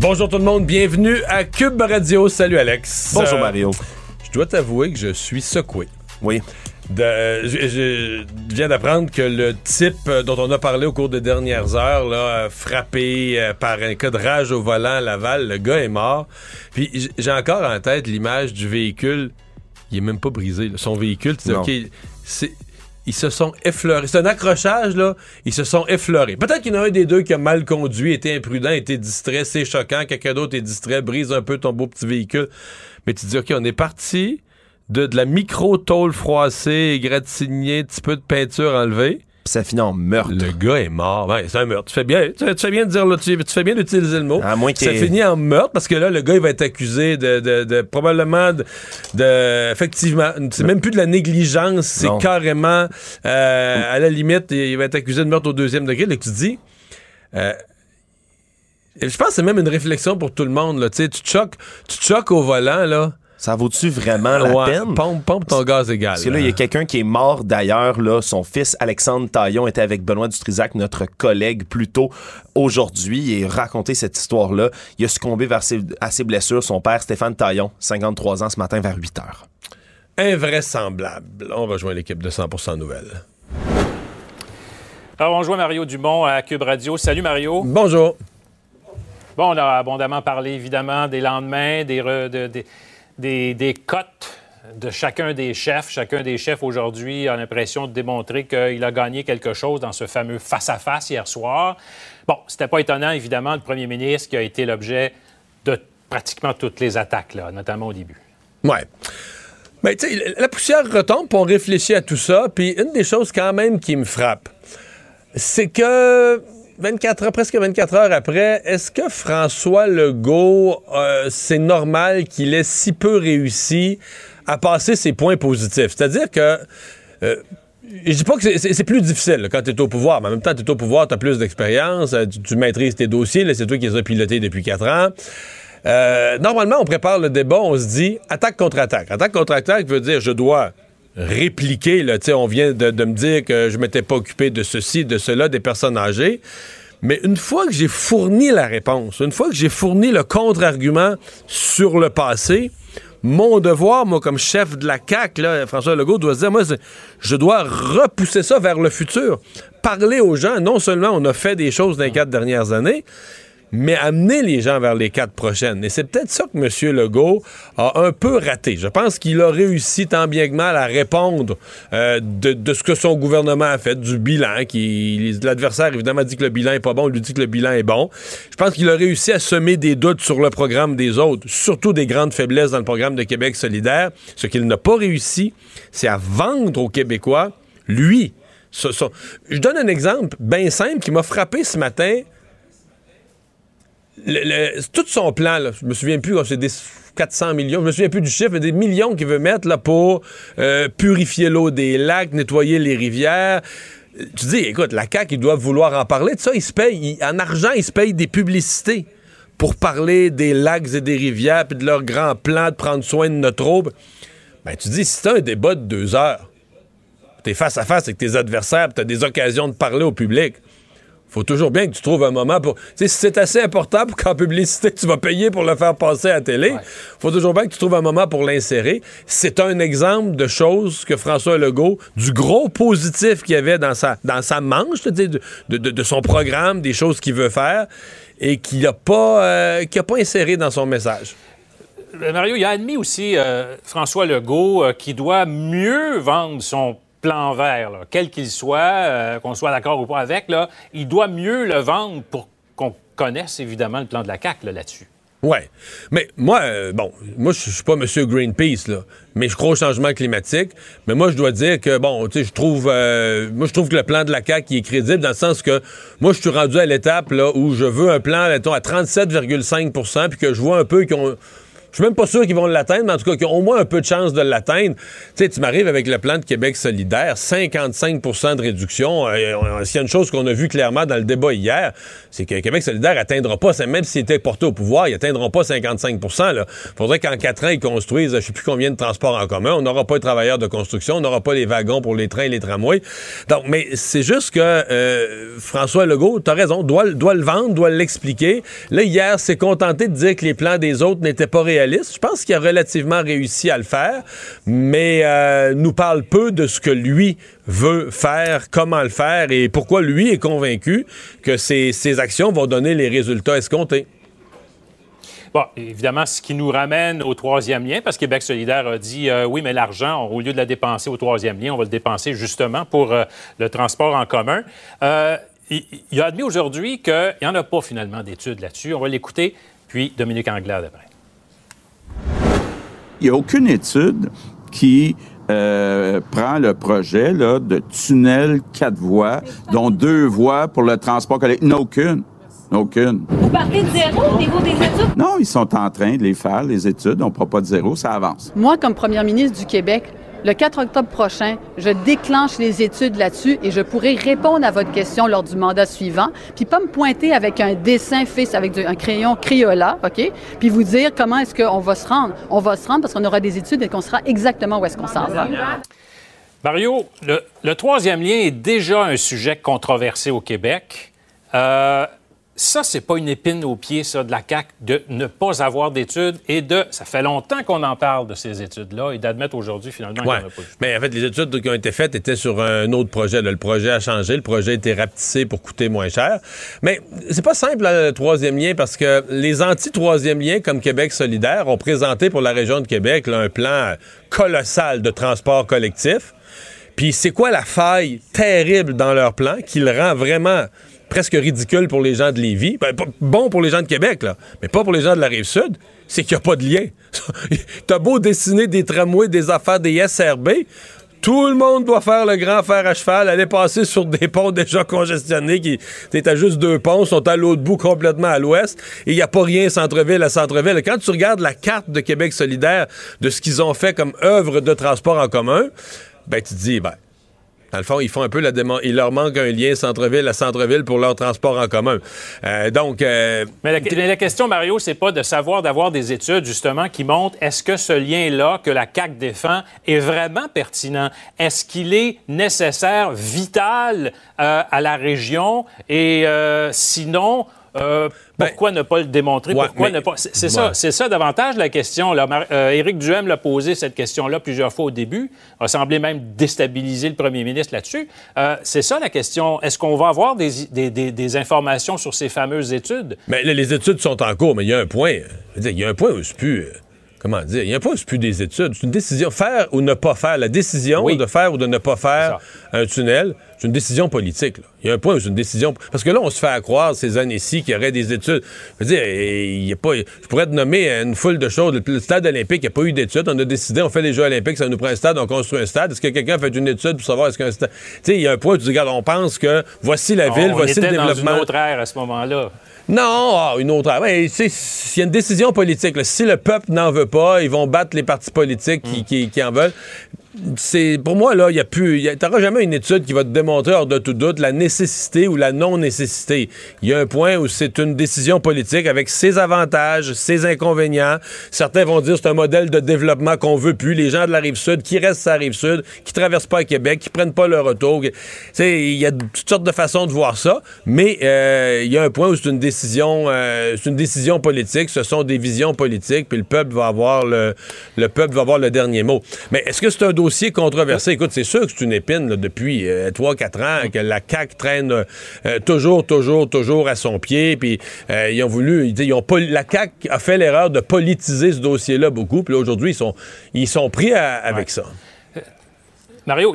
Bonjour tout le monde, bienvenue à Cube Radio. Salut Alex. Bonjour Euh, Mario. Je dois t'avouer que je suis secoué. Oui. De- euh, je, je viens d'apprendre que le type euh, dont on a parlé au cours des dernières heures, là, frappé par un cas de rage au volant à Laval, le gars est mort. Puis j'ai encore en tête l'image du véhicule. Il est même pas brisé. là. Son véhicule, tu. OK, c'est- ils se sont effleurés. C'est un accrochage, là. Ils se sont effleurés. Peut-être qu'il y en a un des deux qui a mal conduit, était imprudent, était distrait, c'est choquant. Quelqu'un d'autre est distrait, brise un peu ton beau petit véhicule. Mais tu dis, OK, on est parti de, de la micro-tôle froissée, égratignée, petit peu de peinture enlevée. Puis ça finit en meurtre. Le gars est mort. Ouais, c'est un meurtre. Tu fais bien, tu, tu fais bien de dire, là, tu, tu fais bien d'utiliser le mot. À moins ça finit en meurtre parce que là, le gars, il va être accusé de, de, de- probablement de, de- effectivement, c'est même plus de la négligence, c'est carrément, euh, à la limite, il va être accusé de meurtre au deuxième degré. Là, tu dis, euh, je pense que c'est même une réflexion pour tout le monde, là. Tu sais, tu te choques, tu choques au volant, là. Ça vaut-tu vraiment la Ouais, peine? Pompe, pompe ton gaz égal. Parce que là, il y a quelqu'un qui est mort d'ailleurs. Là, son fils Alexandre Taillon était avec Benoît Dutrisac, notre collègue, plus tôt aujourd'hui, et raconté cette histoire-là. Il a succombé vers ses, à ses blessures. Son père, Stéphane Taillon, 53 ans, ce matin vers 8 heures. Invraisemblable. On rejoint l'équipe de 100% Nouvelles. Alors, on joue Mario Dumont à Cube Radio. Salut Mario. Bonjour. Bon, on a abondamment parlé évidemment des lendemains, des, re- de- des, des, cotes de chacun des chefs. Chacun des chefs aujourd'hui a l'impression de démontrer qu'il a gagné quelque chose dans ce fameux face-à-face hier soir. Bon, c'était pas étonnant, évidemment, le premier ministre qui a été l'objet de pratiquement toutes les attaques, là, notamment au début. Ouais. Mais tu sais, la poussière retombe, puis on réfléchit à tout ça. Puis une des choses quand même qui me frappe, c'est que 24 heures, presque 24 heures après, est-ce que François Legault, euh, c'est normal qu'il ait si peu réussi à passer ses points positifs? C'est-à-dire que... euh, je dis pas que c'est- plus difficile quand tu es au pouvoir, mais en même temps, tu es au pouvoir, tu as plus d'expérience, euh, tu, maîtrises tes dossiers, c'est toi qui les as pilotés depuis quatre ans. Normalement, on prépare le débat, on se dit attaque contre attaque. Attaque contre attaque veut dire je dois répliquer. Là, on vient de, me dire que je m'étais pas occupé de ceci, de cela, des personnes âgées. Mais une fois que j'ai fourni la réponse, une fois que j'ai fourni le contre-argument sur le passé, mon devoir, moi, comme chef de la CAQ, François Legault doit se dire, moi, je dois repousser ça vers le futur. Parler aux gens, non seulement on a fait des choses dans les quatre dernières années, mais amener les gens vers les quatre prochaines. Et c'est peut-être ça que M. Legault a un peu raté. Je pense qu'il a réussi tant bien que mal à répondre euh, de, ce que son gouvernement a fait, du bilan. L'adversaire, évidemment, dit que le bilan est pas bon. On lui dit que le bilan est bon. Je pense qu'il a réussi à semer des doutes sur le programme des autres, surtout des grandes faiblesses dans le programme de Québec solidaire. Ce qu'il n'a pas réussi, c'est à vendre aux Québécois, lui. Je donne un exemple bien simple qui m'a frappé ce matin le- le- tout son plan, là, je me souviens plus, c'est des 400 millions, je me souviens plus du chiffre, mais des millions qu'il veut mettre là, pour euh, purifier l'eau des lacs, nettoyer les rivières. Tu dis, écoute, la CAQ, ils doivent vouloir en parler de ça. Ils se payent, en argent, ils se payent des publicités pour parler des lacs et des rivières, puis de leur grand plan de prendre soin de notre eau. Ben, tu dis, si c'est un débat de deux heures, t'es face à face avec tes adversaires, tu as des occasions de parler au public faut toujours bien que tu trouves un moment pour. Tu sais, si c'est assez important pour qu'en publicité, tu vas payer pour le faire passer à la télé, faut toujours bien que tu trouves un moment pour l'insérer. C'est un exemple de choses que François Legault, du gros positif qu'il y avait dans sa, dans sa manche, je te dis, de, de- son programme, des choses qu'il veut faire, et qu'il n'a pas, euh, a pas inséré dans son message. Euh, Mario, il a admis aussi euh, François Legault euh, qui doit mieux vendre son plan vert, quel qu'il soit, euh, qu'on soit d'accord ou pas avec, là, il doit mieux le vendre pour qu'on connaisse évidemment le plan de la CAQ là, là-dessus. Ouais. Mais moi, euh, bon, moi, je suis pas Monsieur Greenpeace, là, mais je crois au changement climatique. Mais moi, je dois dire que, bon, tu sais, je trouve, euh, que le plan de la CAQ est crédible dans le sens que moi, je suis rendu à l'étape, où je veux un plan, à 37,5% puis que je vois un peu je suis même pas sûr qu'ils vont l'atteindre, mais en tout cas, qu'ils ont au moins un peu de chance de l'atteindre. Tu sais, tu m'arrives avec le plan de Québec solidaire, 55% de réduction. Euh, s'il y a une chose qu'on a vu clairement dans le débat hier, c'est que Québec solidaire atteindra pas, même s'il était porté au pouvoir, ils atteindront pas 55% Il faudrait qu'en quatre ans, ils construisent je sais plus combien de transports en commun. On n'aura pas de travailleurs de construction, on n'aura pas les wagons pour les trains et les tramways. Donc, mais c'est juste que euh, François Legault, tu as raison, doit, doit le vendre, doit l'expliquer. Là, hier, c'est contenté de dire que les plans des autres n'étaient pas je pense qu'il a relativement réussi à le faire, mais euh, nous parle peu de ce que lui veut faire, comment le faire et pourquoi lui est convaincu que ses, actions vont donner les résultats escomptés. Bon, évidemment, ce qui nous ramène au troisième lien, parce que Québec solidaire a dit euh, oui, mais l'argent, au lieu de la dépenser au troisième lien, on va le dépenser justement pour euh, le transport en commun. il, a admis aujourd'hui qu'il n'y en a pas finalement d'études là-dessus. On va l'écouter, puis Dominique Anglade après. Il n'y a aucune étude qui euh, prend le projet là, de tunnel quatre voies, dont deux voies pour le transport collectif. Aucune. Aucune. Vous parlez de zéro au niveau des études? Non, ils sont en train de les faire, les études. On ne prend pas de zéro, ça avance. Moi, comme première ministre du Québec, le 4 octobre prochain, je déclenche les études là-dessus et je pourrai répondre à votre question lors du mandat suivant, puis pas me pointer avec un dessin fait avec un crayon Crayola, OK? Puis vous dire comment est-ce qu'on va se rendre. On va se rendre parce qu'on aura des études et qu'on sera exactement où est-ce qu'on s'en va. Mario, le, troisième lien est déjà un sujet controversé au Québec. Euh, ça, c'est pas une épine au pied, ça, de la CAQ, de ne pas avoir d'études et de. Ça fait longtemps qu'on en parle de ces études-là et d'admettre aujourd'hui, finalement, qu'il n'y en a pas. Mais en fait, les études qui ont été faites étaient sur un autre projet. Le projet a changé, le projet a été rapetissé pour coûter moins cher. Mais c'est pas simple, le troisième lien, parce que les anti-troisième liens, comme Québec solidaire, ont présenté pour la région de Québec un plan colossal de transport collectif. Puis c'est quoi la faille terrible dans leur plan qui le rend vraiment presque ridicule pour les gens de Lévis. Ben, bon pour les gens de Québec, là, mais pas pour les gens de la Rive-Sud. C'est qu'il n'y a pas de lien. T'as beau dessiner des tramways, des affaires, des SRB, tout le monde doit faire le grand fer à cheval, aller passer sur des ponts déjà congestionnés qui étaient à juste deux ponts, sont à l'autre bout complètement à l'ouest, et il n'y a pas rien centre-ville à centre-ville. Quand tu regardes la carte de Québec solidaire de ce qu'ils ont fait comme œuvre de transport en commun, ben tu te dis, ben, dans le fond, ils font un peu la demande. Il leur manque un lien centre-ville à centre-ville pour leur transport en commun. Euh, donc. Euh, mais, la, question, Mario, c'est pas de savoir d'avoir des études justement qui montrent est-ce que ce lien-là que la CAC défend est vraiment pertinent? Est-ce qu'il est nécessaire, vital euh, à la région? Et sinon euh, ben, pourquoi ne pas le démontrer? pourquoi ne pas... C'est ça, c'est ça davantage la question. Là. Euh, Éric Duhem l'a posé cette question-là plusieurs fois au début, a semblé même déstabiliser le premier ministre là-dessus. Euh, c'est ça la question. Est-ce qu'on va avoir des, des, des, informations sur ces fameuses études? Mais les études sont en cours, mais il y a un point. Il y a un point où c'est plus comment dire, il n'y a pas plus des études. C'est une décision, faire ou ne pas faire. La décision de faire ou de ne pas faire un tunnel, c'est une décision politique. Il y a un point où c'est une décision. Parce que là, on se fait croire ces années-ci qu'il y aurait des études. Je veux dire, il y a pas. Je pourrais te nommer une foule de choses. Le stade olympique, il n'y a pas eu d'études. On a décidé, on fait les Jeux olympiques, ça nous prend un stade, on construit un stade. Est-ce que quelqu'un a fait une étude pour savoir est-ce qu'un stade. Tu sais, il y a un point où tu dis, regarde, on pense que voici la ville, voici le développement. Dans une autre ère à ce moment-là. Non, ah, une autre. Il y a une décision politique. Si le peuple n'en veut pas, ils vont battre les partis politiques qui, qui en veulent c'est pour moi là, il y a plus, t'auras jamais une étude qui va te démontrer hors de tout doute la nécessité ou la non nécessité. Il y a un point où c'est une décision politique avec ses avantages, ses inconvénients. Certains vont dire c'est un modèle de développement qu'on veut plus. Les gens de la rive sud qui restent à la rive sud, qui traversent pas à Québec, qui prennent pas le retour. il y a toutes sortes de façons de voir ça, mais euh, il y a un point où c'est une décision, euh, c'est une décision politique. Ce sont des visions politiques, puis le peuple va avoir le, le peuple va avoir le dernier mot. Mais est-ce que c'est un dossier controversé. Écoute, c'est sûr que c'est une épine depuis 3-4 euh, ans que la CAQ traîne euh, toujours, toujours, toujours à son pied. Puis euh, ils ont voulu, ils ont la CAQ a fait l'erreur de politiser ce dossier-là beaucoup. Puis aujourd'hui, ils sont, ils sont pris avec ça. Mario,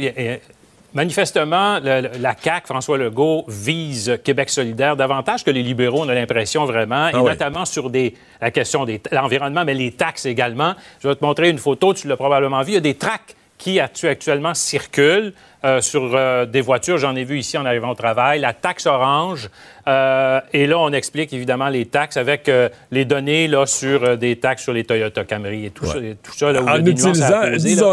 manifestement, le- la CAQ, François Legault, vise Québec solidaire davantage que les libéraux, on a l'impression vraiment, et Ah oui. notamment sur des, la question de l'environnement, mais les taxes également. Je vais te montrer une photo, tu l'as probablement vu. Il y a des tracts qui actu- actuellement circulent euh, sur euh, des voitures? J'en ai vu ici en arrivant au travail. La taxe orange. Euh, et là, on explique évidemment les taxes avec euh, les données là, sur euh, des taxes sur les Toyota Camry et tout ça. et tout ça là, où En utilisant,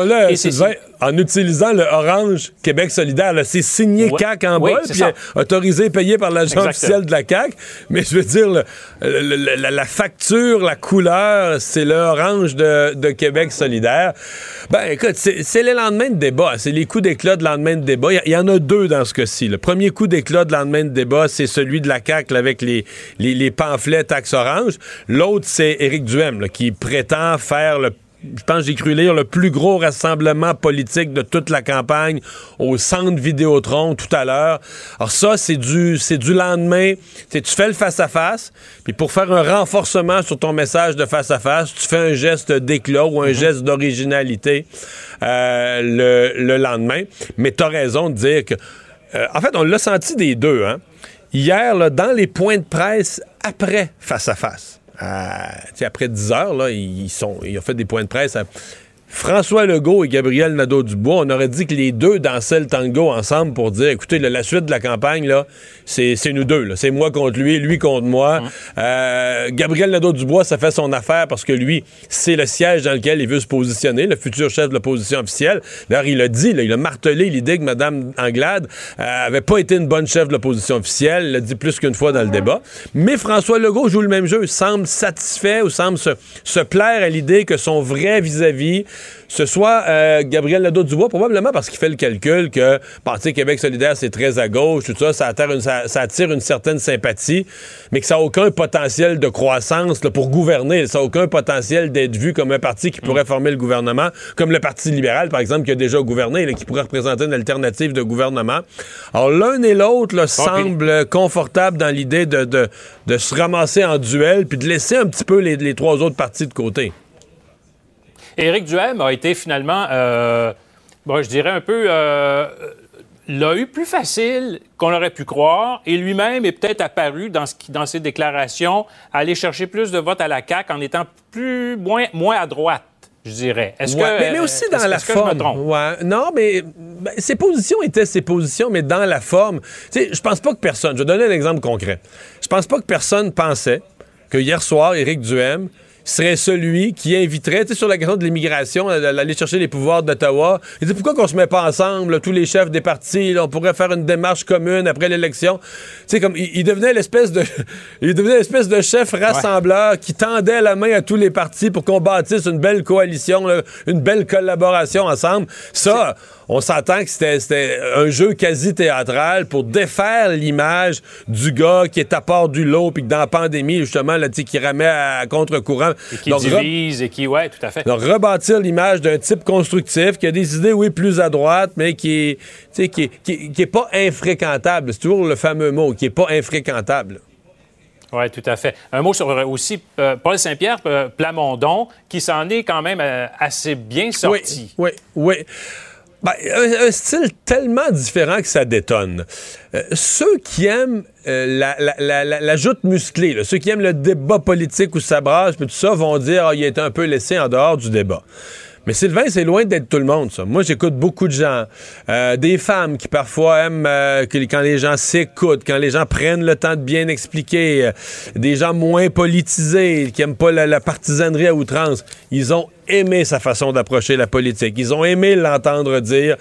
là. Sylvain, en utilisant le Orange Québec solidaire, c'est signé Ouais. CAC en Oui, bas, puis autorisé et payé par l'agent officiel de la CAC. Mais je veux dire, le- le- le- la, la facture, la couleur, c'est le Orange de, de Québec solidaire. Ben, écoute, c'est c'est le lendemain de débat. C'est les coups d'éclat de lendemain de débat. Il y, y en a deux dans ce cas-ci. Le premier coup d'éclat de lendemain de débat, c'est celui de la là, avec les, les, les pamphlets taxe orange. L'autre, c'est Éric Duhem là, qui prétend faire le je pense j'ai cru lire le plus gros rassemblement politique de toute la campagne au centre Vidéotron tout à l'heure. Alors ça, c'est du, c'est du lendemain. Tu fais le face-à-face, puis pour faire un renforcement sur ton message de face-à-face, tu fais un geste d'éclat ou un geste d'originalité euh, le, le lendemain. Mais tu as raison de dire que... euh, en fait, on l'a senti des deux. Hein? Hier, dans les points de presse après face-à-face, à- sais, après 10 heures, là, ils ont fait des points de presse. à- François Legault et Gabriel Nadeau-Dubois, on aurait dit que les deux dansaient le tango ensemble pour dire, écoutez, la suite de la campagne, là, c'est c'est nous deux. C'est moi contre lui, lui contre moi. Euh, Gabriel Nadeau-Dubois, ça fait son affaire parce que lui, c'est le siège dans lequel il veut se positionner, le futur chef de l'opposition officielle. D'ailleurs, il a dit, là, il a martelé l'idée que Mme Anglade euh, avait pas été une bonne chef de l'opposition officielle. Il l'a dit plus qu'une fois dans le débat. Mais François Legault joue le même jeu, semble satisfait ou semble se, se plaire à l'idée que son vrai vis-à-vis, ce soit euh, Gabriel Nadeau-Dubois, probablement parce qu'il fait le calcul que Parti Québec solidaire, c'est très à gauche, tout ça, ça attire une, ça- ça attire une certaine sympathie, mais que ça n'a aucun potentiel de croissance là, pour gouverner. Ça n'a aucun potentiel d'être vu comme un parti qui pourrait former le gouvernement, comme le Parti libéral, par exemple, qui a déjà gouverné, là, qui pourrait représenter une alternative de gouvernement. Alors, l'un et l'autre là, semblent confortables dans l'idée de, de, de se ramasser en duel, puis de laisser un petit peu les, les trois autres partis de côté. Éric Duhem a été finalement, euh, bon, je dirais un peu, euh, l'a eu plus facile qu'on aurait pu croire, et lui-même est peut-être apparu dans, ce qui- dans ses déclarations à aller chercher plus de votes à la CAQ en étant plus, moins, moins à droite, je dirais. Est-ce Ouais, que, mais, mais aussi dans la forme. Ouais. Non, mais ben, ses positions étaient ses positions, mais dans la forme. Tu sais, je pense pas que personne. Je vais donner un exemple concret. Je pense pas que personne pensait que hier soir, Éric Duhem serait celui qui inviterait, tu sais, sur la question de l'immigration, à- à aller chercher les pouvoirs d'Ottawa. Il dit pourquoi qu'on se met pas ensemble, là, tous les chefs des partis, là, on pourrait faire une démarche commune après l'élection? Tu sais, comme il, il devenait l'espèce de, il devenait l'espèce de chef rassembleur qui tendait la main à tous les partis pour qu'on bâtisse une belle coalition, là, une belle collaboration ensemble. Ça, on s'entend que c'était un jeu quasi théâtral pour défaire l'image du gars qui est à part du lot puis que dans la pandémie justement là, qui ramait à contre-courant. Et qui Donc, divise et qui, ouais, tout à fait. donc, rebâtir l'image d'un type constructif qui a des idées, oui, plus à droite, mais qui est, qui est, qui qui est pas infréquentable. C'est toujours le fameux mot, qui est pas infréquentable. Oui, tout à fait. Un mot sur euh, aussi euh, Paul Saint-Pierre euh, Plamondon, qui s'en est quand même euh, assez bien sorti. Oui, oui, oui. Ben, un, style tellement différent que ça détonne. Euh, ceux qui aiment euh, la, joute musclée, ceux qui aiment le débat politique où ça brasse, tout ça, vont dire ah, il été un peu laissé en dehors du débat. Mais Sylvain, c'est loin d'être tout le monde, ça. Moi, j'écoute beaucoup de gens. Euh, des femmes qui parfois aiment euh, quand les gens s'écoutent, quand les gens prennent le temps de bien expliquer. euh, des gens moins politisés, qui aiment pas la, la partisanerie à outrance. Ils ont aimé sa façon d'approcher la politique. Ils ont aimé l'entendre dire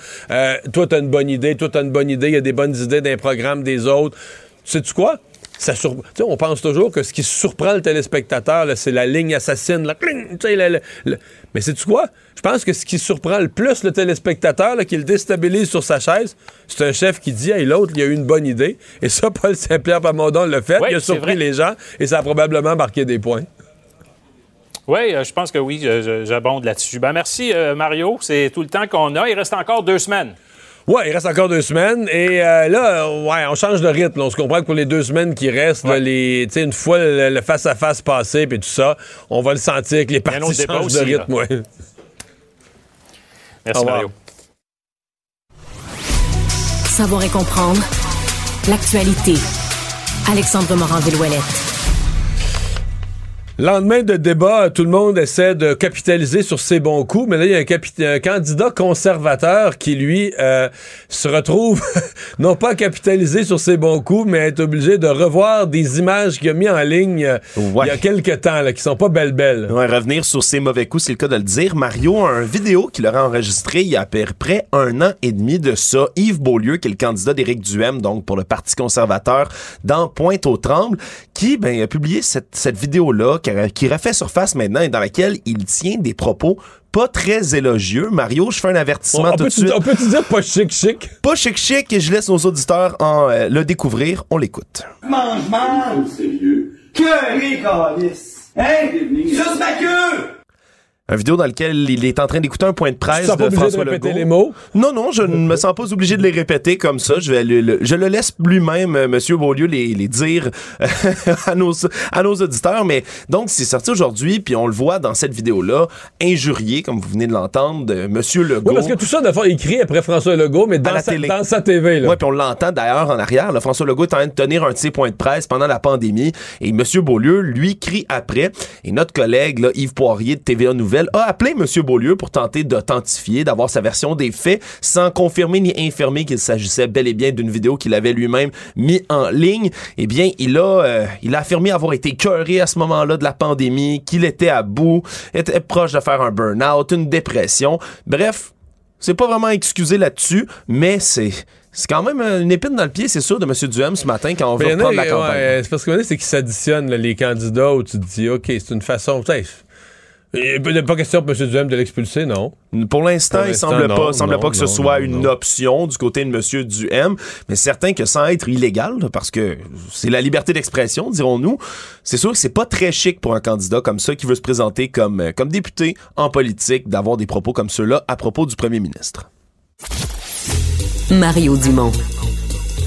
Toi, t'as une bonne idée, toi, t'as une bonne idée, il y a des bonnes idées d'un programme des autres. Sais-tu quoi? Ça sur- tu sais, on pense toujours que ce qui surprend le téléspectateur, c'est la ligne assassine. là, cling, tu sais, le- le- le- Mais sais-tu quoi? Je pense que ce qui surprend le plus le téléspectateur, là, qui le déstabilise sur sa chaise, c'est un chef qui dit Hey, l'autre, il a eu une bonne idée. Et ça, Paul Saint-Pierre Plamondon l'a fait. Il a c'est surpris les gens et ça a probablement marqué des points. Oui, euh, je pense que oui, j'abonde là-dessus. Ben, merci, euh, Mario. C'est tout le temps qu'on a. Il reste encore deux semaines. Ouais, il reste encore deux semaines. Et euh, là, ouais, on change de rythme. On se comprend que pour les deux semaines qui restent, là, les, tu sais, une fois le le face-à-face passé puis tout ça, on va le sentir que les partis changent aussi, de rythme. ouais. Merci. Mario. savoir et comprendre l'actualité. Alexandre Morand-Villouellette. Lendemain de débat, tout le monde essaie de capitaliser sur ses bons coups, mais là, il y a un, candidat conservateur qui, lui, euh, se retrouve non pas capitaliser sur ses bons coups, mais être obligé de revoir des images qu'il a mis en ligne euh, il y a quelques temps, là, qui sont pas belles belles. Ouais, revenir sur ses mauvais coups, c'est le cas de le dire. Mario a un vidéo qu'il aurait enregistré il y a à peu près un an et demi de ça. Yves Beaulieu, qui est le candidat d'Éric Duhem, donc pour le Parti conservateur, dans Pointe-aux-Trembles, qui ben, a publié cette, cette vidéo-là, qui refait surface maintenant et dans laquelle il tient des propos pas très élogieux. Mario, je fais un avertissement tout de suite. On peut te dire pas chic chic? Pas chic chic et je laisse nos auditeurs en euh, le découvrir. On l'écoute. Mange mal! Sérieux? Que Hein? Juste ma queue! Un vidéo dans lequel il est en train d'écouter un point de presse tu de François de Legault. les mots? Non, non, je ne me sens pas obligé de les répéter comme ça. Je, vais le, je le laisse lui-même, euh, Monsieur Beaulieu, les, les dire euh, à, nos, à nos auditeurs. Mais donc, c'est sorti aujourd'hui, puis on le voit dans cette vidéo-là, injurié, comme vous venez de l'entendre, de Monsieur Legault. Oui, parce que tout ça, d'abord, écrit après François Legault, mais dans, la sa, télé. dans sa TV. Oui, puis on l'entend d'ailleurs en arrière. Là, François Legault est en train de tenir un de ses points de presse pendant la pandémie. Et Monsieur Beaulieu, lui, crie après. Et notre collègue, là, Yves Poirier de TVA Nouvelle, a appelé Monsieur Beaulieu pour tenter d'authentifier, d'avoir sa version des faits, sans confirmer ni infirmer qu'il s'agissait bel et bien d'une vidéo qu'il avait lui-même mis en ligne. Eh bien, il a, euh, il a affirmé avoir été cœuré à ce moment-là de la pandémie, qu'il était à bout, était proche de faire un burn-out, une dépression. Bref, c'est pas vraiment excusé là-dessus, mais c'est c'est quand même une épine dans le pied, c'est sûr, de M. Duhem ce matin quand on veut reprendre la campagne. Ouais, c'est parce que c'est qu'ils s'additionnent les candidats où tu te dis, OK, c'est une façon. Il n'y a pas question pour M. Duhem de l'expulser, non? Pour l'instant, il semble non, pas, semble non, pas que ce non, soit non, une non. option du côté de M. Duhem, mais certain que sans être illégal, parce que c'est la liberté d'expression, dirons-nous, c'est sûr que c'est pas très chic pour un candidat comme ça qui veut se présenter comme, euh, comme député en politique d'avoir des propos comme ceux-là à propos du premier ministre. Mario Dumont.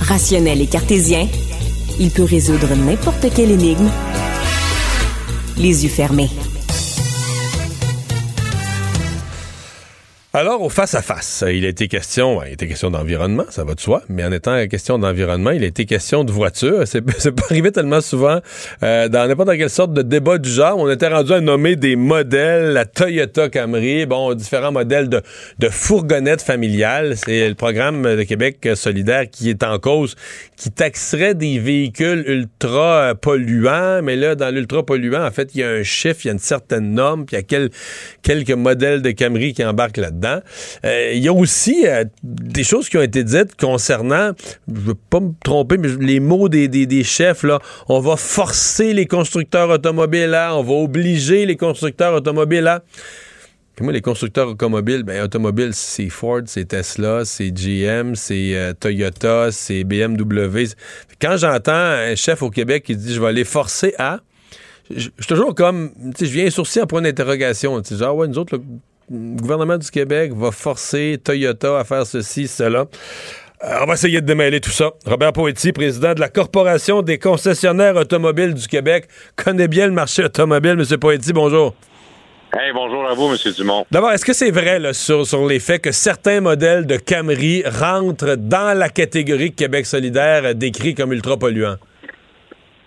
Rationnel et cartésien, il peut résoudre n'importe quelle énigme les yeux fermés. Alors, au face-à-face, il a été question, il a été question d'environnement, ça va de soi, mais en étant question d'environnement, il a été question de voiture. C'est pas arrivé tellement souvent euh, dans n'importe quelle sorte de débat du genre. On était rendu à nommer des modèles, la Toyota Camry, bon, différents modèles de, de fourgonnettes familiales. C'est le programme de Québec solidaire qui est en cause, qui taxerait des véhicules ultra euh, polluants, mais là, dans l'ultra polluant, en fait, il y a un chiffre, il y a une certaine norme, puis il y a quel- quelques modèles de Camry qui embarquent là-dedans. Euh, il y a aussi euh, des choses qui ont été dites concernant, je veux pas me tromper, mais les mots des, des, chefs, là, on va forcer les constructeurs automobiles à, on va obliger les constructeurs automobiles à. Puis moi, les constructeurs automobiles, ben, automobiles, c'est Ford, c'est Tesla, c'est GM, c'est euh, Toyota, c'est BMW. Quand j'entends un chef au Québec qui dit je vais les forcer à, je suis toujours comme, je viens sourciller en point d'interrogation. Tu sais, genre, ouais, nous autres, le gouvernement du Québec va forcer Toyota à faire ceci, cela. Euh, on va essayer de démêler tout ça. Robert Poetti, président de la Corporation des concessionnaires automobiles du Québec, connaît bien le marché automobile. Monsieur Poetti, bonjour. Hey, bonjour à vous, M. Dumont. D'abord, est-ce que c'est vrai là, sur, sur les faits que certains modèles de Camry rentrent dans la catégorie que Québec solidaire décrit comme ultra polluant?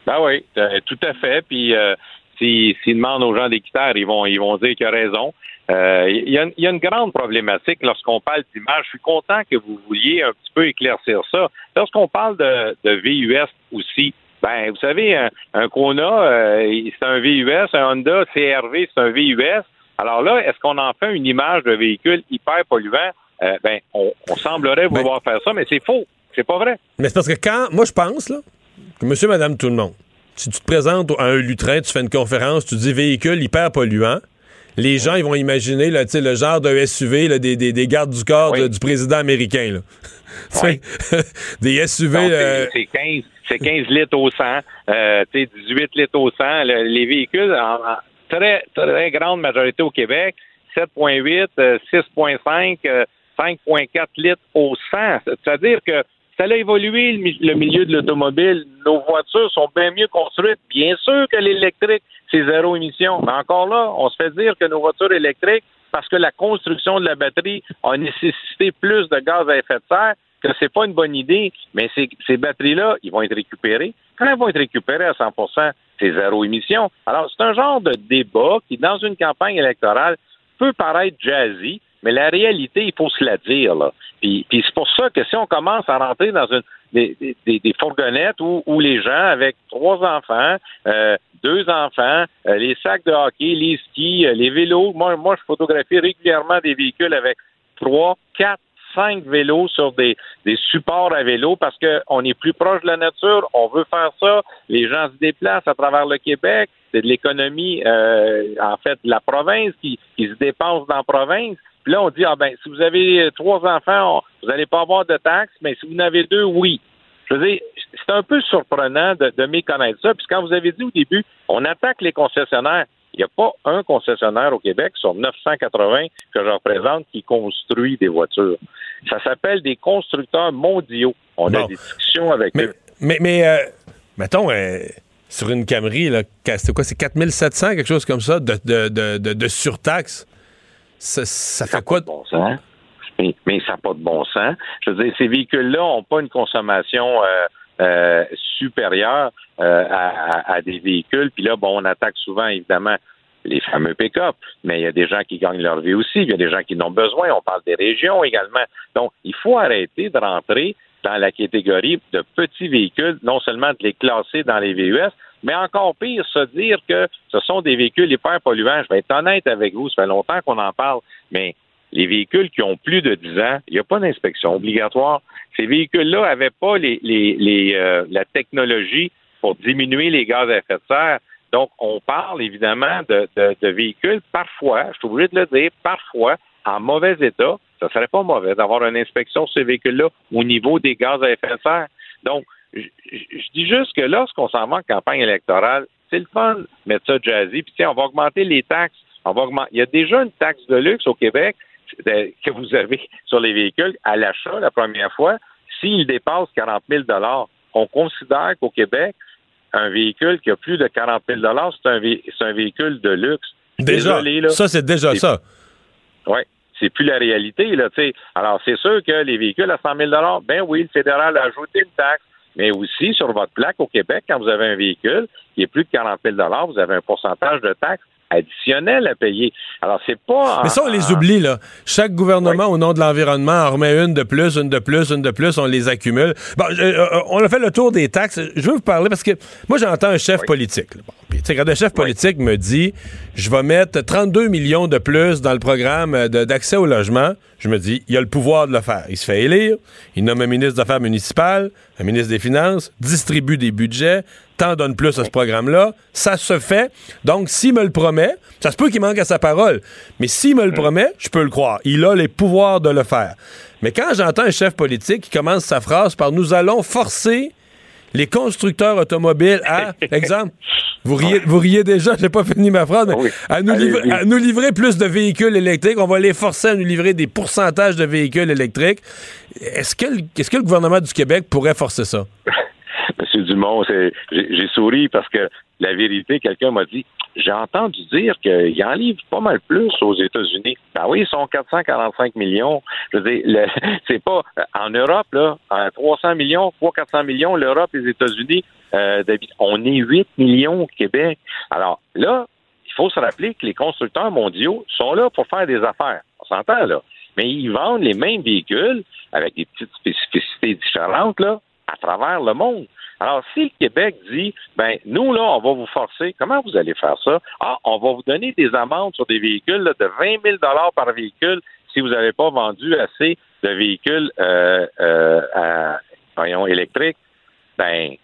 Ben oui, euh, tout à fait. Puis euh, s'ils demandent aux gens des critères, ils vont ils vont dire qu'il a raison. Euh, Il y, a, une- il y a une grande problématique lorsqu'on parle d'image. Je suis content que vous vouliez un petit peu éclaircir ça. Lorsqu'on parle de, de VUS aussi, ben vous savez, un, un Kona, euh, c'est un VUS, un Honda CRV, c'est un VUS. Alors là, est-ce qu'on en fait une image de véhicule hyper polluant? Euh, ben, on, on semblerait Ben- vouloir faire ça, mais c'est faux. C'est pas vrai. Mais c'est parce que quand, moi je pense, là, que monsieur, madame, tout le monde, si tu te présentes à un lutrin, tu fais une conférence, tu dis véhicule hyper polluant, les gens, ils vont imaginer là, le genre de SUV là, des, des, des gardes du corps Oui. de- du président américain. Là. Des SUV. Euh, c'est- c'est 15, c'est 15 litres au 100, euh, tu sais, 18 litres au 100. Le- les véhicules, en, en très, très grande majorité au Québec, 7,8, euh, 6,5, euh, 5,4 litres au 100. C'est-à-dire que ça a évolué le milieu de l'automobile. Nos voitures sont bien mieux construites. Bien sûr que l'électrique, c'est zéro émission. Mais encore là, on se fait dire que nos voitures électriques, parce que la construction de la batterie a nécessité plus de gaz à effet de serre, que c'est pas une bonne idée, mais ces, batteries-là, ils vont être récupérées. Quand elles vont être récupérées à 100% c'est zéro émission. Alors, c'est un genre de débat qui, dans une campagne électorale, peut paraître jazzy, mais la réalité, il faut se la dire. Là. Puis, c'est pour ça que si on commence à rentrer dans une des, des, des fourgonnettes où, où, les gens avec trois enfants, euh, deux enfants, euh, les sacs de hockey, les skis, euh, les vélos. Moi, moi, je photographie régulièrement des véhicules avec trois, quatre, cinq vélos sur des, des supports à vélo parce qu'on est plus proche de la nature, on veut faire ça. Les gens se déplacent à travers le Québec. C'est de l'économie, euh, en fait, de la province qui, qui se dépense dans la province. Puis là, on dit, ah ben, si vous avez trois enfants, vous n'allez pas avoir de taxes, mais si vous en avez deux, oui. Je veux dire, c'est un peu surprenant de, de méconnaître ça. Puis quand vous avez dit au début, on attaque les concessionnaires. Il n'y a pas un concessionnaire au Québec sur 980 que je représente qui construit des voitures. Ça s'appelle des constructeurs mondiaux. On a des discussions avec mais, eux. Mais, mais euh, mettons, euh, sur une Camry, c'est quoi? C'est 4700, quelque chose comme ça, de, de, de, de, de surtaxe? Ça, ça, ça fait quoi? De bon sens. Mais, mais, ça n'a pas de bon sens. Je veux dire, ces véhicules-là n'ont pas une consommation euh, euh, supérieure euh, à, à, des véhicules. Puis là, bon, on attaque souvent, évidemment, les fameux pick-up, mais il y a des gens qui gagnent leur vie aussi, il y a des gens qui n'ont besoin. On parle des régions également. Donc, il faut arrêter de rentrer dans la catégorie de petits véhicules, non seulement de les classer dans les VUS, mais encore pire, se dire que ce sont des véhicules hyper polluants. Je vais être honnête avec vous, ça fait longtemps qu'on en parle, mais les véhicules qui ont plus de 10 ans, il n'y a pas d'inspection obligatoire. Ces véhicules-là n'avaient pas les, les, les euh, la technologie pour diminuer les gaz à effet de serre. Donc, on parle évidemment de, de, de, véhicules, parfois, je suis obligé de le dire, parfois en mauvais état. Ça serait pas mauvais d'avoir une inspection sur ces véhicules-là au niveau des gaz à effet de serre. Donc, je, je dis juste que lorsqu'on s'en va en campagne électorale, c'est le fun de mettre ça jazzy. Puis, tiens, on va augmenter les taxes. On va augmenter. Il y a déjà une taxe de luxe au Québec que vous avez sur les véhicules à l'achat la première fois. S'il dépasse 40 000 on considère qu'au Québec, un véhicule qui a plus de 40 000 c'est un, vé un véhicule de luxe. Déjà, Désolé, là, ça, c'est déjà ça. Oui, c'est plus la réalité. Là, sais. Alors, c'est sûr que les véhicules à 100 000 ben oui, le fédéral a ajouté une taxe, mais aussi sur votre plaque au Québec, quand vous avez un véhicule qui est plus de 40 000 vous avez un pourcentage de taxe additionnel à payer. Alors, c'est pas... Mais ça, on les oublie, là. Chaque gouvernement, oui. au nom de l'environnement, en remet une de plus, une de plus, une de plus, on les accumule. Bon, euh, on a fait le tour des taxes. Je veux vous parler parce que moi, j'entends un chef oui. politique. Bon, puis, quand un chef oui. politique me dit, je vais mettre 32 millions de plus dans le programme d'accès au logement, je me dis, il a le pouvoir de le faire. Il se fait élire, il nomme un ministre des Affaires municipales, un ministre des Finances, distribue des budgets, t'en donne plus à ce programme-là. Ça se fait. Donc, s'il me le promet, ça se peut qu'il manque à sa parole, mais s'il me le promet, je peux le croire. Il a les pouvoirs de le faire. Mais quand j'entends un chef politique qui commence sa phrase par nous allons forcer les constructeurs automobiles à, exemple, vous riez, vous riez déjà, j'ai pas fini ma phrase, mais oui. à, nous livrer, à, nous livrer, plus de véhicules électriques. On va les forcer à nous livrer des pourcentages de véhicules électriques. Est-ce que, est que le gouvernement du Québec pourrait forcer ça? Monsieur Dumont, j'ai souri parce que la vérité, quelqu'un m'a dit j'ai entendu dire qu'il en livre pas mal plus aux États-Unis. Ben oui, ils sont 445 millions. Je veux dire, c'est pas en Europe, là, à 300 millions, 300-400 millions, l'Europe et les États-Unis, euh, on est 8 millions au Québec. Alors là, il faut se rappeler que les constructeurs mondiaux sont là pour faire des affaires. On s'entend là. Mais ils vendent les mêmes véhicules avec des petites spécificités différentes là, à travers le monde. Alors, si le Québec dit, ben, nous, là, on va vous forcer, comment vous allez faire ça? Ah, on va vous donner des amendes sur des véhicules de 20 000 par véhicule si vous n'avez pas vendu assez de véhicules euh, euh, à, voyons, électriques. Ben,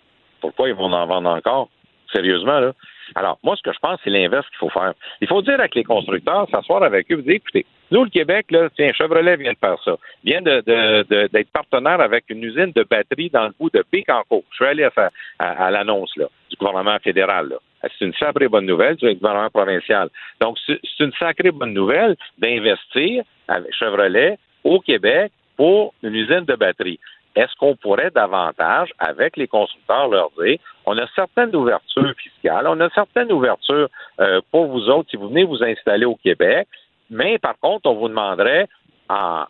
pourquoi ils vont en vendre encore? Sérieusement, là. Alors, moi, ce que je pense, c'est l'inverse qu'il faut faire. Il faut dire avec les constructeurs, s'asseoir avec eux, vous dire, écoutez, nous, le Québec, là, tiens, Chevrolet vient de faire ça. Vient de, de, de, d'être partenaire avec une usine de batterie dans le bout de Bécancourt. Je suis allé à, à, à l'annonce, du gouvernement fédéral. C'est une sacrée bonne nouvelle du gouvernement provincial. Donc, c'est une sacrée bonne nouvelle d'investir avec Chevrolet au Québec pour une usine de batterie est-ce qu'on pourrait davantage, avec les constructeurs, leur dire, on a certaines ouvertures fiscales, on a certaines ouvertures euh, pour vous autres si vous venez vous installer au Québec, mais par contre, on vous demanderait en,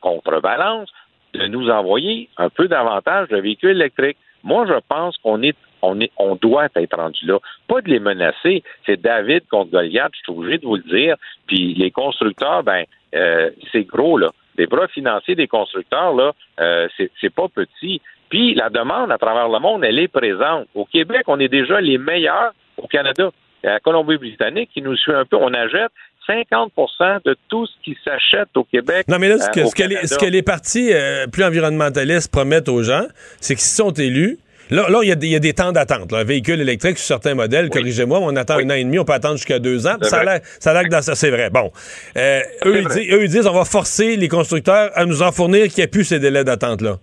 contrebalance de nous envoyer un peu davantage de véhicules électriques. Moi, je pense qu'on est on, est, on doit être rendu là. Pas de les menacer. C'est David contre Goliath, je suis obligé de vous le dire. Puis les constructeurs, ben, euh, c'est gros, là. Les bras financiers des constructeurs, là, euh, c'est pas petit. Puis la demande à travers le monde, elle est présente. Au Québec, on est déjà les meilleurs au Canada. La Colombie-Britannique, qui nous suit un peu, on achète 50% de tout ce qui s'achète au Québec. Non, mais là, ce euh, que, au ce que les, Canada. ce que les partis euh, plus environnementalistes promettent aux gens, c'est que s'ils sont élus, Là, là, il y, a des- il y a des temps d'attente. là. Un véhicule électrique sur certains modèles, corrigez-moi, on attend un an et demi, on peut attendre jusqu'à deux ans. Ça a l'air a que dans ça, c'est vrai. Bon. Euh, eux, ils disent, eux, ils disent, on va forcer les constructeurs à nous en fournir qu'il n'y ait plus ces délais d'attente-là.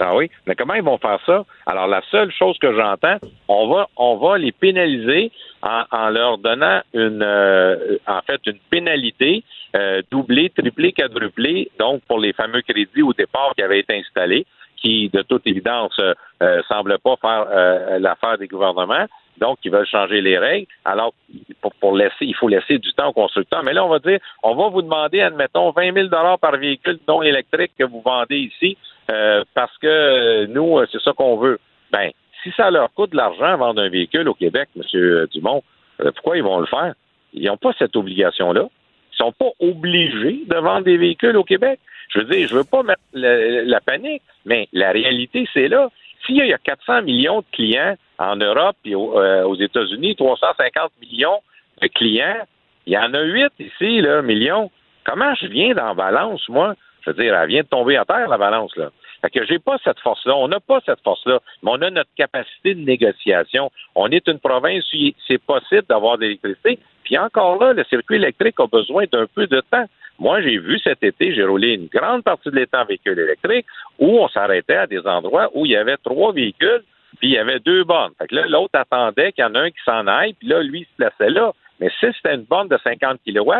Ah oui, mais comment ils vont faire ça? Alors, la seule chose que j'entends, on va, on va les pénaliser en, leur donnant une, euh, en fait, une pénalité euh, doublée, triplée, quadruplée, donc pour les fameux crédits au départ qui avaient été installés, qui, de toute évidence, euh, euh, semblent pas faire euh, l'affaire des gouvernements. Donc, ils veulent changer les règles. Alors, pour, pour laisser, il faut laisser du temps aux constructeurs. Mais là, on va dire, on va vous demander, admettons, 20 000 par véhicule non électrique que vous vendez ici, euh, parce que euh, nous, euh, c'est ça qu'on veut. Ben, si ça leur coûte de l'argent vendre un véhicule au Québec, M. Dumont, pourquoi ils vont le faire? Ils n'ont pas cette obligation-là. Ils sont pas obligés de vendre des véhicules au Québec. Je veux dire, je veux pas mettre la, panique, mais la réalité, c'est là. S'il y a 400 millions de clients en Europe et au- aux États-Unis, 350 millions de clients, il y en a 8 ici, là, millions. Comment je viens dans balance, moi? Je veux dire, elle vient de tomber à terre, la balance, là. Fait que j'ai pas cette force-là. On n'a pas cette force-là. Mais on a notre capacité de négociation. On est une province où c'est possible d'avoir de l'électricité. Puis encore là, le circuit électrique a besoin d'un peu de temps. Moi, j'ai vu cet été, j'ai roulé une grande partie de l'été en véhicule électrique où on s'arrêtait à des endroits où il y avait trois véhicules, puis il y avait deux bornes. Fait que là, l'autre attendait qu'il y en a un qui s'en aille, puis là, lui, il se plaçait là. Mais si c'était une borne de 50 kW,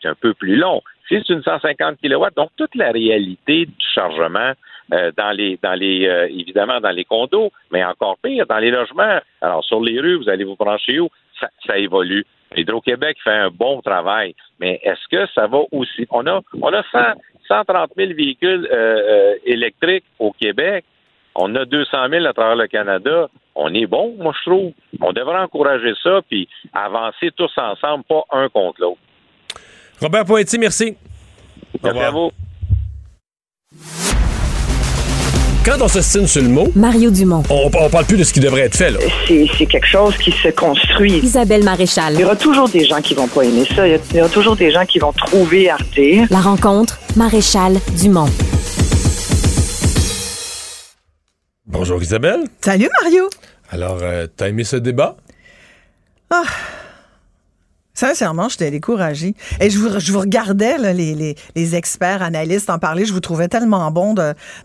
c'est un peu plus long. Si c'est une 150 kW, donc toute la réalité du chargement euh, dans les, dans les, euh, évidemment dans les condos, mais encore pire dans les logements. Alors sur les rues, vous allez vous brancher où? Ça, ça évolue. Hydro-Québec fait un bon travail, mais est-ce que ça va aussi? On a, on a 100, 130 000 véhicules euh, euh, électriques au Québec. On a 200 000 à travers le Canada. On est bon, moi je trouve. On devrait encourager ça puis avancer tous ensemble, pas un contre l'autre. Robert Poitiers, merci. Au Merci revoir. à vous. Quand on se signe sur le mot, Mario Dumont. on, on parle plus de ce qui devrait être fait. Là. C'est quelque chose qui se construit. Isabelle Maréchal. Il y aura toujours des gens qui vont pas aimer ça. Il y a- il y aura toujours des gens qui vont trouver à redire. La rencontre, Maréchal Dumont. Bonjour Isabelle. Salut Mario. Alors, euh, t'as aimé ce débat? Sincèrement, j'étais découragée. Et je vous, je vous regardais, là, les, les, les experts, analystes en parler. Je vous trouvais tellement bon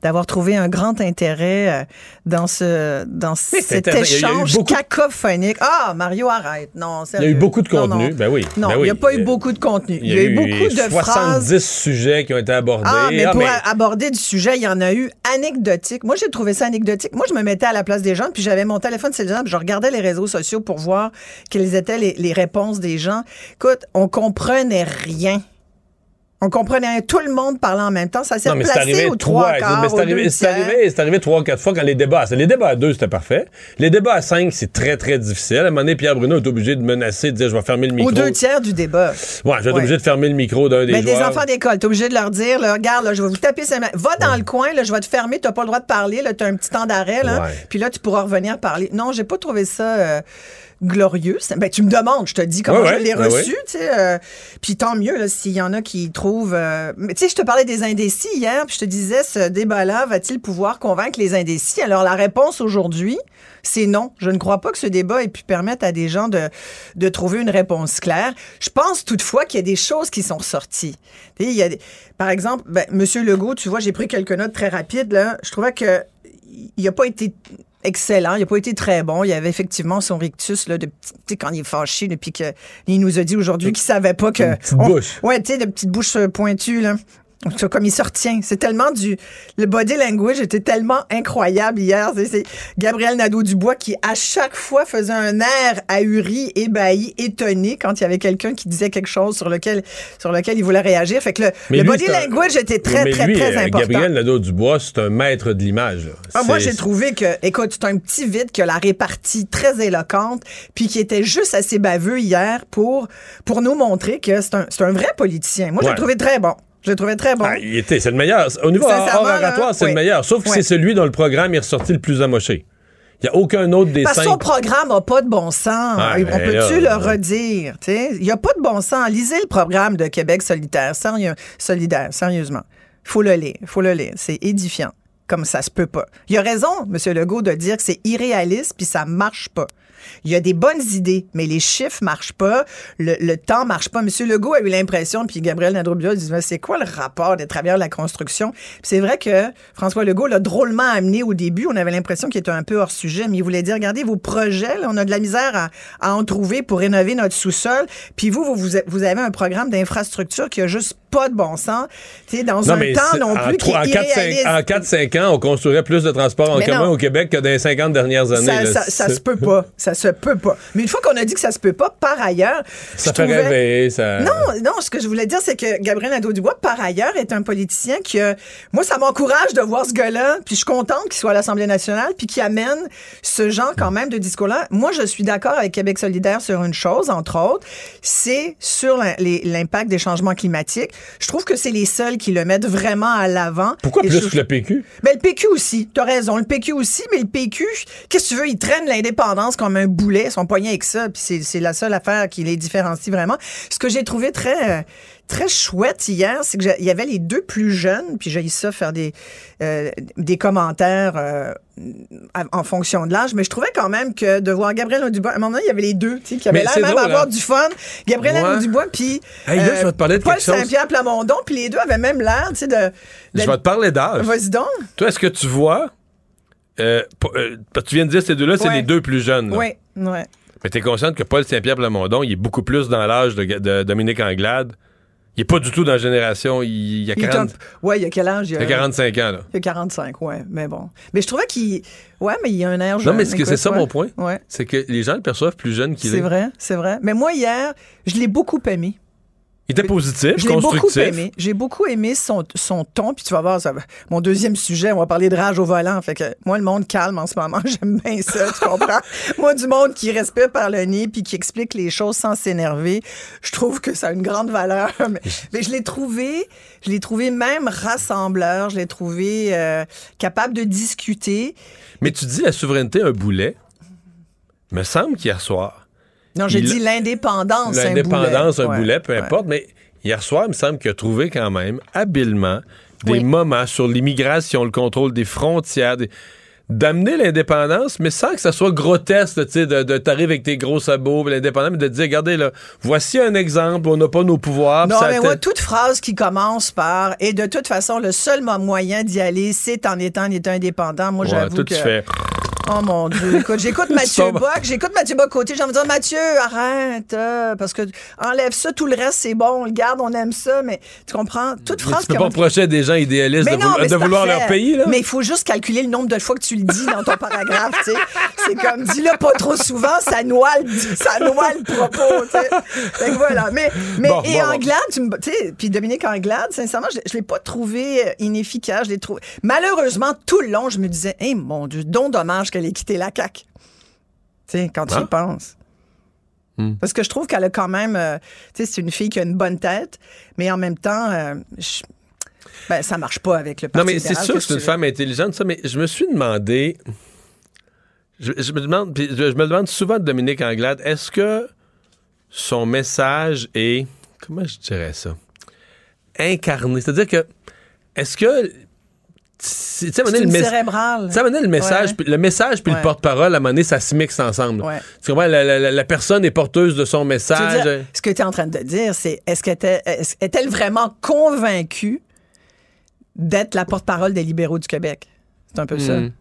d'avoir trouvé un grand intérêt euh, dans, ce, dans cet échange beaucoup- cacophonique. Ah, Mario, arrête. Non, Il y a eu beaucoup de contenu. non. Ben oui. Non, ben il n'y a pas eu beaucoup de contenu. Il y a, eu beaucoup de 70 phrases. sujets qui ont été abordés. Ah, mais Ah, pour mais- aborder du sujet, il y en a eu anecdotique. Moi, j'ai trouvé ça anecdotique. Moi, je me mettais à la place des gens, puis j'avais mon téléphone cellulaire, puis je regardais les réseaux sociaux pour voir quelles étaient les, les réponses des gens. Écoute, on comprenait rien. On comprenait rien. Tout le monde parlait en même temps. Ça s'est placé arrivé aux trois quarts, c'est arrivé, c'est trois, quatre fois quand les débats. Les débats à deux, c'était parfait. Les débats à cinq, c'est très, très difficile. À un moment donné, Pierre Bruno est obligé de menacer, de dire je vais fermer le micro. Aux deux tiers du débat. Ouais, je vais être Ouais. obligé de fermer le micro d'un des Mais des enfants d'école, t'es obligé de leur dire, là, regarde, là, je vais vous taper ces mains. Va dans le coin, là, je vais te fermer, t'as pas le droit de parler, là, t'as un petit temps d'arrêt, là. Puis là, tu pourras revenir parler. Non, j'ai pas trouvé ça euh, glorieux. C'est- Ben, tu me demandes, je te dis comment Ouais, je l'ai ouais, ouais, reçu, euh, puis tant mieux, là, s'il y en a qui trouvent. euh, Mais tu sais, je te parlais des indécis hier, puis je te disais, ce débat-là va-t-il pouvoir convaincre les indécis? Alors, la réponse aujourd'hui, c'est non. Je ne crois pas que ce débat ait pu permettre à des gens de, de trouver une réponse claire. Je pense toutefois qu'il y a des choses qui sont ressorties. Il y a des- par exemple, ben, Monsieur Legault, tu vois, j'ai pris quelques notes très rapides. Là. Je trouvais que il n'a pas été excellent, il n'a pas été très bon. Il y avait effectivement son rictus là, de petit- tu sais, quand il est fâché, depuis que il nous a dit aujourd'hui qu'il savait pas que. Une petite on- bouche. Ouais, tu sais, de petite bouche euh, pointue là. Comme il se retient. C'est tellement du. Le body language était tellement incroyable hier. C'est- Gabriel Nadeau-Dubois qui, à chaque fois, faisait un air ahuri, ébahi, étonné quand il y avait quelqu'un qui disait quelque chose sur lequel, sur lequel il voulait réagir. Fait que le, Mais le lui, body un- language était très, Mais très, lui, très euh, important. Gabriel Nadeau-Dubois, c'est un maître de l'image. Ah, moi, j'ai trouvé que, écoute, c'est un petit vide que la répartie très éloquente, puis qui était juste assez baveux hier pour, pour nous montrer que c'est un, un vrai politicien. Moi, je Ouais. l'ai trouvé très bon. Je l'ai trouvé très bon. Ah, il était, c'est le meilleur. Au niveau oratoire, c'est oui. le meilleur. Sauf que c'est celui dont le programme est ressorti le plus amoché. Il n'y a aucun autre des Parce que cinq. son programme n'a pas de bon sens. Ah, On ben peut-tu le redire? Il n'y a pas de bon sens. Lisez le programme de Québec solitaire, sérieux, solidaire, sérieusement. faut le lire. faut le lire. C'est édifiant. Comme ça se peut pas. Il a raison, M. Legault, de dire que c'est irréaliste puis ça marche pas. Il y a des bonnes idées, mais les chiffres marchent pas, le, le temps marche pas. M. Legault a eu l'impression, puis Gabriel Nadrobia dit c'est quoi le rapport des travailleurs de la construction? C'est vrai que François Legault l'a drôlement amené au début. On avait l'impression qu'il était un peu hors sujet, mais il voulait dire regardez vos projets, on a de la misère à, en trouver pour rénover notre sous-sol. Puis vous, vous, vous avez un programme d'infrastructure qui a juste pas de bon sens. Tu sais, dans Non, un temps non plus qui en est quatre, cinq- irréaliste. En 4-5 ans, on construirait plus de transports en Mais commun non. au Québec que dans les 50 dernières années. Ça, là. ça, ça C'est- se peut pas. Ça se peut pas. Mais une fois qu'on a dit que ça se peut pas, par ailleurs. Ça fait trouvais- rêver. Ça... Non, non, ce que je voulais dire, c'est que Gabriel Nadeau-Dubois, par ailleurs, est un politicien qui, a- moi, ça m'encourage de voir ce gars-là, puis je suis contente qu'il soit à l'Assemblée nationale, puis qui amène ce genre quand même de discours-là. Moi, je suis d'accord avec Québec solidaire sur une chose, entre autres, c'est sur l'impact des changements climatiques. Je trouve que c'est les seuls qui le mettent vraiment à l'avant. Pourquoi Et plus je- que le PQ? ben, le PQ aussi. T'as raison. Le PQ aussi, mais le PQ, qu'est-ce que tu veux? Il traîne l'indépendance comme un boulet, son poignet avec ça, puis c'est, c'est la seule affaire qui les différencie vraiment. Ce que j'ai trouvé très, euh, très chouette hier, c'est qu'il y avait les deux plus jeunes, puis j'ai eu ça faire des, euh, des commentaires euh, en fonction de l'âge, mais je trouvais quand même que de voir Gabriel Dubois, à un moment donné, il y avait les deux, tu sais, qui avaient l'air même drôle, avoir hein? du fun. Gabriel Ouais. Dubois, puis euh, Hey, là, je vais te parler de Paul. Saint-Pierre Plamondon, puis les deux avaient même l'air, tu sais, de... de- Je vais te parler d'âge. Vas-y donc. Toi, est-ce que tu vois. euh, tu viens de dire ces deux-là, c'est Ouais. les deux plus jeunes. Oui, oui. Mais t'es consciente que Paul Saint-Pierre Plamondon, il est beaucoup plus dans l'âge de, de Dominique Anglade. Il est pas du tout dans la génération. Il, il a Il est 40 un- Ouais, il y a quel âge? il a 45 ans, là. Il a 45, ouais, mais bon. Mais je trouvais qu'il. Ouais, mais il y a un air Non, jeune. mais c'est ça mon point. Ouais. C'est que les gens le perçoivent plus jeune qu'il est. C'est vrai, c'est vrai. Mais moi, hier, je l'ai beaucoup aimé. Il était positif, Je l'ai beaucoup constructif. aimé. J'ai beaucoup aimé son, son ton. Puis tu vas voir, ça mon deuxième sujet, on va parler de rage au volant. Fait que moi, le monde calme en ce moment, j'aime bien ça, tu comprends? moi, du monde qui respire par le nez puis qui explique les choses sans s'énerver, je trouve que ça a une grande valeur. Mais, mais je l'ai trouvé, je l'ai trouvé même rassembleur, je l'ai trouvé euh, capable de discuter. Mais tu dis la souveraineté un boulet. Me semble qu'hier soir, Non, j'ai dit l'indépendance, un l'indépendance, un Ouais, boulet, peu ouais. importe, mais hier soir, il me semble qu'il a trouvé quand même habilement des Oui. moments sur l'immigration, le contrôle des frontières, des- d'amener l'indépendance, mais sans que ça soit grotesque, tu sais, de, de t'arriver avec tes gros sabots, l'indépendance, mais de te dire, regardez, là, voici un exemple, on n'a pas nos pouvoirs. Non, mais moi, toute phrase qui commence par et de toute façon, le seul mo- moyen d'y aller, c'est en étant, en étant indépendant. Moi, Ouais, j'avoue que. tu fais... Oh mon Dieu, écoute, j'écoute Mathieu Bock, j'écoute Mathieu Bock côté, j'ai envie de dire Mathieu, arrête, euh, parce que enlève ça, tout le reste c'est bon, on le garde, on aime ça, mais tu comprends, toute Mais phrase tu peux pas reprocher à des gens idéalistes mais de, non, vouloir- mais de c'est vouloir parfait. leur pays, là. Mais il faut juste calculer le nombre de fois que tu le dis dans ton paragraphe, tu sais. C'est comme, dis-le pas trop souvent, ça noie le, ça noie le propos, tu sais. Que voilà. Mais, mais Bon, et bon. Anglade, tu sais, puis Dominique Anglade, sincèrement, je, je l'ai pas trouvé euh, inefficace, je l'ai trouvé. Malheureusement, tout le long, je me disais, hey, mon Dieu, donc dommage qu'elle ait quitté la CAQ. Tu sais, quand tu Ah. y penses. Hmm. Parce que je trouve qu'elle a quand même, euh, tu sais, c'est une fille qui a une bonne tête, mais en même temps, euh, je- ben, ça marche pas avec le Non, Parti mais c'est sûr que c'est une veux? femme intelligente, ça, mais je me suis demandé. Je, je me demande, je me demande souvent de Dominique Anglade, est-ce que son message est. Comment je dirais ça? Incarné? C'est-à-dire que. Est-ce que. Tu sais, le message, Ouais. puis- le message puis Ouais. le porte-parole, à un moment donné, ça se mixe ensemble. Ouais. Tu comprends? La, la- la- la personne est porteuse de son message. dire, ce que tu es en train de dire, c'est est-ce qu'elle était- est-elle vraiment convaincue d'être la porte-parole des libéraux du Québec? C'est un peu ça. Mm.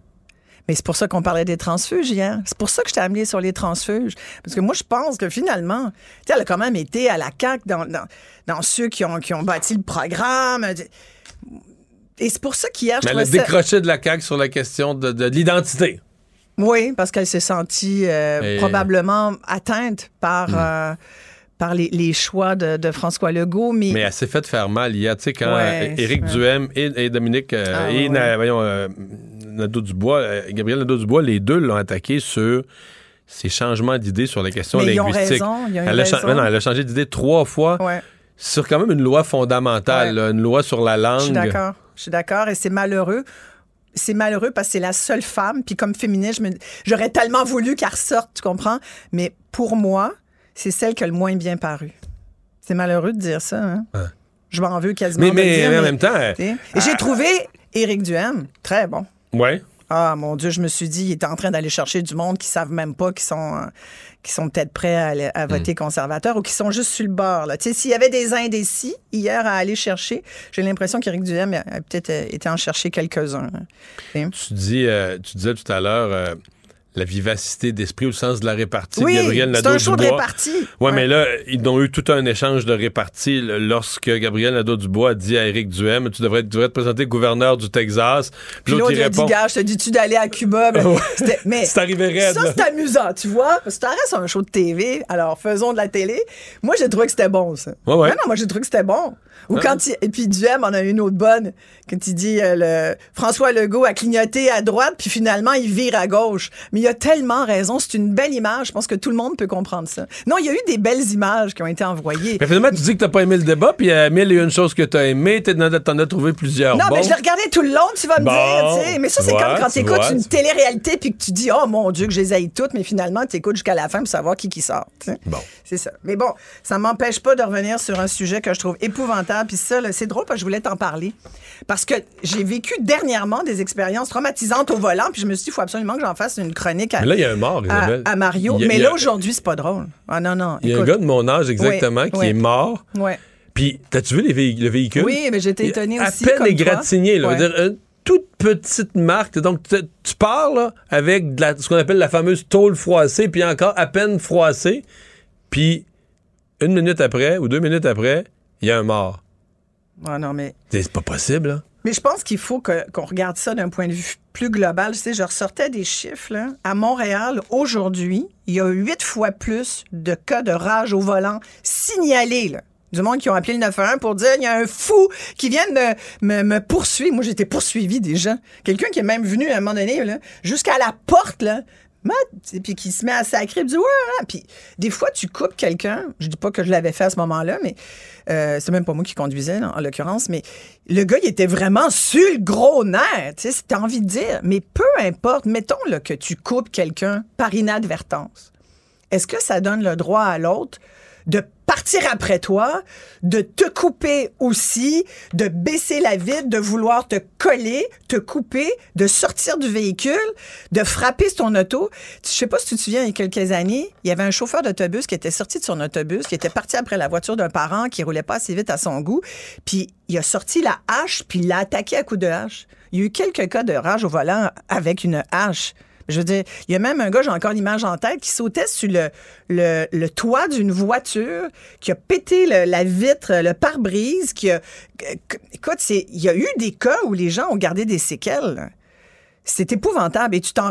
Mais c'est pour ça qu'on parlait des transfuges hier. C'est pour ça que je t'ai amené sur les transfuges. Parce que moi, je pense que finalement, tu elle a quand même été à la CAQ dans, dans, dans ceux qui ont, qui ont bâti le programme. Et c'est pour ça qu'hier, je Mais elle a ça... décroché de la CAQ sur la question de, de l'identité. Oui, parce qu'elle s'est sentie euh, Et- probablement atteinte par, euh, par les, les choix de, de François Legault. Mais, Mais elle s'est fait faire mal hier. Tu sais, quand Ouais, Éric. Duhem et, et Dominique euh, Ah, et ouais, Na- ouais. voyons, euh, Nadeau-Dubois, euh, Gabriel Nadeau-Dubois, les deux l'ont attaqué sur ses changements d'idées sur les questions Mais ils ont linguistiques. raison, ils ont elle, a raison. non, elle a changé d'idée trois fois Ouais. sur quand même une loi fondamentale, là, une loi sur la langue. Je suis d'accord. Je suis d'accord. Et c'est malheureux. C'est malheureux parce que c'est la seule femme. Puis comme féministe, j'aurais tellement voulu qu'elle ressorte, tu comprends? Mais pour moi, c'est celle qui a le moins bien paru. C'est malheureux de dire ça. Hein? Je m'en veux quasiment. Mais, mais, dire, mais en même temps, euh, j'ai trouvé Éric Duhem très bon. ouais. Ah mon Dieu, je me suis dit, il est en train d'aller chercher du monde qui savent même pas qui sont euh, qui sont peut-être prêts à, à voter conservateur ou qui sont juste sur le bord. S'il y avait des indécis hier à aller chercher, j'ai l'impression qu'Éric Duhem a, a peut-être euh, été en chercher quelques-uns. Tu, dis, euh, tu disais tout à l'heure euh, la vivacité d'esprit au sens de la répartie Oui, de Gabriel c'est un show de Nadeau-Dubois. répartie. Ouais, mais là, ils ont eu tout un échange de répartie lorsque Gabriel Nadeau-Dubois a dit à Éric Duhem Tu devrais, tu devrais te présenter gouverneur du Texas. Puis l'autre, il a dit, gars, je te dis-tu d'aller à Cuba? Ben, mais raide, Ça, c'est amusant, tu vois? Parce que ça reste un show de TV, alors faisons de la télé. Moi, j'ai trouvé que c'était bon, ça. Ouais, ouais. Non, non, moi, j'ai trouvé que c'était bon. Ou Ouais. quand il, et puis Duhem en a une autre bonne, quand il dit euh, le, François Legault a clignoté à droite, puis finalement, il vire à gauche. Mais il a tellement raison, c'est une belle image, je pense que tout le monde peut comprendre ça. Non, il y a eu des belles images qui ont été envoyées. Mais finalement, tu dis que t'as pas aimé le débat, puis euh, mille et une choses que t'as aimé, t'en as, trouvé plusieurs. Non, mais je l'ai regardé tout le long, tu vas me Bon, dire, tu sais. Mais ça, c'est comme quand tu tu écoutes vois, une télé-réalité puis que tu dis, oh mon Dieu, que je les aille toutes, mais finalement, tu écoutes jusqu'à la fin pour savoir qui qui sort. Bon. C'est ça. Mais bon, ça m'empêche pas de revenir sur un sujet que je trouve épouvantable. Puis ça, c'est drôle parce que je voulais t'en parler. Parce que j'ai vécu dernièrement des expériences traumatisantes au volant, puis je me suis dit, il faut absolument que j'en fasse une chronique à, Mais là, il y a un mort, à, Isabelle. à Mario. Y a- mais là, aujourd'hui, c'est pas drôle. Ah non, non. Il y a un gars de mon âge exactement Oui, qui oui. est mort. Ouais. Puis, t'as-tu vu les le véhicule? Oui, mais j'étais étonnée à aussi, peine comme toi. égratigné, là. Ouais. Dire, une toute petite marque. Donc, tu, tu pars là, avec de la- ce qu'on appelle la fameuse tôle froissée, puis encore à peine froissée. Puis, une minute après ou deux minutes après, il y a un mort. Ah non, mais. C'est pas possible, là. Mais je pense qu'il faut qu'on regarde ça d'un point de vue plus global. Tu sais, je ressortais des chiffres. Là. À Montréal, aujourd'hui, il y a huit fois plus de cas de rage au volant signalés. Là. Du monde qui ont appelé le 911 pour dire il y a un fou qui vient de me, me poursuivre. Moi, j'étais poursuivi déjà. Quelqu'un qui est même venu à un moment donné, jusqu'à la porte, là. Puis qui se met à sacrer, puis dit ouais. Puis des fois, tu coupes quelqu'un. Je dis pas que je l'avais fait à ce moment-là, mais euh, c'est même pas moi qui conduisais, en l'occurrence. Mais le gars, il était vraiment sur le gros nerf. Tu sais, si envie de dire. Mais peu importe, mettons que tu coupes quelqu'un par inadvertance. Est-ce que ça donne le droit à l'autre de partir après toi, de te couper aussi, de baisser la vitre, de vouloir te coller, te couper, de sortir du véhicule, de frapper ton auto. Je sais pas si tu te souviens, il y a quelques années, il y avait un chauffeur d'autobus qui était sorti de son autobus, qui était parti après la voiture d'un parent qui roulait pas assez vite à son goût, puis il a sorti la hache, puis il l'a attaqué à coups de hache. Il y a eu quelques cas de rage au volant avec une hache. Je veux dire, il y a même un gars, j'ai encore l'image en tête, qui sautait sur le, le, le toit d'une voiture, qui a pété le- la vitre, le pare-brise, qui a... Écoute, c'est- il y a eu des cas où les gens ont gardé des séquelles. C'est épouvantable. Et tu t'en...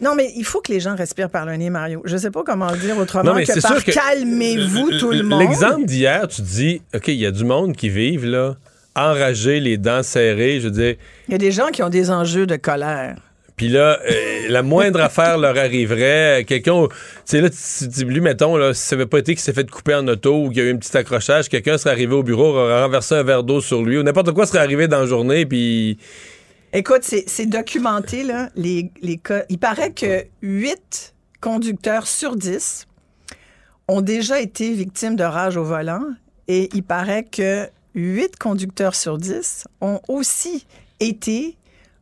Non, mais il faut que les gens respirent par le nez, Mario. Je sais pas comment le dire autrement Non, mais que c'est par calmez-vous tout le monde. L'exemple d'hier, tu dis, OK, il y a du monde qui vivent, là, enragés, les dents serrées, je veux dire. Il y a des gens qui ont des enjeux de colère. Puis là, euh, la moindre affaire leur arriverait. Quelqu'un, tu sais, là, tu dis, lui, mettons, là, si ça avait pas été qu'il s'est fait couper en auto ou qu'il y a eu un petit accrochage, quelqu'un serait arrivé au bureau, aurait renversé un verre d'eau sur lui ou n'importe quoi serait arrivé dans la journée, puis. Écoute, c'est c'est documenté, là, les, les cas. Il paraît que 8 conducteurs sur 10 ont déjà été victimes de rage au volant et il paraît que 8 conducteurs sur 10 ont aussi été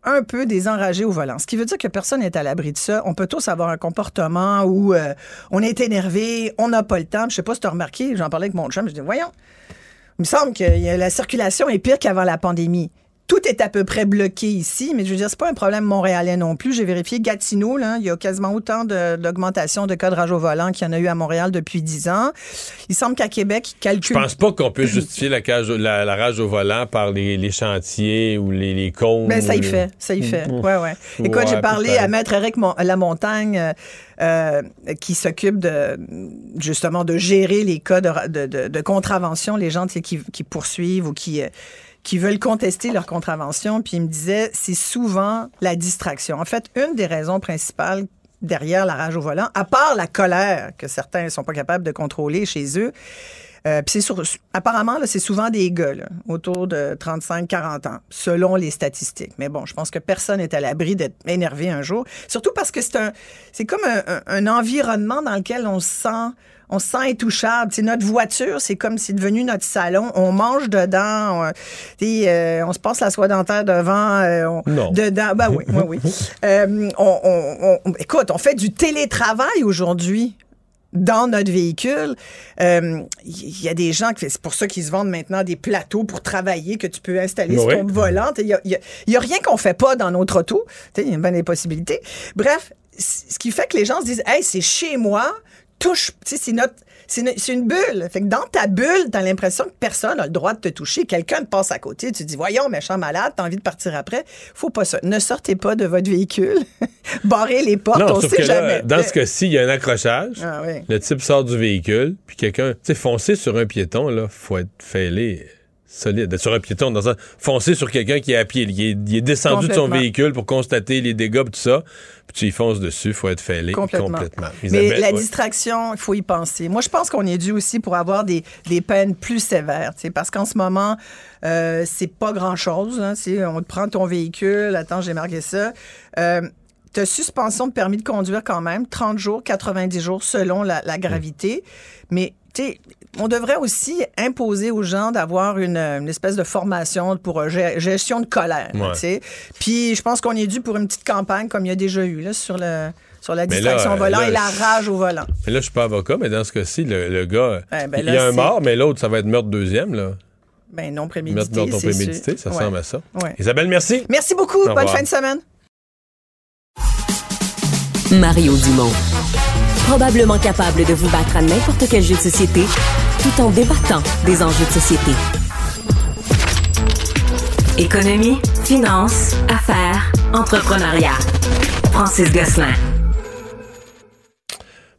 un peu des enragés au volant. Ce qui veut dire que personne n'est à l'abri de ça. On peut tous avoir un comportement où euh, on est énervé, on n'a pas le temps. Je sais pas si tu as remarqué, j'en parlais avec mon chum, je dis, voyons, il me semble que a- la circulation est pire qu'avant la pandémie. Tout est à peu près bloqué ici, mais je veux dire, c'est pas un problème montréalais non plus. J'ai vérifié Gatineau, là, il y a quasiment autant d'augmentation de, cas de rage au volant qu'il y en a eu à Montréal depuis 10 ans. Il semble qu'à Québec, ils Je calculent. pense pas qu'on peut justifier la, cage, la, la rage au volant par les, les chantiers ou les, les cônes. Ben, ça y fait, ça y fait. Mm. Ouais, ouais. Écoute, Ouais, j'ai parlé à Maître Eric Mon- Lamontagne, euh, euh, qui s'occupe de, justement, de gérer les cas de, ra- de, de- de contravention, les gens tu sais, qui, qui poursuivent ou qui, euh, qui veulent contester leur contravention. Puis il me disait, c'est souvent la distraction. En fait, une des raisons principales derrière la rage au volant, à part la colère que certains ne sont pas capables de contrôler chez eux, euh, c'est apparemment, c'est souvent des gars, autour de 35-40 ans, selon les statistiques. Mais bon, je pense que personne n'est à l'abri d'être énervé un jour. Surtout parce que c'est un, c'est comme un, un- un environnement dans lequel on se sent, on se sent intouchable. C'est notre voiture, c'est comme c'est devenu notre salon. On mange dedans, on, euh, on se passe la soie dentaire devant, euh, on- Non. dedans. Ben oui, oui, oui. Euh, on, on- écoute, on fait du télétravail aujourd'hui dans notre véhicule. Euh, Il y a des gens, qui c'est pour ça qu'ils se vendent maintenant des plateaux pour travailler que tu peux installer Oui. sur ton volant. Il n'y a, rien qu'on fait pas dans notre auto. Il y a bien des possibilités. Bref, ce qui fait que les gens se disent, hey, c'est chez moi, touche, c'est notre... C'est une, bulle. Fait que dans ta bulle, t'as l'impression que personne n'a le droit de te toucher. Quelqu'un te passe à côté. Tu te dis, voyons, méchant malade, t'as envie de partir après. Faut pas ça. Ne sortez pas de votre véhicule. Barrez les portes. Non, on sait là, jamais. dans ce cas-ci, il y a un accrochage. Ah oui. Le type sort du véhicule, puis quelqu'un, tu sais, foncer sur un piéton, là, faut être fêlé solide. Sur un piéton, dans un, foncer sur quelqu'un qui est à pied. Il est, il est descendu de son Complètement. véhicule pour constater les dégâts, tout ça. Puis tu y fonces dessus, faut être fêlé Complètement. Mais Isabelle, la ouais. distraction, il faut y penser. Moi, je pense qu'on est dû aussi pour avoir des, des peines plus sévères, parce qu'en ce moment, euh, c'est pas grand-chose. Hein, on te prend ton véhicule, attends, j'ai marqué ça. Euh, tu suspension de permis de conduire quand même, 30 jours, 90 jours selon la, la gravité. Mais, tu sais, on devrait aussi imposer aux gens d'avoir une, une espèce de formation pour euh, gestion de colère. Ouais. tu sais. Puis je pense qu'on est dû pour une petite campagne comme il y a déjà eu là, sur, le, sur la distraction là, au volant là, et la rage au volant. Mais là, je suis pas avocat, mais dans ce cas-ci, le, le gars, ben il y a un mort, mais l'autre, ça va être meurtre deuxième, là. Ben non prémédité. meurtre non c'est prémédité, ça Ouais. ressemble à ça. Ouais. Isabelle, merci. Merci beaucoup. Au Bonne revoir. fin de semaine. Mario Dumont. Probablement capable de vous battre à n'importe quel jeu de société tout en débattant des enjeux de société. Économie, finance, affaires, entrepreneuriat. Francis Gosselin.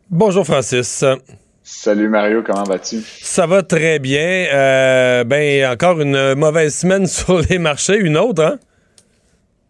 Bonjour, Francis. Salut Mario, comment vas-tu? Ça va très bien. Euh, ben, encore une mauvaise semaine sur les marchés. Une autre, hein?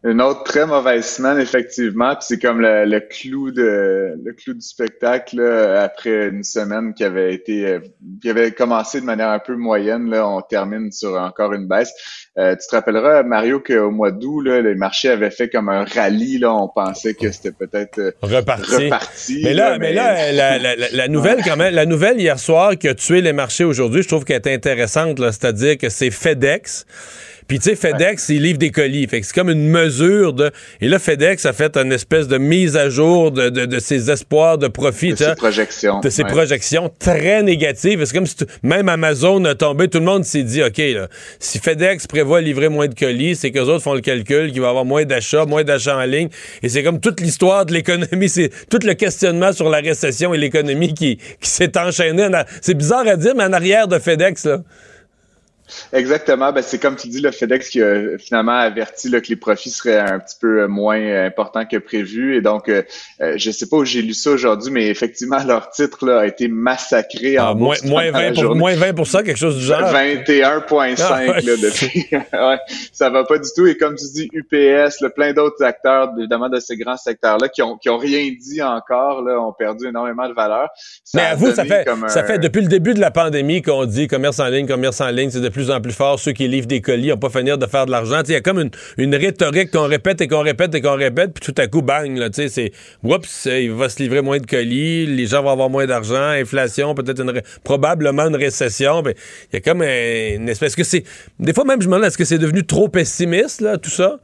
Une autre très mauvaise semaine, effectivement. Puis c'est comme le, le clou de le clou du spectacle là, après une semaine qui avait été euh, qui avait commencé de manière un peu moyenne. Là, on termine sur encore une baisse. Euh, tu te rappelleras, Mario, qu'au mois d'août, là, les marchés avaient fait comme un rallye. Là, on pensait que c'était peut-être euh, Reparti. reparti, Mais là, là, mais mais- là, la, la- la- la nouvelle quand même, la nouvelle hier soir qui a tué les marchés aujourd'hui, je trouve qu'elle est intéressante. là. C'est-à-dire que c'est FedEx. Puis tu sais, FedEx, il livre des colis. Fait que c'est comme une mesure de. Et là, FedEx a fait une espèce de mise à jour de, de, de ses espoirs de profit. de ses projections. de ses Ouais. projections très négatives. C'est comme si tu- même Amazon a tombé, tout le monde s'est dit, OK, là, si FedEx prévoit livrer moins de colis, c'est qu'eux autres font le calcul qu'il va y avoir moins d'achats, moins d'achats en ligne. Et c'est comme toute l'histoire de l'économie, c'est tout le questionnement sur la récession et l'économie qui, qui s'est enchaîné. en a- C'est bizarre à dire, mais en arrière de FedEx, là. Exactement. Ben, c'est comme tu dis, le FedEx qui a finalement averti là, que les profits seraient un petit peu euh, moins euh, importants que prévu. Et donc, euh, euh, je sais pas où j'ai lu ça aujourd'hui, mais effectivement, leur titre là, a été massacré en Ah, moins, bourse moins, la 20 pour, moins 20 quelque chose du genre. 21,5 Ah, ouais. là, depuis. ouais, ça va pas du tout. Et comme tu dis, UPS, là, plein d'autres acteurs, évidemment, de ces grands secteurs-là, qui ont, qui ont rien dit encore, là, ont perdu énormément de valeur. Ça Mais a avoue, ça fait, ça fait depuis le début de la pandémie qu'on dit commerce en ligne, commerce en ligne, c'est de plus en plus fort. Ceux qui livrent des colis n'ont pas finir de faire de l'argent. Il y a comme une, une rhétorique qu'on répète et qu'on répète et qu'on répète, puis tout à coup, bang, là, c'est oups, il va se livrer moins de colis, les gens vont avoir moins d'argent, inflation, peut-être une probablement une récession. Ben, Il y a comme un- une espèce que c'est. Des fois même je me demande est-ce que c'est devenu trop pessimiste, là, tout ça?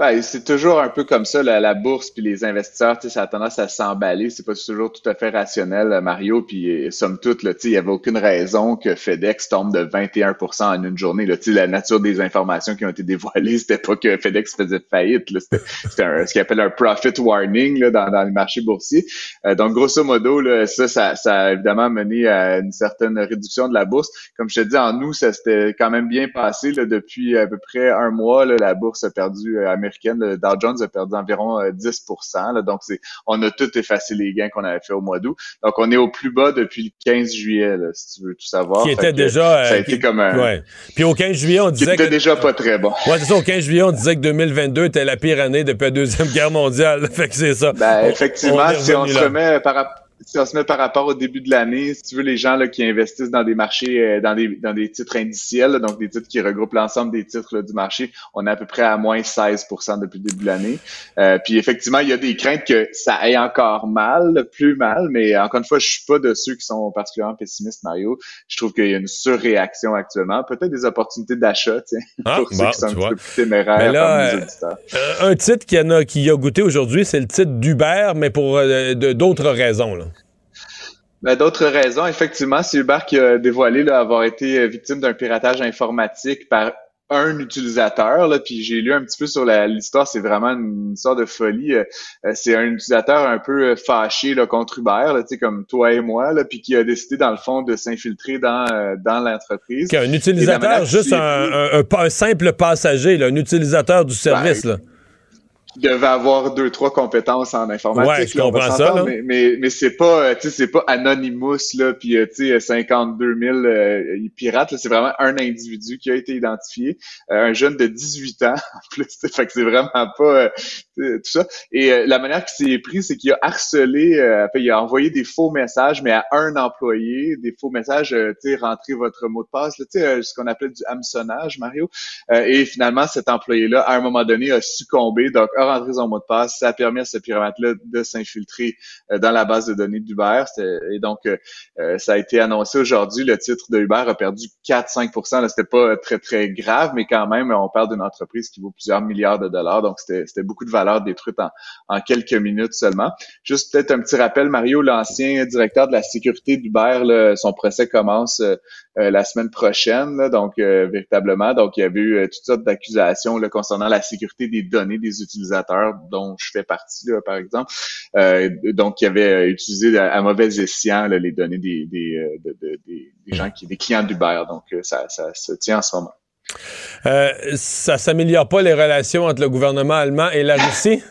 Ben, c'est toujours un peu comme ça, la, la bourse puis les investisseurs, ça a tendance à s'emballer. C'est pas toujours tout à fait rationnel, euh, Mario. Puis, euh, somme toute, il y avait aucune raison que FedEx tombe de 21% en une journée. Là. La nature des informations qui ont été dévoilées, c'était pas que FedEx faisait faillite. C'était ce qu'ils appelle un profit warning là, dans, dans les marchés boursiers. Euh, donc, grosso modo, là, ça, ça, ça a évidemment mené à une certaine réduction de la bourse. Comme je te dis, en nous, ça s'était quand même bien passé. Là, depuis à peu près un mois, là, la bourse a perdu le Dow Jones a perdu environ 10% euh, Donc, c'est, on a tout effacé les gains qu'on avait fait au mois d'août. Donc, on est au plus bas depuis le 15 juillet, si tu veux tout savoir. Qui était déjà... ça a euh, été comme un... Ouais. Puis au 15 juillet, on disait qui était déjà pas très bon. Ouais, c'est ça. Au 15 juillet, on disait que 2022 était la pire année depuis la Deuxième Guerre mondiale. fait que c'est ça. Ben, effectivement, si on se remet par rapport si on se met par rapport au début de l'année, si tu veux, les gens là, qui investissent dans des marchés, euh, dans, des, dans des titres indiciels, donc des titres qui regroupent l'ensemble des titres du marché, on est à peu près à moins 16% depuis le début de l'année. Euh, puis effectivement, il y a des craintes que ça aille encore mal, plus mal, mais encore une fois, je suis pas de ceux qui sont particulièrement pessimistes, Mario. Je trouve qu'il y a une surréaction actuellement, peut-être des opportunités d'achat, ah, pour ceux qui sont un petit peu plus téméraires là, comme les auditeurs. Euh, un titre qui, en a, qui a goûté aujourd'hui, c'est le titre d'Uber, mais pour euh, d'autres raisons. Là. Ben, D'autres raisons, effectivement, c'est Uber qui a dévoilé là, avoir été euh, victime d'un piratage informatique par un utilisateur. Là, puis j'ai lu un petit peu sur l'histoire, c'est vraiment une histoire de folie. Euh, euh, c'est un utilisateur un peu fâché là, contre Uber, là, tu sais, comme toi et moi, là, puis qui a décidé dans le fond de s'infiltrer dans, euh, dans l'entreprise. La utilisateur, juste un, un- un un simple passager, là, un utilisateur du service. là. Qui devait avoir deux trois compétences en informatique. Ouais, je là, comprends ça, là. Mais, mais, mais c'est pas, euh, tu sais, c'est pas Anonymous là, puis euh, tu sais, 52 000 euh, pirates. C'est vraiment un individu qui a été identifié, euh, un jeune de 18 ans en plus. Fait que c'est vraiment pas euh, tout ça. Et la manière qu'il s'est pris, c'est qu'il a harcelé, euh, il a envoyé des faux messages, mais à un employé, des faux messages, tu sais, rentrez votre mot de passe, là, tu sais, ce qu'on appelait du hameçonnage, Mario. Et finalement, cet employé-là, à un moment donné, a succombé, donc a rentré son mot de passe. Ça a permis à ce pyramide-là de s'infiltrer euh, dans la base de données d'Uber. Et donc, euh, euh, ça a été annoncé aujourd'hui. Le titre de Uber a perdu 4-5 Là, C'était pas très, très grave, mais quand même, on parle d'une entreprise qui vaut plusieurs milliards de dollars. Donc, c'était beaucoup de valeur détruite en, quelques minutes seulement. Juste peut-être un petit rappel, Mario, l'ancien directeur de la sécurité d'Uber, son procès commence la semaine prochaine, donc véritablement. Donc, il y avait eu toutes sortes d'accusations concernant la sécurité des données des utilisateurs, dont je fais partie, par exemple. Euh, donc, il avait euh, utilisé à, à mauvais escient les données des, euh, de- de- des, des gens qui, des clients d'Uber. Donc, euh, ça, ça se tient en ce moment. Euh, ça s'améliore pas les relations entre le gouvernement allemand et la Russie?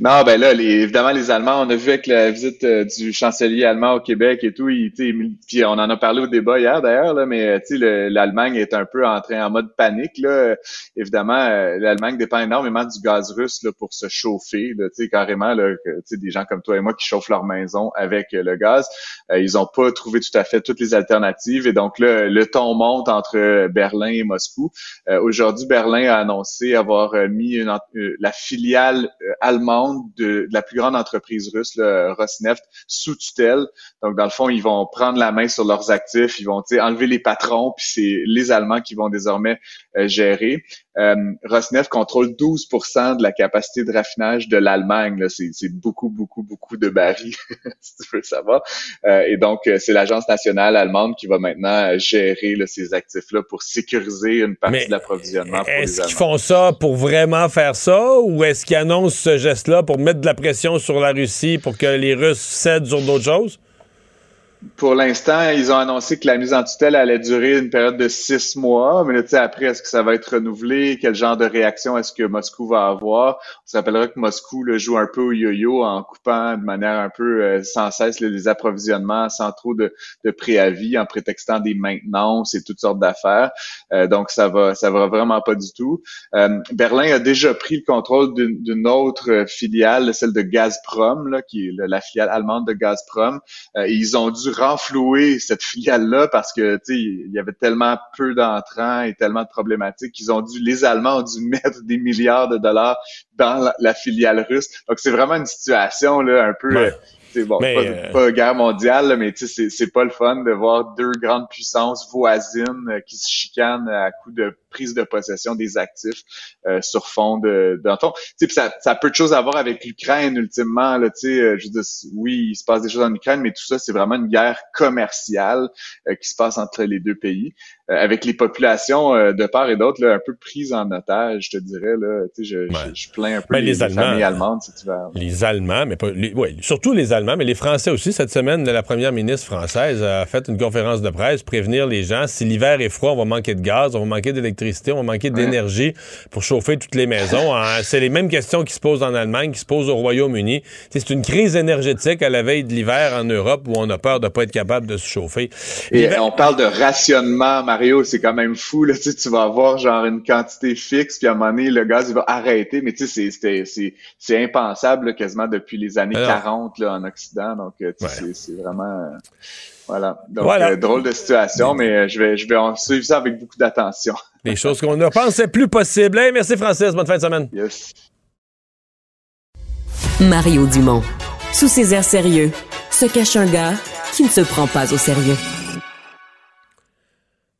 Non, ben là, les, évidemment, les Allemands, on a vu avec la visite euh, du chancelier allemand au Québec et tout, il, puis on en a parlé au débat hier d'ailleurs, là, mais l'Allemagne est un peu en train en mode panique. Là. Évidemment, euh, l'Allemagne dépend énormément du gaz russe là, pour se chauffer. Là, carrément, là, que, des gens comme toi et moi qui chauffent leur maison avec euh, le gaz, ils ont pas trouvé tout à fait toutes les alternatives. Et donc là, le ton monte entre Berlin et Moscou. Aujourd'hui, Berlin a annoncé avoir mis une la filiale euh, de, de la plus grande entreprise russe, là, Rosneft, sous tutelle. Donc, dans le fond, ils vont prendre la main sur leurs actifs, ils vont enlever les patrons, puis c'est les Allemands qui vont désormais euh, gérer. Euh, Rosneft contrôle 12% de la capacité de raffinage de l'Allemagne. C'est beaucoup, beaucoup, beaucoup de barils, si tu veux le savoir. Euh, et donc, euh, c'est l'Agence nationale allemande qui va maintenant gérer là, ces actifs-là pour sécuriser une partie Mais de l'approvisionnement Est-ce qu'ils font ça pour vraiment faire ça ou est-ce qu'ils annoncent ce geste-là pour mettre de la pression sur la Russie pour que les Russes cèdent sur d'autres choses? Pour l'instant, ils ont annoncé que la mise en tutelle allait durer une période de six mois. Mais là, tu sais, après, est-ce que ça va être renouvelé? Quel genre de réaction est-ce que Moscou va avoir? On se rappellera que Moscou là, joue un peu au yo-yo en coupant de manière un peu euh, sans cesse les approvisionnements sans trop de, de préavis, en prétextant des maintenances et toutes sortes d'affaires. Euh, donc, ça va, ça va vraiment pas du tout. Euh, Berlin a déjà pris le contrôle d'une autre filiale, celle de Gazprom, là, qui est la, filiale allemande de Gazprom. Euh, ils ont dû renflouer cette filiale-là parce que tu sais, il y avait tellement peu d'entrants et tellement de problématiques qu'ils ont dû, les Allemands ont dû mettre des milliards de dollars dans la, la filiale russe. Donc c'est vraiment une situation là un peu. Ouais. c'est bon, Mais, pas, euh, pas guerre mondiale, là, mais tu sais, c'est c'est pas le fun de voir deux grandes puissances voisines euh, qui se chicanent à coups de prise de possession des actifs euh, sur fond de, de tu sais, ça, ça a peu de choses à voir avec l'Ukraine ultimement. Là, tu sais, euh, je veux oui, il se passe des choses en Ukraine, mais tout ça, c'est vraiment une guerre commerciale euh, qui se passe entre les deux pays. Euh, avec les populations de part et d'autre un peu prises en otage, je te dirais. Là, je, je, je, plains un peu ben, les, les, Allemands, familles allemandes, tu. Les Allemands, mais pas, les, ouais, surtout les Allemands, mais les Français aussi. Cette semaine, la première ministre française a fait une conférence de presse, prévenir les gens, si l'hiver est froid, on va manquer de gaz, on va manquer d'électricité, on va manquer d'énergie pour chauffer toutes les maisons. C'est les mêmes questions qui se posent en Allemagne, qui se posent au Royaume-Uni. C'est une crise énergétique à la veille de l'hiver en Europe où on a peur de pas être capable de se chauffer. Et on parle de rationnement, Mario, c'est quand même fou. Là, tu, tu vas avoir genre une quantité fixe, puis à un moment donné, le gaz il va arrêter. Mais tu sais, c'est impensable là, quasiment depuis les années 40 là, en Occident. Donc, tu sais, c'est vraiment... Voilà. Donc, euh, drôle de situation, mais euh, je vais, je vais en suivre ça avec beaucoup d'attention. Les choses qu'on ne pensait plus possibles. merci Francis, bonne fin de semaine. Yes. Mario Dumont. Sous ses airs sérieux, se cache un gars qui ne se prend pas au sérieux.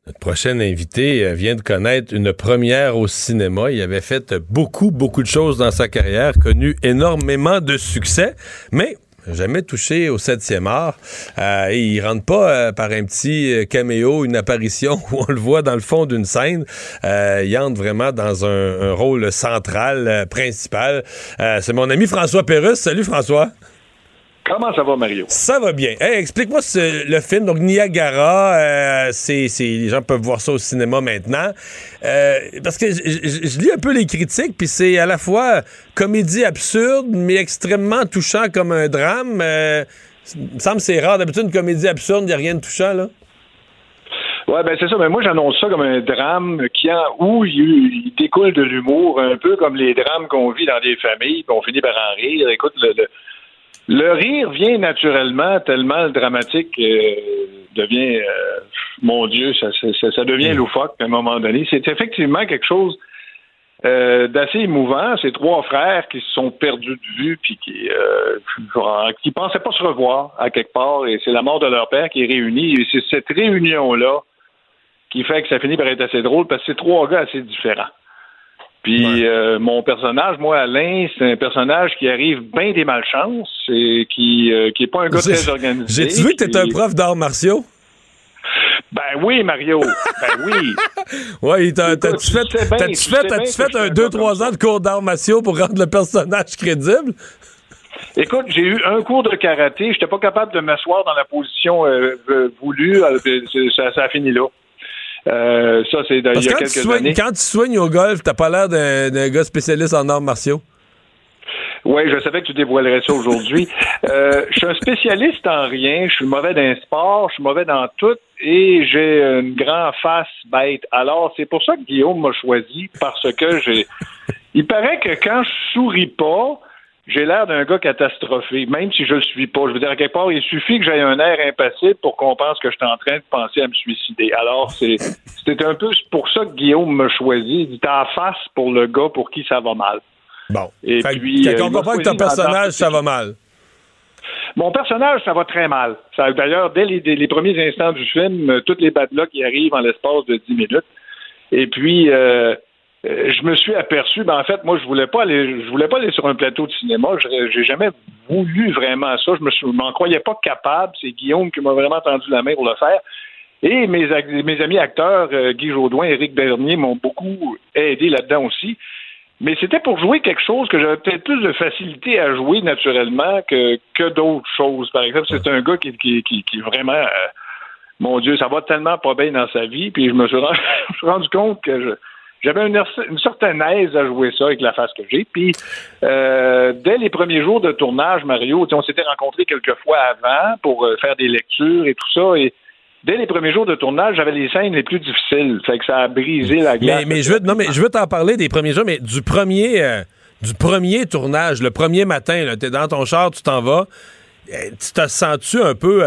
Notre prochain invité euh, vient de connaître une première au cinéma. Il avait fait beaucoup, beaucoup de choses dans sa carrière, connu énormément de succès, mais jamais touché au septième art. Euh, et rentre pas euh, par un petit euh, caméo, une apparition où on le voit dans le fond d'une scène. Euh, il entre vraiment dans un, un rôle central, principal. C'est mon ami François Pérusse. Salut François. Comment ça va, Mario? Ça va bien. Explique-moi le film. Donc, Niagara, euh, c'est, les gens peuvent voir ça au cinéma maintenant. Euh, parce que je lis un peu les critiques, puis c'est à la fois comédie absurde, mais extrêmement touchant comme un drame. Euh, il me semble que c'est rare. D'habitude, une comédie absurde, il n'y a rien de touchant, là. Ouais, ben c'est ça. Mais moi, j'annonce ça comme un drame qui en, où il, découle de l'humour, un peu comme les drames qu'on vit dans des familles, puis on finit par en rire. Écoute, le le rire vient naturellement tellement le dramatique euh, devient, euh, mon Dieu, ça, ça, ça devient mm. loufoque à un moment donné. C'est effectivement quelque chose euh, d'assez émouvant. Ces trois frères qui se sont perdus de vue puis qui qui pensaient pas se revoir à quelque part et c'est la mort de leur père qui est réunie et c'est cette réunion là qui fait que ça finit par être assez drôle parce que c'est trois gars assez différents. Puis euh, mon personnage, moi, Alain, c'est un personnage qui arrive bien des malchances et qui euh, qui est pas un gars très organisé. J'ai-tu vu que t'es un prof d'arts martiaux? Ben oui, Mario. Ben oui. oui, t'as-tu fait, -tu fait, fait un 2-3 ans de cours d'arts martiaux pour rendre le personnage crédible? Écoute, j'ai eu un cours de karaté. J'étais pas capable de m'asseoir dans la position euh, voulue. Ça, ça a fini là. Euh, ça, c'est il y a quelques années. Quand tu soignes au golf, t'as pas l'air d'un gars spécialiste en arts martiaux? Oui, je savais que tu dévoilerais ça aujourd'hui. euh, je suis un spécialiste en rien. Je suis mauvais dans le sport, je suis mauvais dans tout et j'ai une grande face bête. Alors, c'est pour ça que Guillaume m'a choisi parce que j'ai. Il paraît que quand je souris pas, j'ai l'air d'un gars catastrophé, même si je le suis pas. Je veux dire, à quelque part, il suffit que j'aie un air impassible pour qu'on pense que je suis en train de penser à me suicider. Alors, c'est, c'était un peu pour ça que Guillaume me choisit. Il dit, en face pour le gars pour qui ça va mal. Bon. Et puis. Quand on comprend que ton personnage, ça va mal. Mon personnage, ça va très mal. d'ailleurs, dès les, premiers instants du film, toutes les bad qui arrivent en l'espace de 10 minutes. Et puis, euh, euh, je me suis aperçu, ben en fait, moi, je voulais pas aller, je voulais pas aller sur un plateau de cinéma. J'ai jamais voulu vraiment ça. Je me m'en croyais pas capable. C'est Guillaume qui m'a vraiment tendu la main pour le faire. Et mes, mes amis acteurs, euh, Guy Jodoin, Éric Bernier, m'ont beaucoup aidé là-dedans aussi. Mais c'était pour jouer quelque chose que j'avais peut-être plus de facilité à jouer naturellement que, que d'autres choses. Par exemple, c'est un gars qui, qui, qui, vraiment, euh, mon Dieu, ça va tellement pas bien dans sa vie. Puis je me suis rendu compte que je, j'avais une, certaine aise à jouer ça avec la face que j'ai. Puis, euh, dès les premiers jours de tournage, Mario, on s'était rencontrés quelques fois avant pour euh, faire des lectures et tout ça. Et dès les premiers jours de tournage, j'avais les scènes les plus difficiles. Fait que ça a brisé la glace. Mais, je veux, non, mais je veux t'en parler des premiers jours, mais du premier, euh, du premier tournage, le premier matin, tu es dans ton char, tu t'en vas. Tu te sens-tu un peu.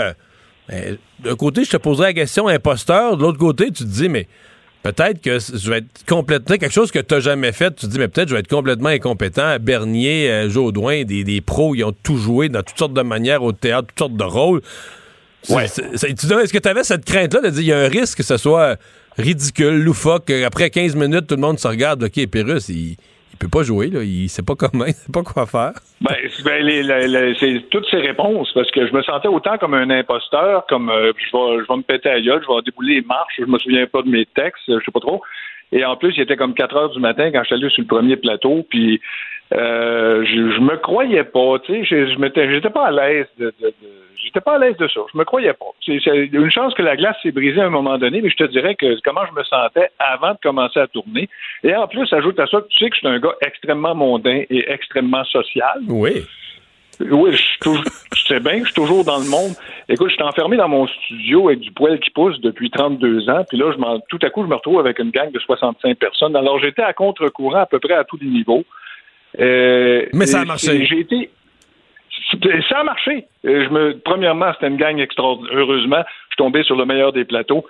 d'un côté, je te poserais la question imposteur. De l'autre côté, tu te dis, mais peut-être que je vais être complètement quelque chose que tu n'as jamais fait. Tu te dis, mais peut-être je vais être complètement incompétent. Bernier, euh, Jaudoin, des, des pros, ils ont tout joué dans toutes sortes de manières au théâtre, toutes sortes de rôles. Ouais. Est-ce que tu avais cette crainte-là de dire il y a un risque que ce soit ridicule, loufoque, après 15 minutes, tout le monde se regarde, OK, Pérus, il il peut pas jouer, là. Il sait pas comment, il sait pas quoi faire. Ben, ben c'est toutes ces réponses, parce que je me sentais autant comme un imposteur, comme euh, je, vais, je vais me péter à gueule, je vais débouler les marches, je me souviens pas de mes textes, je sais pas trop. Et en plus, il était comme 4 heures du matin quand je suis allé sur le premier plateau, puis euh, je, je me croyais pas, tu sais, je, je m'étais, j'étais pas à l'aise de, de, de j'étais pas à l'aise de ça. Je me croyais pas. C'est, une chance que la glace s'est brisée à un moment donné, mais je te dirais que comment je me sentais avant de commencer à tourner. Et en plus, ajoute à ça que tu sais que je suis un gars extrêmement mondain et extrêmement social. Oui. Oui, je, je sais bien que je suis toujours dans le monde. Écoute, je suis enfermé dans mon studio avec du poil qui pousse depuis 32 ans, puis là, je tout à coup, je me retrouve avec une gang de 65 personnes. Alors, j'étais à contre-courant à peu près à tous les niveaux. Euh, Mais ça a marché. J'ai été. Ça a marché. Euh, je me, premièrement, c'était une gang extraordinaire. Heureusement, je suis tombé sur le meilleur des plateaux,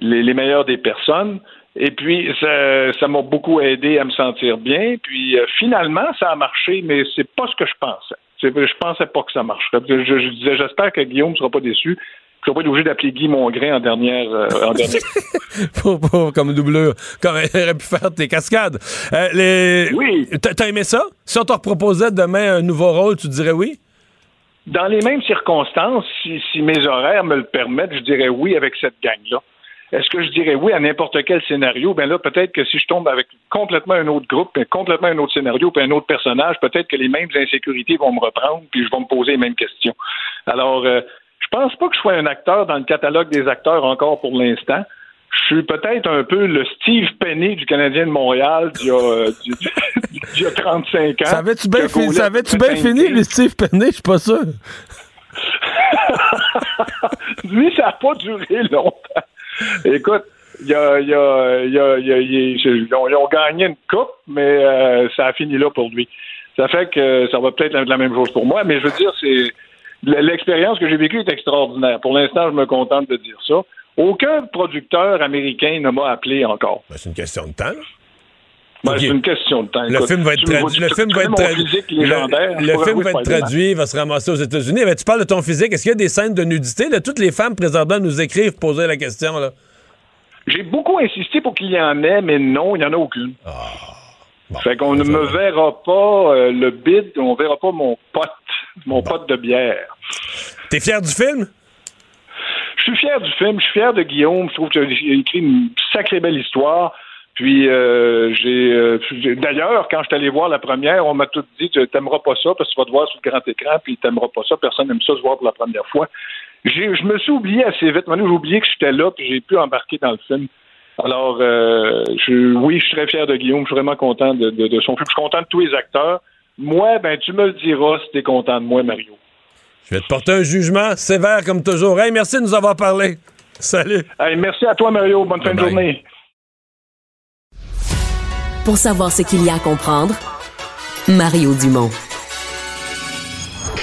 les, les meilleurs des personnes. Et puis, ça m'a beaucoup aidé à me sentir bien. Puis, euh, finalement, ça a marché, mais c'est pas ce que je pensais. Je pensais pas que ça marcherait. Je, je disais, j'espère que Guillaume ne sera pas déçu je ne pas être obligé d'appeler Guy Mongrain en dernière. Euh, en dernière. pour, pour, comme doubleur. Comme il aurait pu faire tes cascades. Euh, les... Oui. T'as aimé ça? Si on te proposait demain un nouveau rôle, tu dirais oui? Dans les mêmes circonstances, si, si mes horaires me le permettent, je dirais oui avec cette gang-là. Est-ce que je dirais oui à n'importe quel scénario? Ben là, peut-être que si je tombe avec complètement un autre groupe, complètement un autre scénario, puis un autre personnage, peut-être que les mêmes insécurités vont me reprendre, puis je vais me poser les mêmes questions. Alors, euh, je pense pas que je sois un acteur dans le catalogue des acteurs encore pour l'instant. Je suis peut-être un peu le Steve Penny du Canadien de Montréal d'il y a, 35 ans. Savais-tu bien fini, le Steve Penny? Je suis pas sûr. Lui, ça n'a pas duré longtemps. Écoute, ils, ont, gagné une coupe, mais euh, ça a fini là pour lui. Ça fait que ça va peut-être être la même chose pour moi, mais je veux dire, c'est L'expérience que j'ai vécue est extraordinaire. Pour l'instant, je me contente de dire ça. Aucun producteur américain ne m'a appelé encore. Ben, c'est une question de temps. Ben, C'est une question de temps. Le film va être traduit. Le film va être traduit. Le, film va être traduit, va se ramasser aux États-Unis. Mais tu parles de ton physique. Est-ce qu'il y a des scènes de nudité? Là, toutes les femmes présentement nous écrivent poser la question. Là. J'ai beaucoup insisté pour qu'il y en ait, mais non, il n'y en a aucune. Ah. fait qu'on ne me verra pas euh, le bid, on verra pas mon pote mon pote de bière. T'es fier du film? Je suis fier du film, je suis fier de Guillaume. Je trouve qu'il a écrit une sacrée belle histoire. Puis euh, j'ai d'ailleurs, quand je suis allé voir la première, on m'a tout dit tu t'aimeras pas ça parce que tu vas te voir sur le grand écran, puis t'aimeras pas ça, personne n'aime ça se voir pour la première fois. Je me suis oublié assez vite. Maintenant, j'ai oublié que j'étais là, puis j'ai pu embarquer dans le film. Alors, euh, je, oui, je suis très fier de Guillaume. Je suis vraiment content de, de son film. Je suis content de tous les acteurs. Moi, ben, tu me le diras si t'es content de moi, Mario. Je vais te porter un jugement sévère comme toujours. Hey, merci de nous avoir parlé. Salut. Hey, merci à toi, Mario. Bonne fin de journée. Pour savoir ce qu'il y a à comprendre, Mario Dumont.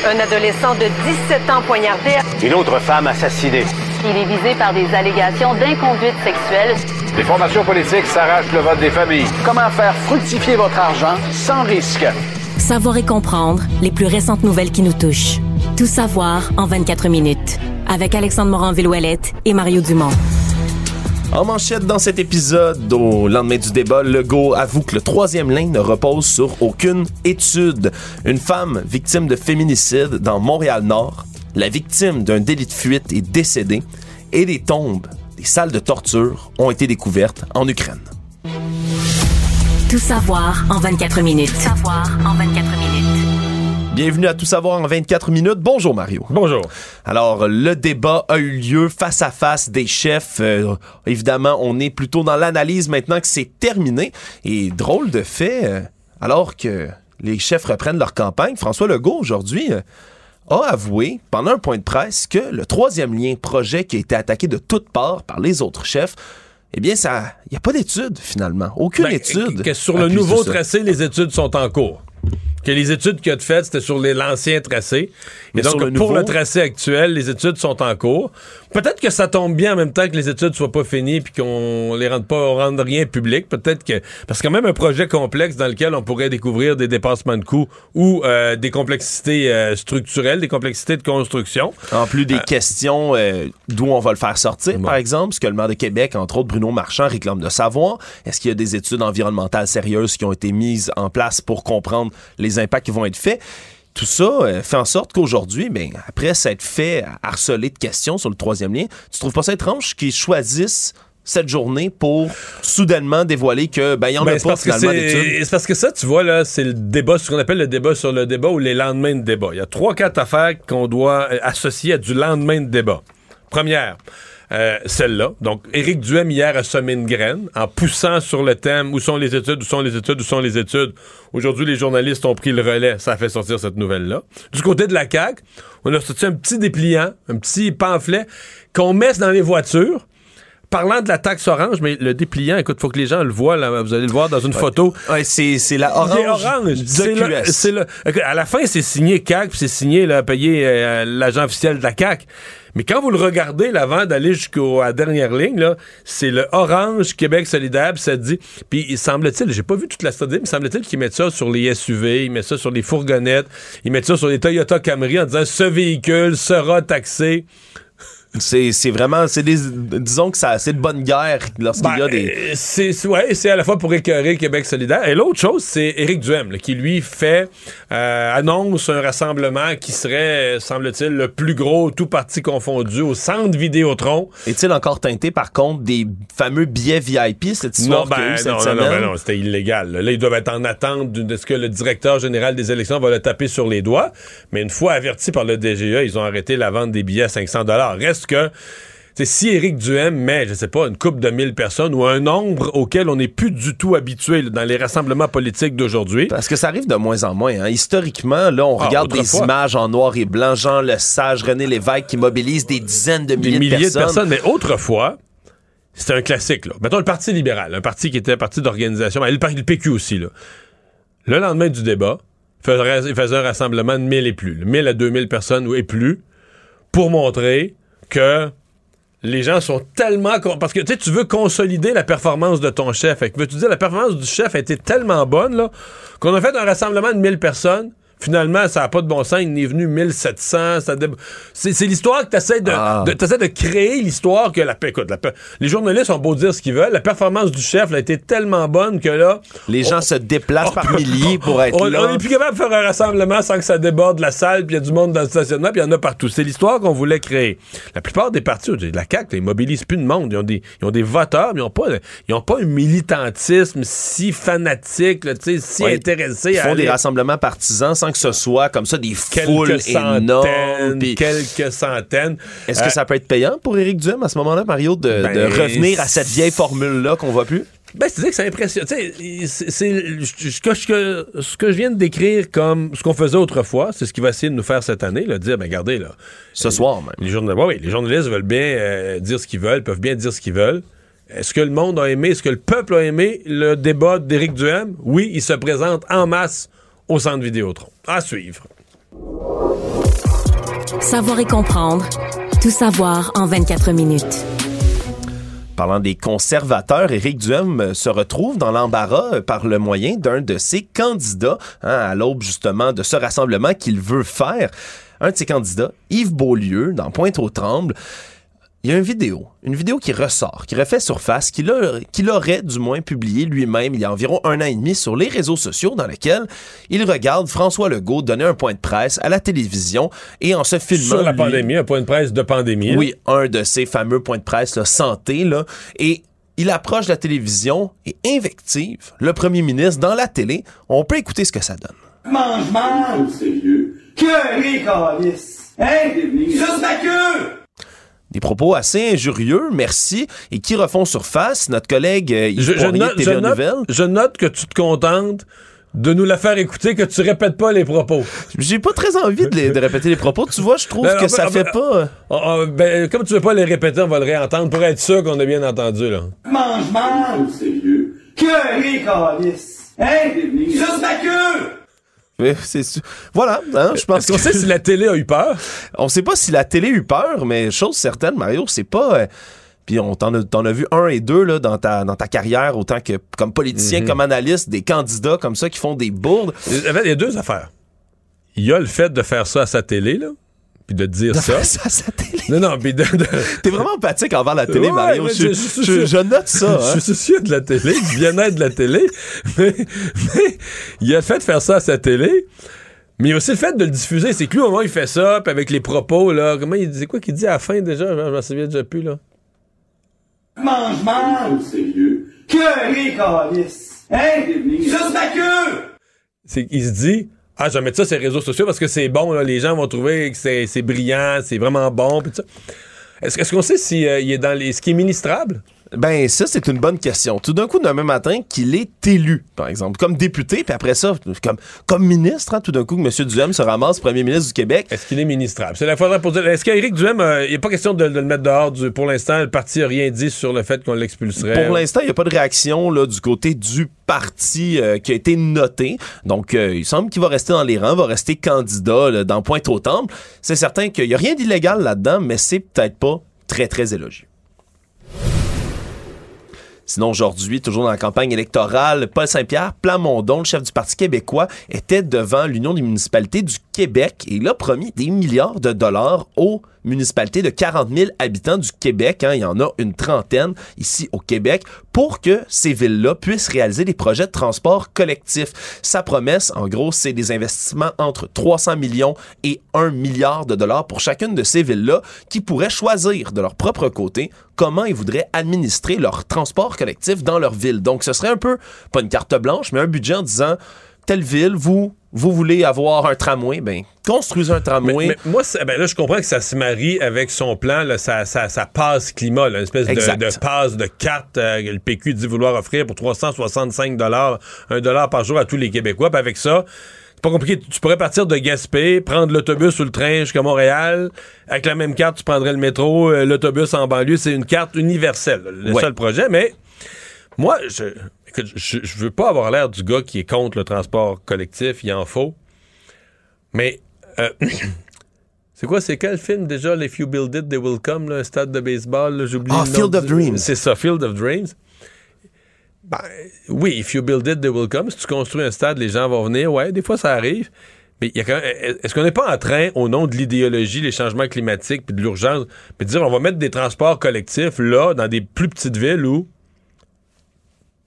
Un adolescent de 17 ans poignardé. Une autre femme assassinée. Il est visé par des allégations d'inconduite sexuelle. Les formations politiques s'arrachent le vote des familles. Comment faire fructifier votre argent sans risque? Savoir et comprendre les plus récentes nouvelles qui nous touchent. Tout savoir en 24 minutes. Avec Alexandre Morin-Villouellette et Mario Dumont. En manchette dans cet épisode, au lendemain du débat, Legault avoue que le troisième lien ne repose sur aucune étude. Une femme victime de féminicide dans Montréal-Nord, la victime d'un délit de fuite est décédée et des tombes, des salles de torture ont été découvertes en Ukraine. Tout savoir en 24 minutes. Tout savoir en 24 minutes. Bienvenue à Tout savoir en 24 minutes. Bonjour Mario. Bonjour. Alors, le débat a eu lieu face à face des chefs. Euh, évidemment, on est plutôt dans l'analyse maintenant que c'est terminé. Et drôle de fait, euh, alors que les chefs reprennent leur campagne, François Legault aujourd'hui euh, a avoué pendant un point de presse que le troisième lien projet qui a été attaqué de toutes parts par les autres chefs eh bien, ça, il n'y a pas d'études finalement, aucune ben, étude. Que sur le nouveau tracé, les études sont en cours. Que les études qu'il a faites, c'était sur l'ancien tracé. Mais Et donc, le pour nouveau- le tracé actuel, les études sont en cours. Peut-être que ça tombe bien en même temps que les études soient pas finies puis qu'on les rende pas, on rende rien public. Peut-être que, parce que quand même un projet complexe dans lequel on pourrait découvrir des dépassements de coûts ou euh, des complexités euh, structurelles, des complexités de construction. En plus des questions euh, d'où on va le faire sortir, par exemple, ce que le maire de Québec, entre autres Bruno Marchand, réclame de savoir. Est-ce qu'il y a des études environnementales sérieuses qui ont été mises en place pour comprendre les impacts qui vont être faits? Tout ça euh, fait en sorte qu'aujourd'hui, ben, après s'être fait harceler de questions sur le troisième lien, tu trouves pas ça étrange qu'ils choisissent cette journée pour soudainement dévoiler que ben y en Ben, a pas finalement d'études? C'est parce que ça, tu vois, là, c'est le débat, ce qu'on appelle le débat sur le débat ou les lendemains de débat. Il y a trois, quatre affaires qu'on doit euh, associer à du lendemain de débat. Première, euh, celle-là. Donc, Éric Duhem, hier, a semé une graine en poussant sur le thème où sont les études, où sont les études, où sont les études. Aujourd'hui, les journalistes ont pris le relais. Ça a fait sortir cette nouvelle-là. Du côté de la CAQ, on a sorti un petit dépliant, un petit pamphlet qu'on met dans les voitures. Parlant de la taxe orange, mais le dépliant, écoute, faut que les gens le voient, là, vous allez le voir dans une photo. Ouais, c'est, c'est la orange, C'est c'est à la fin, c'est signé CAC, puis c'est signé, là, payé euh, l'agent officiel de la CAC. Mais quand vous le regardez, là, avant d'aller jusqu'à la dernière ligne, c'est le orange Québec solidaire, puis ça dit. Puis il semble-t-il, j'ai pas vu toute la study, mais semble-t-il qu'ils mettent ça sur les SUV, ils mettent ça sur les fourgonnettes, ils mettent ça sur les Toyota Camry en disant ce véhicule sera taxé. C'est, vraiment, c'est des, disons que ça, c'est de bonne guerre lorsqu'il y a Ben, des. C'est ouais, c'est à la fois pour écœurer Québec solidaire. Et l'autre chose, c'est Éric Duhem, là, qui lui fait euh, annonce un rassemblement qui serait, euh, semble-t-il, le plus gros, tout parti confondu, au centre Vidéotron. Est-il encore teinté, par contre, des fameux billets VIP, cette histoire Non, qu'il y a eu ben, cette non, non, non, ben non, c'était illégal. Là, Là, ils doivent être en attente de ce que le directeur général des élections va le taper sur les doigts. Mais une fois avertis par le DGA, ils ont arrêté la vente des billets à 500 Reste que c'est si Éric Duhem met, je sais pas, une coupe de 1000 personnes ou un nombre auquel on n'est plus du tout habitué là, dans les rassemblements politiques d'aujourd'hui. Parce que ça arrive de moins en moins. hein. Historiquement, là, on Ah, regarde des images en noir et blanc, Jean Lesage, René Lévesque qui mobilisent des dizaines de des milliers, milliers de personnes. personnes. Mais autrefois, c'était un classique. Là. Mettons le Parti libéral, un parti qui était un parti d'organisation. Ben, le, le PQ aussi. Là. Le lendemain du débat, il faisait, un rassemblement de 1000 et plus. 1000 à 2000 personnes et plus pour montrer que les gens sont tellement... Parce que tu veux consolider la performance de ton chef. Fait que veux-tu dire, la performance du chef a été tellement bonne qu'on a fait un rassemblement de 1000 personnes. Finalement, ça n'a pas de bon sens. Il est venu 1700. ça dé- C'est c'est l'histoire que tu essaies de, Ah. de- t'essaies de créer l'histoire que la écoute, la les journalistes ont beau dire ce qu'ils veulent. La performance du chef là, a été tellement bonne que là. Les gens se déplacent par milliers pour être on, là. on est plus capable de faire un rassemblement sans que ça déborde la salle, puis il y a du monde dans le stationnement, puis il y en a partout. C'est l'histoire qu'on voulait créer. La plupart des partis, de la CAQ, ils mobilisent plus de monde. Ils ont des, ils ont des voteurs, mais ils n'ont pas, ils ont pas un militantisme si fanatique, là, si Ouais. intéressé Ils à font aller- des rassemblements partisans sans que ce soit comme ça des foules quelques énormes. centaines, puis- quelques centaines. Est-ce Euh, que ça peut être payant pour Éric Duhem à ce moment-là, Mario, de, Ben, de revenir à cette vieille formule-là qu'on voit plus? Ben, c'est-à-dire que c'est- c'est ce que, je- ce que je viens de décrire comme ce qu'on faisait autrefois, c'est ce qu'il va essayer de nous faire cette année, là, dire, ben, regardez, là. Ce soir, même. Les, journal- ouais, oui, les journalistes veulent bien euh, dire ce qu'ils veulent, peuvent bien dire ce qu'ils veulent. Est-ce que le monde a aimé, est-ce que le peuple a aimé le débat d'Éric Duhem? Oui, il se présente en masse au centre Vidéotron. À suivre. Savoir et comprendre. Tout savoir en 24 minutes. Parlant des conservateurs, Éric Duhem euh, se retrouve dans l'embarras euh, par le moyen d'un de ses candidats, hein, à l'aube justement de ce rassemblement qu'il veut faire. Un de ses candidats, Yves Beaulieu, dans Pointe-aux-Trembles, il y a une vidéo, une vidéo qui ressort, qui refait surface, qu'il a- qu'il aurait du moins publié lui-même il y a environ un an et demi sur les réseaux sociaux dans lequel il regarde François Legault donner un point de presse à la télévision et en se filmant... Sur la lui- pandémie, un point de presse de pandémie. oui, un de ces fameux points de presse là, santé là, et il approche la télévision et invective le premier ministre dans la télé. On peut écouter ce que ça donne. Mange mal! Sérieux? Que! Hein? Juste ma queue! Des propos assez injurieux, merci, et qui refont surface. Notre collègue euh, Yves Je, je note, de je note- je note que tu te contentes de nous la faire écouter, que tu répètes pas les propos. J'ai pas très envie de, les- de répéter les propos. Tu vois, je trouve Ben, que on ça fait pas... euh, ben, comme tu veux pas les répéter, on va le réentendre pour être sûr qu'on a bien entendu. Là. Mange mal! Sérieux? Que récalisse! Hein? Juste ma queue! Mais Voilà, hein, je pense Est-ce qu'on sait si la télé a eu peur? On sait pas si la télé a eu peur, mais chose certaine, Mario, c'est pas. euh, puis on t'en a, vu un et deux là, dans, ta, dans ta carrière, autant que comme politicien, Mhm. comme analyste, des candidats comme ça qui font des bourdes. Il y avait- il y a deux affaires. Il y a le fait de faire ça à sa télé, là, puis de dire De ça. faire ça à sa télé. Non, non, puis de... de- T'es vraiment empathique envers la télé, Ouais, Mario. je, je- je- je- je- je note ça. Je hein. suis soucieux de la télé, du bien-être de la télé. Mais, mais il a le fait de faire ça à sa télé. Mais il y a aussi le fait de le diffuser. C'est que lui, au moment où il fait ça, puis avec les propos, là, comment il dit quoi qu'il dit à la fin déjà? Je m'en souviens déjà plus, là. Mange, mange! Sérieux? Que calice! Hein? Juste ma queue! C'est qu'il se dit, ah, je vais mettre ça sur les réseaux sociaux parce que c'est bon, là, les gens vont trouver que c'est brillant, c'est vraiment bon, est-ce qu'on sait si euh, il est dans les, ce qui est ministrable? Ben, ça, c'est une bonne question. Tout d'un coup, d'un même matin, qu'il est élu, par exemple, comme député, puis après ça, comme, comme ministre, hein, tout d'un coup, que M. Duhem se ramasse premier ministre du Québec. Est-ce qu'il est ministrable? C'est la fois pour dire. Est-ce qu'Éric Duhem, euh, il n'est pas question de, de le mettre dehors du- pour l'instant? Le parti n'a rien dit sur le fait qu'on l'expulserait. Pour l'instant, il n'y a pas de réaction là, du côté du parti euh, qui a été noté. Donc, euh, il semble qu'il va rester dans les rangs, va rester candidat là, dans Pointe-aux-Temple. C'est certain qu'il n'y a rien d'illégal là-dedans, mais c'est peut-être pas très, très élogieux. Sinon, aujourd'hui, toujours dans la campagne électorale, Paul Saint-Pierre Plamondon, le chef du Parti québécois, était devant l'Union des municipalités du Québec et il a promis des milliards de dollars aux municipalités de 40 000 habitants du Québec. hein. il y en a une trentaine ici au Québec pour que ces villes-là puissent réaliser des projets de transport collectif. Sa promesse, en gros, c'est des investissements entre 300 millions et 1 milliard de dollars pour chacune de ces villes-là qui pourraient choisir de leur propre côté comment ils voudraient administrer leur transport collectif dans leur ville. Donc, ce serait un peu, pas une carte blanche, mais un budget en disant, telle ville, vous, vous voulez avoir un tramway, ben, construisez un tramway. Mais, mais moi, ben là, je comprends que ça se marie avec son plan, là, passe climat, là, une espèce de, passe de carte euh, que le PQ dit vouloir offrir pour 365 dollars, un dollar par jour à tous les Québécois. Puis avec ça, c'est pas compliqué. Tu pourrais partir de Gaspé, prendre l'autobus ou le train jusqu'à Montréal. Avec la même carte, tu prendrais le métro, euh, l'autobus en banlieue. C'est une carte universelle, le Ouais. seul projet. Mais moi, je, écoute, je, je veux pas avoir l'air du gars qui est contre le transport collectif. Il en faut. Mais euh, c'est quoi, c'est quel film déjà, If You Build It, They Will Come, là, un stade de baseball, j'oublie Ah, Field of Dreams. C'est ça, Field of Dreams. Ben, oui, If You Build It, They Will Come. Si tu construis un stade, les gens vont venir. Ouais, des fois, ça arrive. Mais y a quand même- est-ce qu'on n'est pas en train, au nom de l'idéologie, les changements climatiques puis de l'urgence, de dire on va mettre des transports collectifs là, dans des plus petites villes où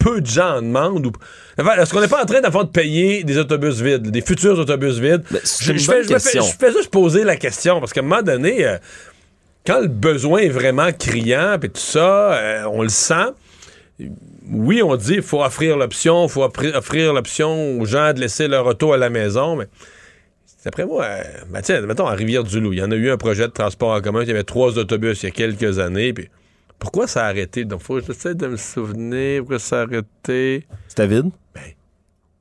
peu de gens en demandent? Ou... Enfin, Est-ce qu'on n'est pas en train d'avant de payer des autobus vides, des futurs autobus vides? Je, fais, je me fais- question. je fais juste poser la question parce qu'à un moment donné, euh, quand le besoin est vraiment criant, puis tout ça, euh, on le sent. Oui, on dit qu'il faut offrir l'option, il faut offrir, offrir l'option aux gens de laisser leur auto à la maison, mais d'après moi, euh, ben, tiens, mettons à Rivière-du-Loup, il y en a eu un projet de transport en commun, il y avait trois autobus il y a quelques années, puis pourquoi ça a arrêté? Donc, faut que j'essaie de me souvenir pourquoi ça a arrêté? C'était vide?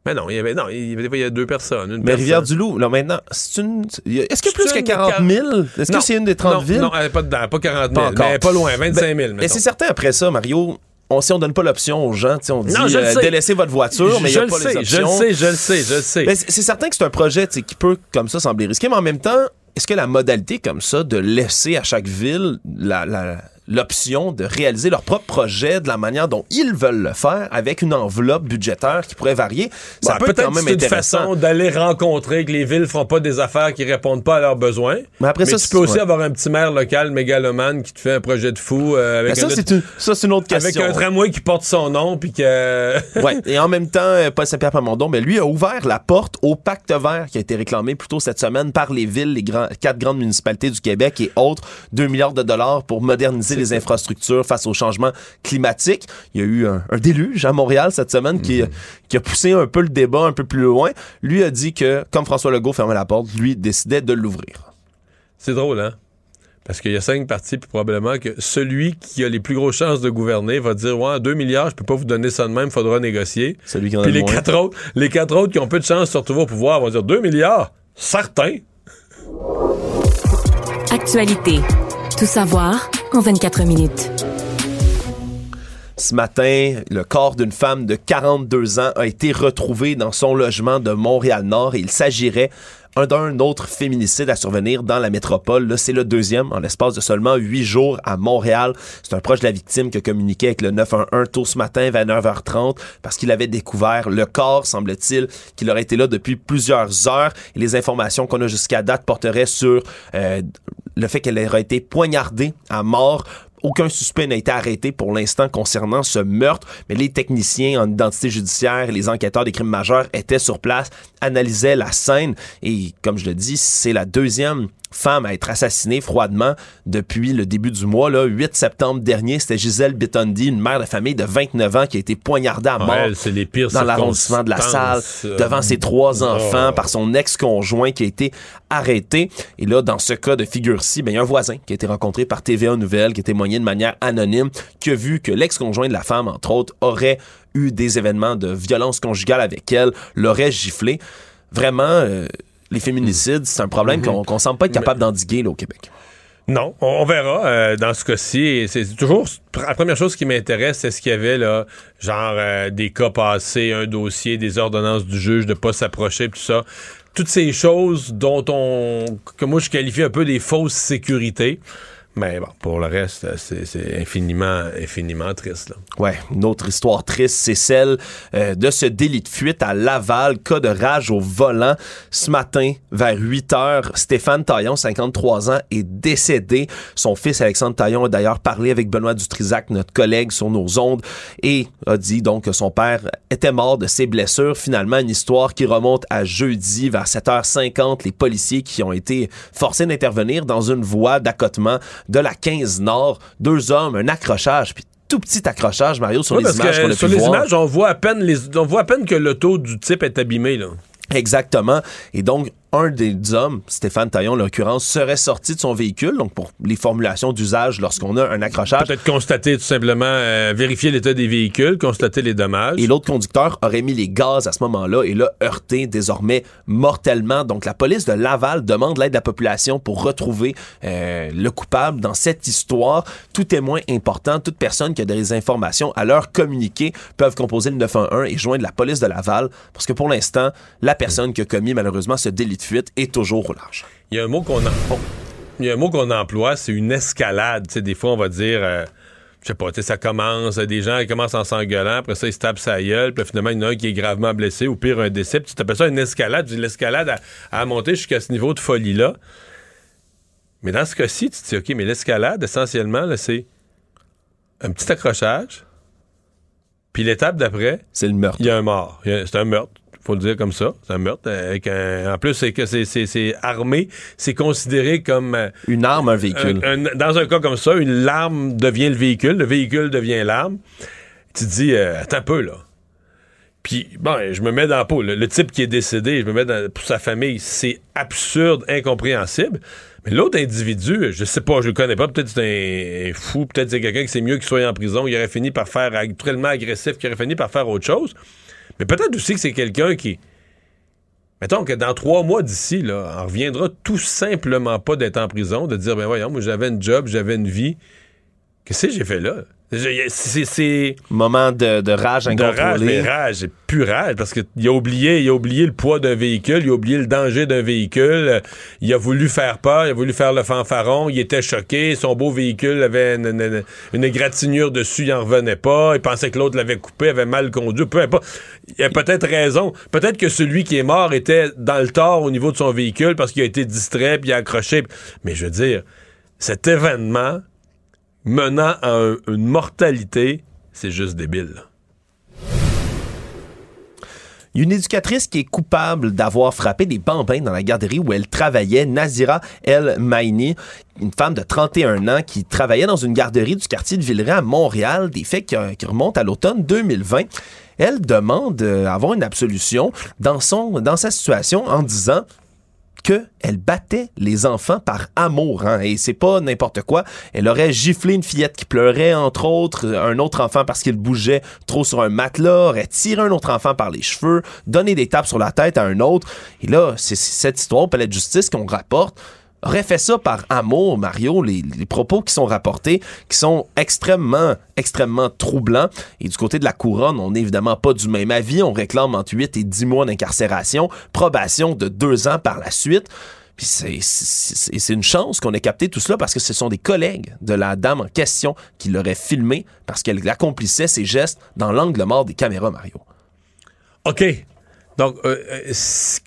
Mais non, il y avait, non, il y avait, il y deux personnes. Une Mais personne. Rivière-du-Loup, là maintenant, c'est une. Est-ce qu'il y a plus que une 40 000? Est-ce Non, que c'est une des 30 non, villes? Non, elle n'est pas dedans, pas 40 000, Pas mais pas loin, 25 000. Ben, Mais mettons. c'est certain, après ça, Mario, on, si on donne pas l'option aux gens, on dit Non, euh, délaissez votre voiture, mais il n'y a le pas sais, les je le options. sais, je le sais, je le sais. Ben, c'est certain que c'est un projet qui peut, comme ça, sembler risqué, mais en même temps, est-ce que la modalité comme ça de laisser à chaque ville la- la- l'option de réaliser leur propre projet de la manière dont ils veulent le faire avec une enveloppe budgétaire qui pourrait varier, ça Bon, peut être quand même c'est une façon d'aller rencontrer que les villes feront pas des affaires qui répondent pas à leurs besoins. Mais après ça, tu peux aussi ouais. avoir un petit maire local mégalomane qui te fait un projet de fou euh, avec, ça, un, c'est une, ça, c'est une autre avec question. un tramway qui porte son nom puis que ouais. Et en même temps, euh, Paul Saint-Pierre Plamondon, ben, lui a ouvert la porte au pacte vert qui a été réclamé plus tôt cette semaine par les villes, les grands, quatre grandes municipalités du Québec et autres, 2 milliards de dollars pour moderniser les infrastructures face au changement climatique. Il y a eu un, un déluge à Montréal cette semaine qui, qui a poussé un peu le débat un peu plus loin. Lui a dit que, comme François Legault fermait la porte, lui décidait de l'ouvrir. c'est drôle hein? Parce qu'il y a cinq partis, puis probablement que celui qui a les plus grosses chances de gouverner va dire Ouais, 2 milliards, je peux pas vous donner ça de même, faudra négocier. Celui qui en a Puis le les moins. quatre, autres, les quatre autres qui ont peu de chances de se retrouver au pouvoir vont dire 2 milliards, certain. Actualité. Tout savoir en 24 minutes. Ce matin, le corps d'une femme de 42 ans a été retrouvé dans son logement de Montréal-Nord et il s'agirait un d'un autre féminicide à survenir dans la métropole. Là, c'est le deuxième en l'espace de seulement huit jours à Montréal. C'est un proche de la victime qui a communiqué avec le 911 tôt ce matin vers 9h30 parce qu'il avait découvert le corps, semble-t-il, qu'il aurait été là depuis plusieurs heures. Les informations qu'on a jusqu'à date porteraient sur euh, le fait qu'elle aurait été poignardée à mort aucun suspect n'a été arrêté pour l'instant concernant ce meurtre, mais les techniciens en identité judiciaire les enquêteurs des crimes majeurs étaient sur place, analysaient la scène et, comme je le dis, c'est la deuxième femme à être assassinée froidement depuis le début du mois. Là, 8 septembre dernier, c'était Gisèle Bitondi, une mère de famille de 29 ans qui a été poignardée à mort Ouais, les pires dans l'arrondissement de la salle euh, devant ses trois enfants oh. par son ex-conjoint qui a été arrêté. Et là, dans ce cas de figure-ci, ben, il y a un voisin qui a été rencontré par TVA Nouvelle, qui a témoigné de manière anonyme, qui a vu que l'ex-conjoint de la femme, entre autres, aurait eu des événements de violence conjugale avec elle, l'aurait giflé. Vraiment, euh, les féminicides, c'est un problème Mhm. qu'on semble pas être capable d'endiguer au Québec. Non, on, on verra euh, dans ce cas-ci. C'est toujours la première chose qui m'intéresse, c'est ce qu'il y avait là, genre euh, des cas passés, un dossier, des ordonnances du juge de pas s'approcher, tout ça. Toutes ces choses dont on, que moi je qualifie un peu des fausses sécurités. Mais bon, pour le reste, c'est c'est infiniment, infiniment triste. Là. Ouais, une autre histoire triste, c'est celle euh, de ce délit de fuite à Laval, cas de rage au volant. Ce matin, vers 8 heures, Stéphane Taillon, 53 ans, est décédé. Son fils Alexandre Taillon a d'ailleurs parlé avec Benoît Dutrisac, notre collègue sur nos ondes, et a dit donc que son père était mort de ses blessures. Finalement, une histoire qui remonte à jeudi vers 7h50. Les policiers qui ont été forcés d'intervenir dans une voie d'accotement de la 15 Nord. Deux hommes, un accrochage, puis tout petit accrochage, Mario, sur les images qu'on a sur pu les voir. images, on voit à peine les, on voit à peine que l'auto du type est abîmé là. Exactement. Et donc, un des hommes, Stéphane Taillon, en l'occurrence, serait sorti de son véhicule, donc pour les formulations d'usage lorsqu'on a un accrochage. Peut-être constater tout simplement, euh, vérifier l'état des véhicules, constater les dommages. Et l'autre conducteur aurait mis les gaz à ce moment-là et l'a heurté désormais mortellement. Donc la police de Laval demande l'aide de la population pour retrouver euh, le coupable dans cette histoire. Tout témoin important, toute personne qui a des informations à leur communiquer peuvent composer le 911 et joindre la police de Laval parce que pour l'instant, la personne qui a commis malheureusement ce délit de fuite est toujours au large. Il y a un mot qu'on en- il y a un mot qu'on emploie, c'est une escalade. Des fois, on va dire, euh, je sais pas, tu sais, ça commence, des gens ils commencent en s'engueulant, après ça, ils se tapent sa gueule, puis finalement, il y en a un qui est gravement blessé, ou pire, un décès. Puis tu t'appelles ça une escalade. Tu dis, L'escalade a, a monté jusqu'à ce niveau de folie-là. Mais dans ce cas-ci, tu te dis, OK, mais l'escalade, essentiellement, là, c'est un petit accrochage, puis l'étape d'après, c'est le meurtre. Il y a un mort. C'est un meurtre. Faut le dire comme ça. C'est un meurtre. Avec un- en plus, c'est que c'est- armé. C'est considéré comme. euh, Une arme, un véhicule. un- un- dans un cas comme ça, une l'arme devient le véhicule. Le véhicule devient l'arme. Tu te dis, euh, attends un peu, là. Puis, bon, je me mets dans la peau. Le, le type qui est décédé, je me mets dans, pour sa famille, c'est absurde, incompréhensible. Mais l'autre individu, je sais pas, je le connais pas. Peut-être c'est un, un fou, peut-être c'est quelqu'un qui c'est mieux qu'il soit en prison. Il aurait fini par faire tellement agressif, qu'il aurait fini par faire autre chose. Mais peut-être aussi que c'est quelqu'un qui. Mettons que dans trois mois d'ici, là, on reviendra tout simplement pas d'être en prison, de dire, ben voyons, moi j'avais une job, j'avais une vie. Qu'est-ce que j'ai fait là? C'est. c'est- Moment de, de rage de rage, incontrôlée. mais rage, plus rage, parce qu'il a oublié, il a oublié le poids d'un véhicule, il a oublié le danger d'un véhicule, euh, il a voulu faire peur, il a voulu faire le fanfaron, il était choqué, son beau véhicule avait une, une- une égratignure dessus, il en revenait pas, il pensait que l'autre l'avait coupé, avait mal conduit, peu importe. Il a peut-être raison. Peut-être que celui qui est mort était dans le tort au niveau de son véhicule parce qu'il a été distrait puis il a accroché. Mais je veux dire, cet événement menant à un- une mortalité, c'est juste débile. une éducatrice qui est coupable d'avoir frappé des bambins dans la garderie où elle travaillait, Nazira El Maini, une femme de 31 ans qui travaillait dans une garderie du quartier de Villeray à Montréal, des faits qui, qui remontent à l'automne 2020. Elle demande euh, une absolution dans sa situation en disant qu'elle battait les enfants par amour. Hein, et c'est pas n'importe quoi. Elle aurait giflé une fillette qui pleurait, entre autres, un autre enfant parce qu'il bougeait trop sur un matelas, aurait tiré un autre enfant par les cheveux, donné des tapes sur la tête à un autre. Et là, c'est cette histoire palais de justice qu'on rapporte. Aurait fait ça par amour, Mario, les, propos qui sont rapportés, qui sont extrêmement, extrêmement troublants. Et du côté de la couronne, on n'est évidemment pas du même avis. On réclame entre 8 et 10 mois d'incarcération, probation de deux ans par la suite. Puis c'est une chance qu'on ait capté tout cela parce que ce sont des collègues de la dame en question qui l'auraient filmé parce qu'elle accomplissait ses gestes dans l'angle mort des caméras, Mario. OK. Donc, euh, euh,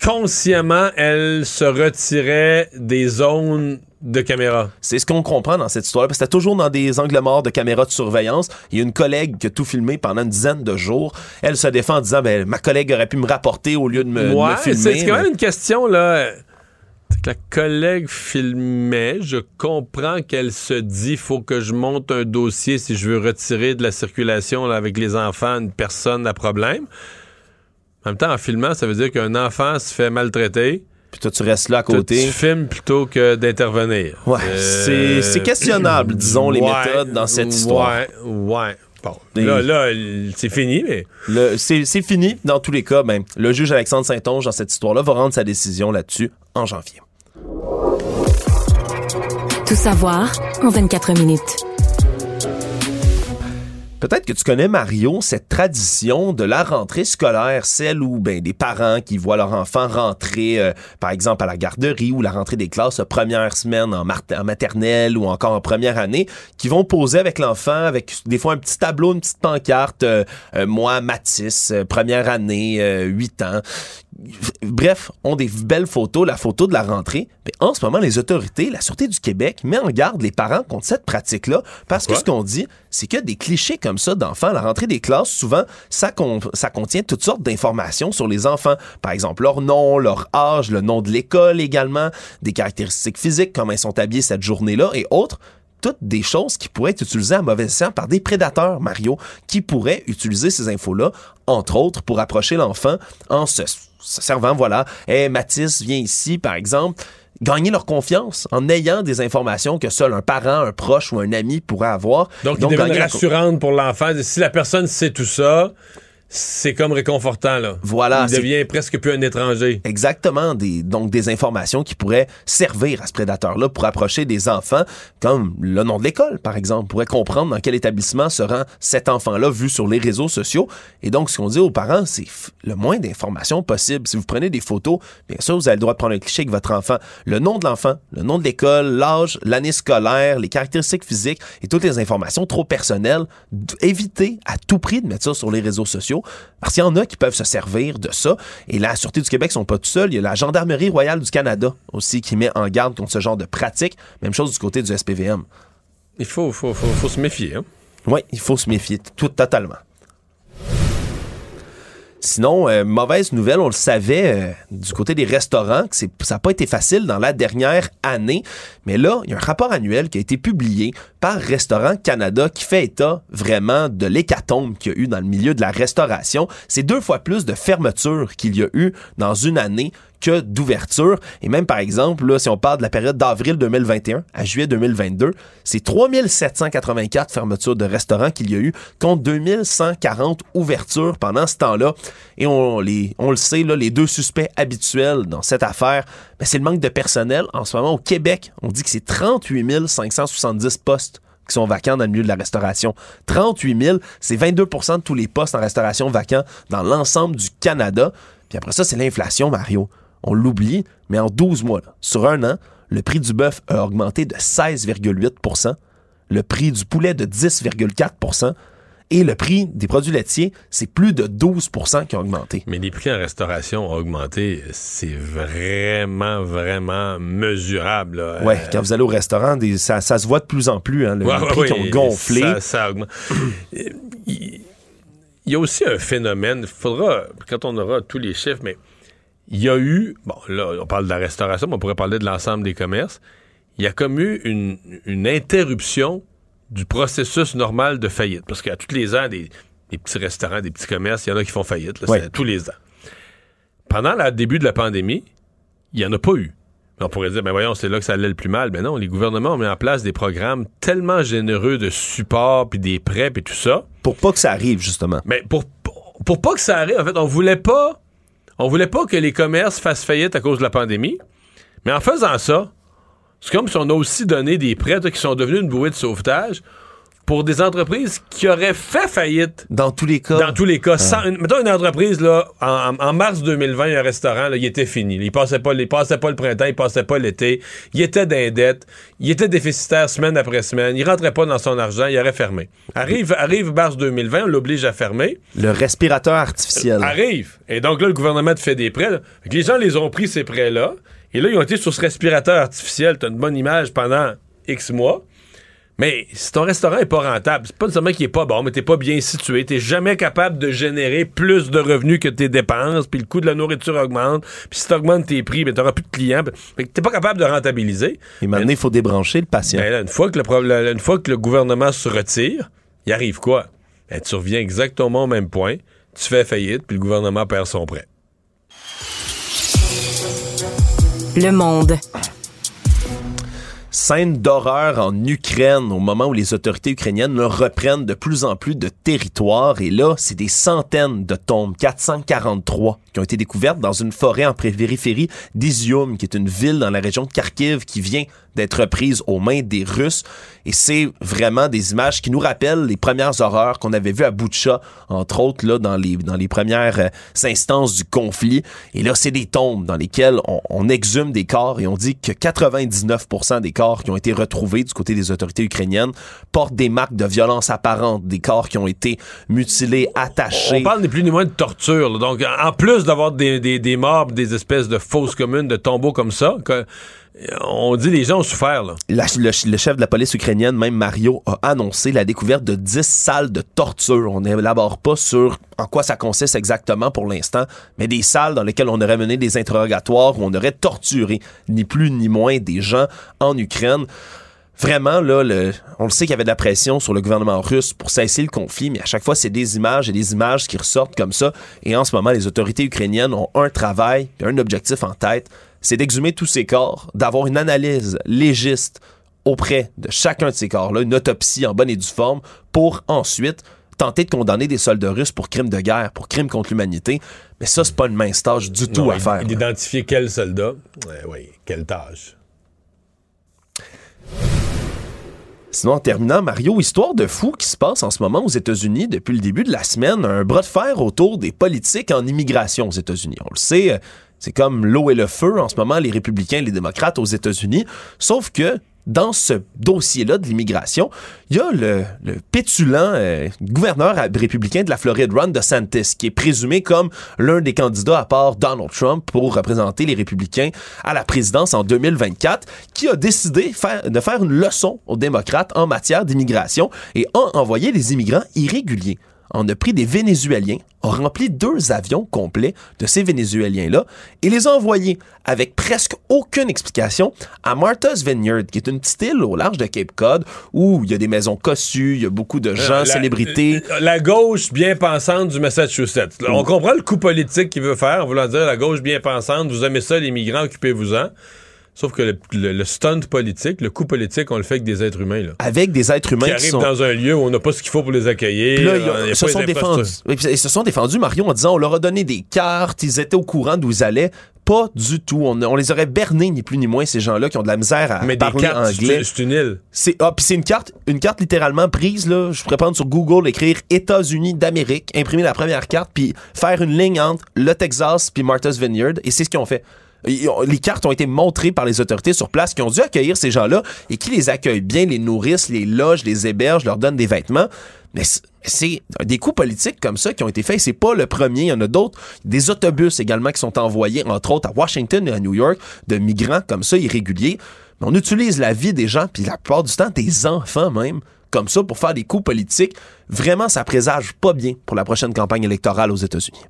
consciemment, elle se retirait des zones de caméra. C'est ce qu'on comprend dans cette histoire-là, parce que c'était toujours dans des angles morts de caméras de surveillance. Il y a une collègue qui a tout filmé pendant une dizaine de jours. Elle se défend en disant, ben, ma collègue aurait pu me rapporter au lieu de me, de me Ouais, filmer. c'est quand même une question, là. Que la collègue filmait. Je comprends qu'elle se dit faut que je monte un dossier si je veux retirer de la circulation là, avec les enfants une personne à problème. En même temps, en filmant, ça veut dire qu'un enfant se fait maltraiter. Puis toi, tu restes là à Toi, côté. tu filmes plutôt que d'intervenir. Ouais, Euh, c'est- c'est questionnable, disons, les ouais, méthodes dans cette histoire. Ouais, ouais. Bon, là, là, c'est fini, mais... Le- C'est c'est fini. Dans tous les cas, ben, le juge Alexandre Saint-Onge, dans cette histoire-là, va rendre sa décision là-dessus en janvier. Tout savoir en 24 minutes. Peut-être que tu connais, Mario, cette tradition de la rentrée scolaire, celle où ben, des parents qui voient leur enfant rentrer, euh, par exemple, à la garderie ou la rentrée des classes, euh, première semaine en, maternelle ou encore en première année, qui vont poser avec l'enfant avec des fois un petit tableau, une petite pancarte, euh, euh, moi, Mathis, euh, première année, euh, 8 ans. Bref, ont des belles photos, la photo de la rentrée. Mais en ce moment, les autorités, la Sûreté du Québec, met en garde les parents contre cette pratique-là parce que ce qu'on dit, c'est que des clichés comme ça d'enfants, la rentrée des classes, souvent, ça, con- ça contient toutes sortes d'informations sur les enfants. Par exemple, leur nom, leur âge, le nom de l'école également, des caractéristiques physiques, comment ils sont habillés cette journée-là et autres. Toutes des choses qui pourraient être utilisées à mauvais escient par des prédateurs, Mario, qui pourraient utiliser ces infos-là, entre autres, pour approcher l'enfant en se, se servant, voilà, hey, Mathis, viens ici, par exemple, gagner leur confiance en ayant des informations que seul un parent, un proche ou un ami pourrait avoir. Donc, il devient gagner la- rassurante pour l'enfant. Si la personne sait tout ça, c'est comme réconfortant, là. Voilà, Il devient presque plus un étranger. Exactement, des, donc des informations qui pourraient servir à ce prédateur-là pour approcher des enfants, comme le nom de l'école, par exemple, pourrait comprendre dans quel établissement se rend cet enfant-là vu sur les réseaux sociaux. Et donc, ce qu'on dit aux parents, c'est le moins d'informations possible. Si vous prenez des photos, bien sûr, vous avez le droit de prendre un cliché avec votre enfant. Le nom de l'enfant, le nom de l'école, l'âge, l'année scolaire, les caractéristiques physiques et toutes les informations trop personnelles, évitez à tout prix de mettre ça sur les réseaux sociaux parce qu'il y en a qui peuvent se servir de ça. Et la Sûreté du Québec sont pas tout seuls. Il y a la Gendarmerie royale du Canada aussi qui met en garde contre ce genre de pratique. Même chose du côté du SPVM. Il faut, faut, faut, faut se méfier. Hein? Oui, il faut se méfier tout totalement. Sinon, euh, mauvaise nouvelle, on le savait euh, du côté des restaurants, que ça n'a pas été facile dans la dernière année. Mais là, il y a un rapport annuel qui a été publié par Restaurant Canada qui fait état vraiment de l'hécatombe qu'il y a eu dans le milieu de la restauration. C'est deux fois plus de fermetures qu'il y a eu dans une année que d'ouverture. Et même, par exemple, là, si on parle de la période d'avril 2021 à juillet 2022, c'est 3784 fermetures de restaurants qu'il y a eu contre 2140 ouvertures pendant ce temps-là. Et on, les, on le sait, là, les deux suspects habituels dans cette affaire, ben, c'est le manque de personnel. En ce moment, au Québec, on dit que c'est 38 570 postes qui sont vacants dans le milieu de la restauration. 38 000, c'est 22% de tous les postes en restauration vacants dans l'ensemble du Canada. Puis après ça, c'est l'inflation, Mario. On l'oublie, mais en 12 mois, là, sur un an, le prix du bœuf a augmenté de 16,8% le prix du poulet de 10,4% et le prix des produits laitiers, c'est plus de 12% qui a augmenté. Mais les prix en restauration ont augmenté. C'est vraiment, vraiment mesurable. Ouais, Euh, quand vous allez au restaurant, des- ça, ça se voit de plus en plus, hein, le- Ouais, les prix ouais, qui ont gonflé. Ça, ça augmente. Il il y a aussi un phénomène, il faudra, quand on aura tous les chiffres, mais il y a eu, bon, là, on parle de la restauration, mais on pourrait parler de l'ensemble des commerces. Il y a comme eu une, une interruption du processus normal de faillite. Parce qu'à tous les ans, des, des petits restaurants, des petits commerces, il y en a qui font faillite. là, à tous les ans. Pendant le début de la pandémie, il n'y en a pas eu. On pourrait dire, ben voyons, c'est là que ça allait le plus mal. Mais non, les gouvernements ont mis en place des programmes tellement généreux de support, puis des prêts, puis tout ça. Pour pas que ça arrive, justement. Mais pour, pour, pour pas que ça arrive, en fait, on voulait pas, on voulait pas que les commerces fassent faillite à cause de la pandémie. Mais en faisant ça, c'est comme si on a aussi donné des prêts qui sont devenus une bouée de sauvetage pour des entreprises qui auraient fait faillite. Dans tous les cas. Dans tous les cas. Sans, une, mettons une entreprise, là, en, en mars 2020, un restaurant, là, il était fini. Il passait pas, il passait pas le printemps, il passait pas l'été. Il était d'indette. Il était déficitaire semaine après semaine. Il rentrait pas dans son argent, il aurait fermé. Arrive, arrive mars 2020, on l'oblige à fermer. Le respirateur artificiel. Arrive. Et donc là, le gouvernement te fait des prêts. Là. Les gens les ont pris, ces prêts-là. Et là, ils ont été sur ce respirateur artificiel. T'as une bonne image pendant X mois. Mais si ton restaurant est pas rentable, c'est pas nécessairement qu'il est pas bon, mais t'es pas bien situé, t'es jamais capable de générer plus de revenus que tes dépenses, puis le coût de la nourriture augmente, puis si t'augmentes tes prix, ben t'auras plus de clients, que t'es pas capable de rentabiliser. Et maintenant, il faut débrancher le patient. Ben là, une fois que le problème, une fois que le gouvernement se retire, il arrive quoi? Ben, tu reviens exactement au même point, tu fais faillite, puis le gouvernement perd son prêt. Le monde. Scène d'horreur en Ukraine au moment où les autorités ukrainiennes reprennent de plus en plus de territoire. Et là, c'est des centaines de tombes, 443, qui ont été découvertes dans une forêt en périphérie d'Izium, qui est une ville dans la région de Kharkiv qui vient d'être prise aux mains des Russes. Et c'est vraiment des images qui nous rappellent les premières horreurs qu'on avait vues à Boutcha, entre autres, là, dans les, dans les premières euh, instances du conflit. Et là, c'est des tombes dans lesquelles on, on exhume des corps et on dit que 99% des corps qui ont été retrouvés du côté des autorités ukrainiennes portent des marques de violence apparentes, des corps qui ont été mutilés, attachés. On parle ni plus ni moins de torture. là. Donc, en plus d'avoir des, des, des morts, des espèces de fausses communes, de tombeaux comme ça, que, on dit les gens ont souffert. Le, le chef de la police ukrainienne, même Mario, a annoncé la découverte de 10 salles de torture. On n'élabore pas sur en quoi ça consiste exactement pour l'instant, mais des salles dans lesquelles on aurait mené des interrogatoires, où on aurait torturé, ni plus ni moins, des gens en Ukraine. Vraiment, là, le- on le sait qu'il y avait de la pression sur le gouvernement russe pour cesser le conflit, mais à chaque fois, c'est des images et des images qui ressortent comme ça. Et en ce moment, les autorités ukrainiennes ont un travail, un objectif en tête, c'est d'exhumer tous ces corps, d'avoir une analyse légiste auprès de chacun de ces corps-là, une autopsie en bonne et due forme, pour ensuite tenter de condamner des soldats russes pour crimes de guerre, pour crimes contre l'humanité. Mais ça, c'est pas une mince tâche du tout Non, à faire. D'identifier quel soldat. Ouais, oui, quelle tâche. Sinon, en terminant, Mario, histoire de fou qui se passe en ce moment aux États-Unis depuis le début de la semaine, un bras de fer autour des politiques en immigration aux États-Unis. On le sait, euh, c'est comme l'eau et le feu en ce moment, les républicains et les démocrates aux États-Unis. Sauf que dans ce dossier-là de l'immigration, il y a le, pétulant euh, gouverneur républicain de la Floride, Ron DeSantis, qui est présumé comme l'un des candidats à part Donald Trump pour représenter les républicains à la présidence en 2024, qui a décidé de faire une leçon aux démocrates en matière d'immigration et a envoyé des immigrants irréguliers. On a pris des Vénézuéliens, a rempli deux avions complets de ces Vénézuéliens-là et les a envoyés avec presque aucune explication à Martha's Vineyard, qui est une petite île au large de Cape Cod où il y a des maisons cossues, il y a beaucoup de gens, La- célébrités. La, la gauche bien pensante du Massachusetts. Là, On comprend le coup politique qu'il veut faire, en voulant dire la gauche bien pensante, vous aimez ça, les migrants, occupez-vous-en. Sauf que le, le- le stunt politique, le coup politique, on le fait avec des êtres humains. Là, Avec des êtres humains qui qui arrivent sont... dans un lieu où on n'a pas ce qu'il faut pour les accueillir. Là, ils euh, il y a se pas sont défendus. Ils se sont défendus, Mario, en disant on leur a donné des cartes, ils étaient au courant d'où ils allaient. Pas du tout. On, on les aurait bernés, ni plus ni moins, ces gens-là qui ont de la misère à Mais des parler cartes, anglais. c'est- une île. C'est ah, c'est une carte, une carte littéralement prise là. Je pourrais prendre sur Google, écrire États-Unis d'Amérique, imprimer la première carte, puis faire une ligne entre le Texas puis Martha's Vineyard, et c'est ce qu'ils ont fait. Les cartes ont été montrées par les autorités sur place qui ont dû accueillir ces gens-là et qui les accueillent bien, les nourrissent, les logent, les hébergent, leur donnent des vêtements. Mais c'est des coups politiques comme ça qui ont été faits. C'est pas le premier. Il y en a d'autres. Des autobus également qui sont envoyés, entre autres à Washington et à New York, de migrants comme ça, irréguliers. Mais on utilise la vie des gens, puis la plupart du temps, des enfants même, comme ça, pour faire des coups politiques. Vraiment, ça présage pas bien pour la prochaine campagne électorale aux États-Unis.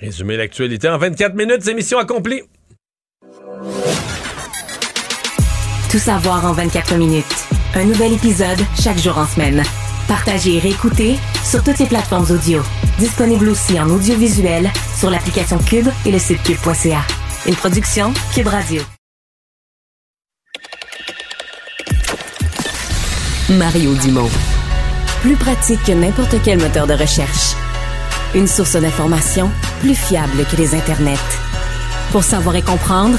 Résumer l'actualité en 24 minutes, c'est mission accomplie. Tout savoir en 24 minutes. Un nouvel épisode chaque jour en semaine. Partagez et réécoutez sur toutes les plateformes audio. Disponible aussi en audiovisuel sur l'application Cube et le site cube.ca. Une production Cube Radio. Mario Dumont. Plus pratique que n'importe quel moteur de recherche. Une source d'information plus fiable que les internets. Pour savoir et comprendre,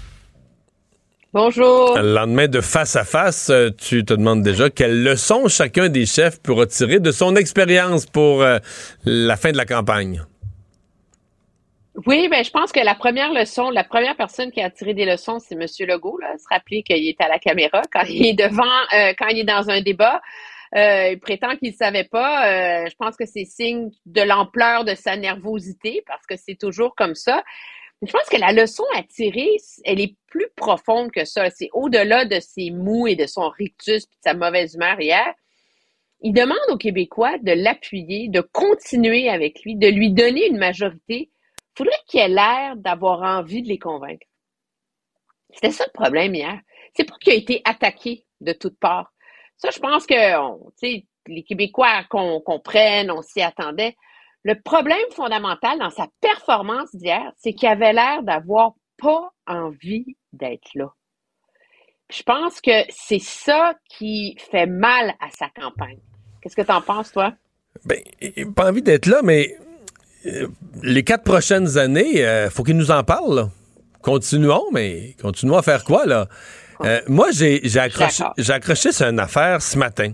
Bonjour. Le lendemain de face à face, euh, tu te demandes déjà quelles leçons chacun des chefs pourra tirer de son expérience pour euh, la fin de la campagne. Oui, ben, je pense que la première leçon, la première personne qui a tiré des leçons, c'est M. Legault. Là. Se rappeler qu'il est à la caméra quand il est devant, euh, quand il est dans un débat. Euh, il prétend qu'il ne savait pas. Euh, je pense que c'est signe de l'ampleur de sa nervosité parce que c'est toujours comme ça. Je pense que la leçon à tirer, elle est plus profonde que ça. C'est au-delà de ses mous et de son rictus et de sa mauvaise humeur hier. Il demande aux Québécois de l'appuyer, de continuer avec lui, de lui donner une majorité il faudrait qu'il ait l'air d'avoir envie de les convaincre. C'était ça le problème hier. C'est pas qu'il a été attaqué de toutes parts. Ça, je pense que les Québécois comprennent, on s'y attendait. Le problème fondamental dans sa performance d'hier, c'est qu'il avait l'air d'avoir pas envie d'être là. Je pense que c'est ça qui fait mal à sa campagne. Qu'est-ce que tu en penses, toi? Ben, pas envie d'être là, mais euh, les quatre prochaines années, il euh, faut qu'ils nous en parlent. Continuons, mais continuons à faire quoi, là? Euh, moi, j'ai accroché, accroché sur une affaire ce matin.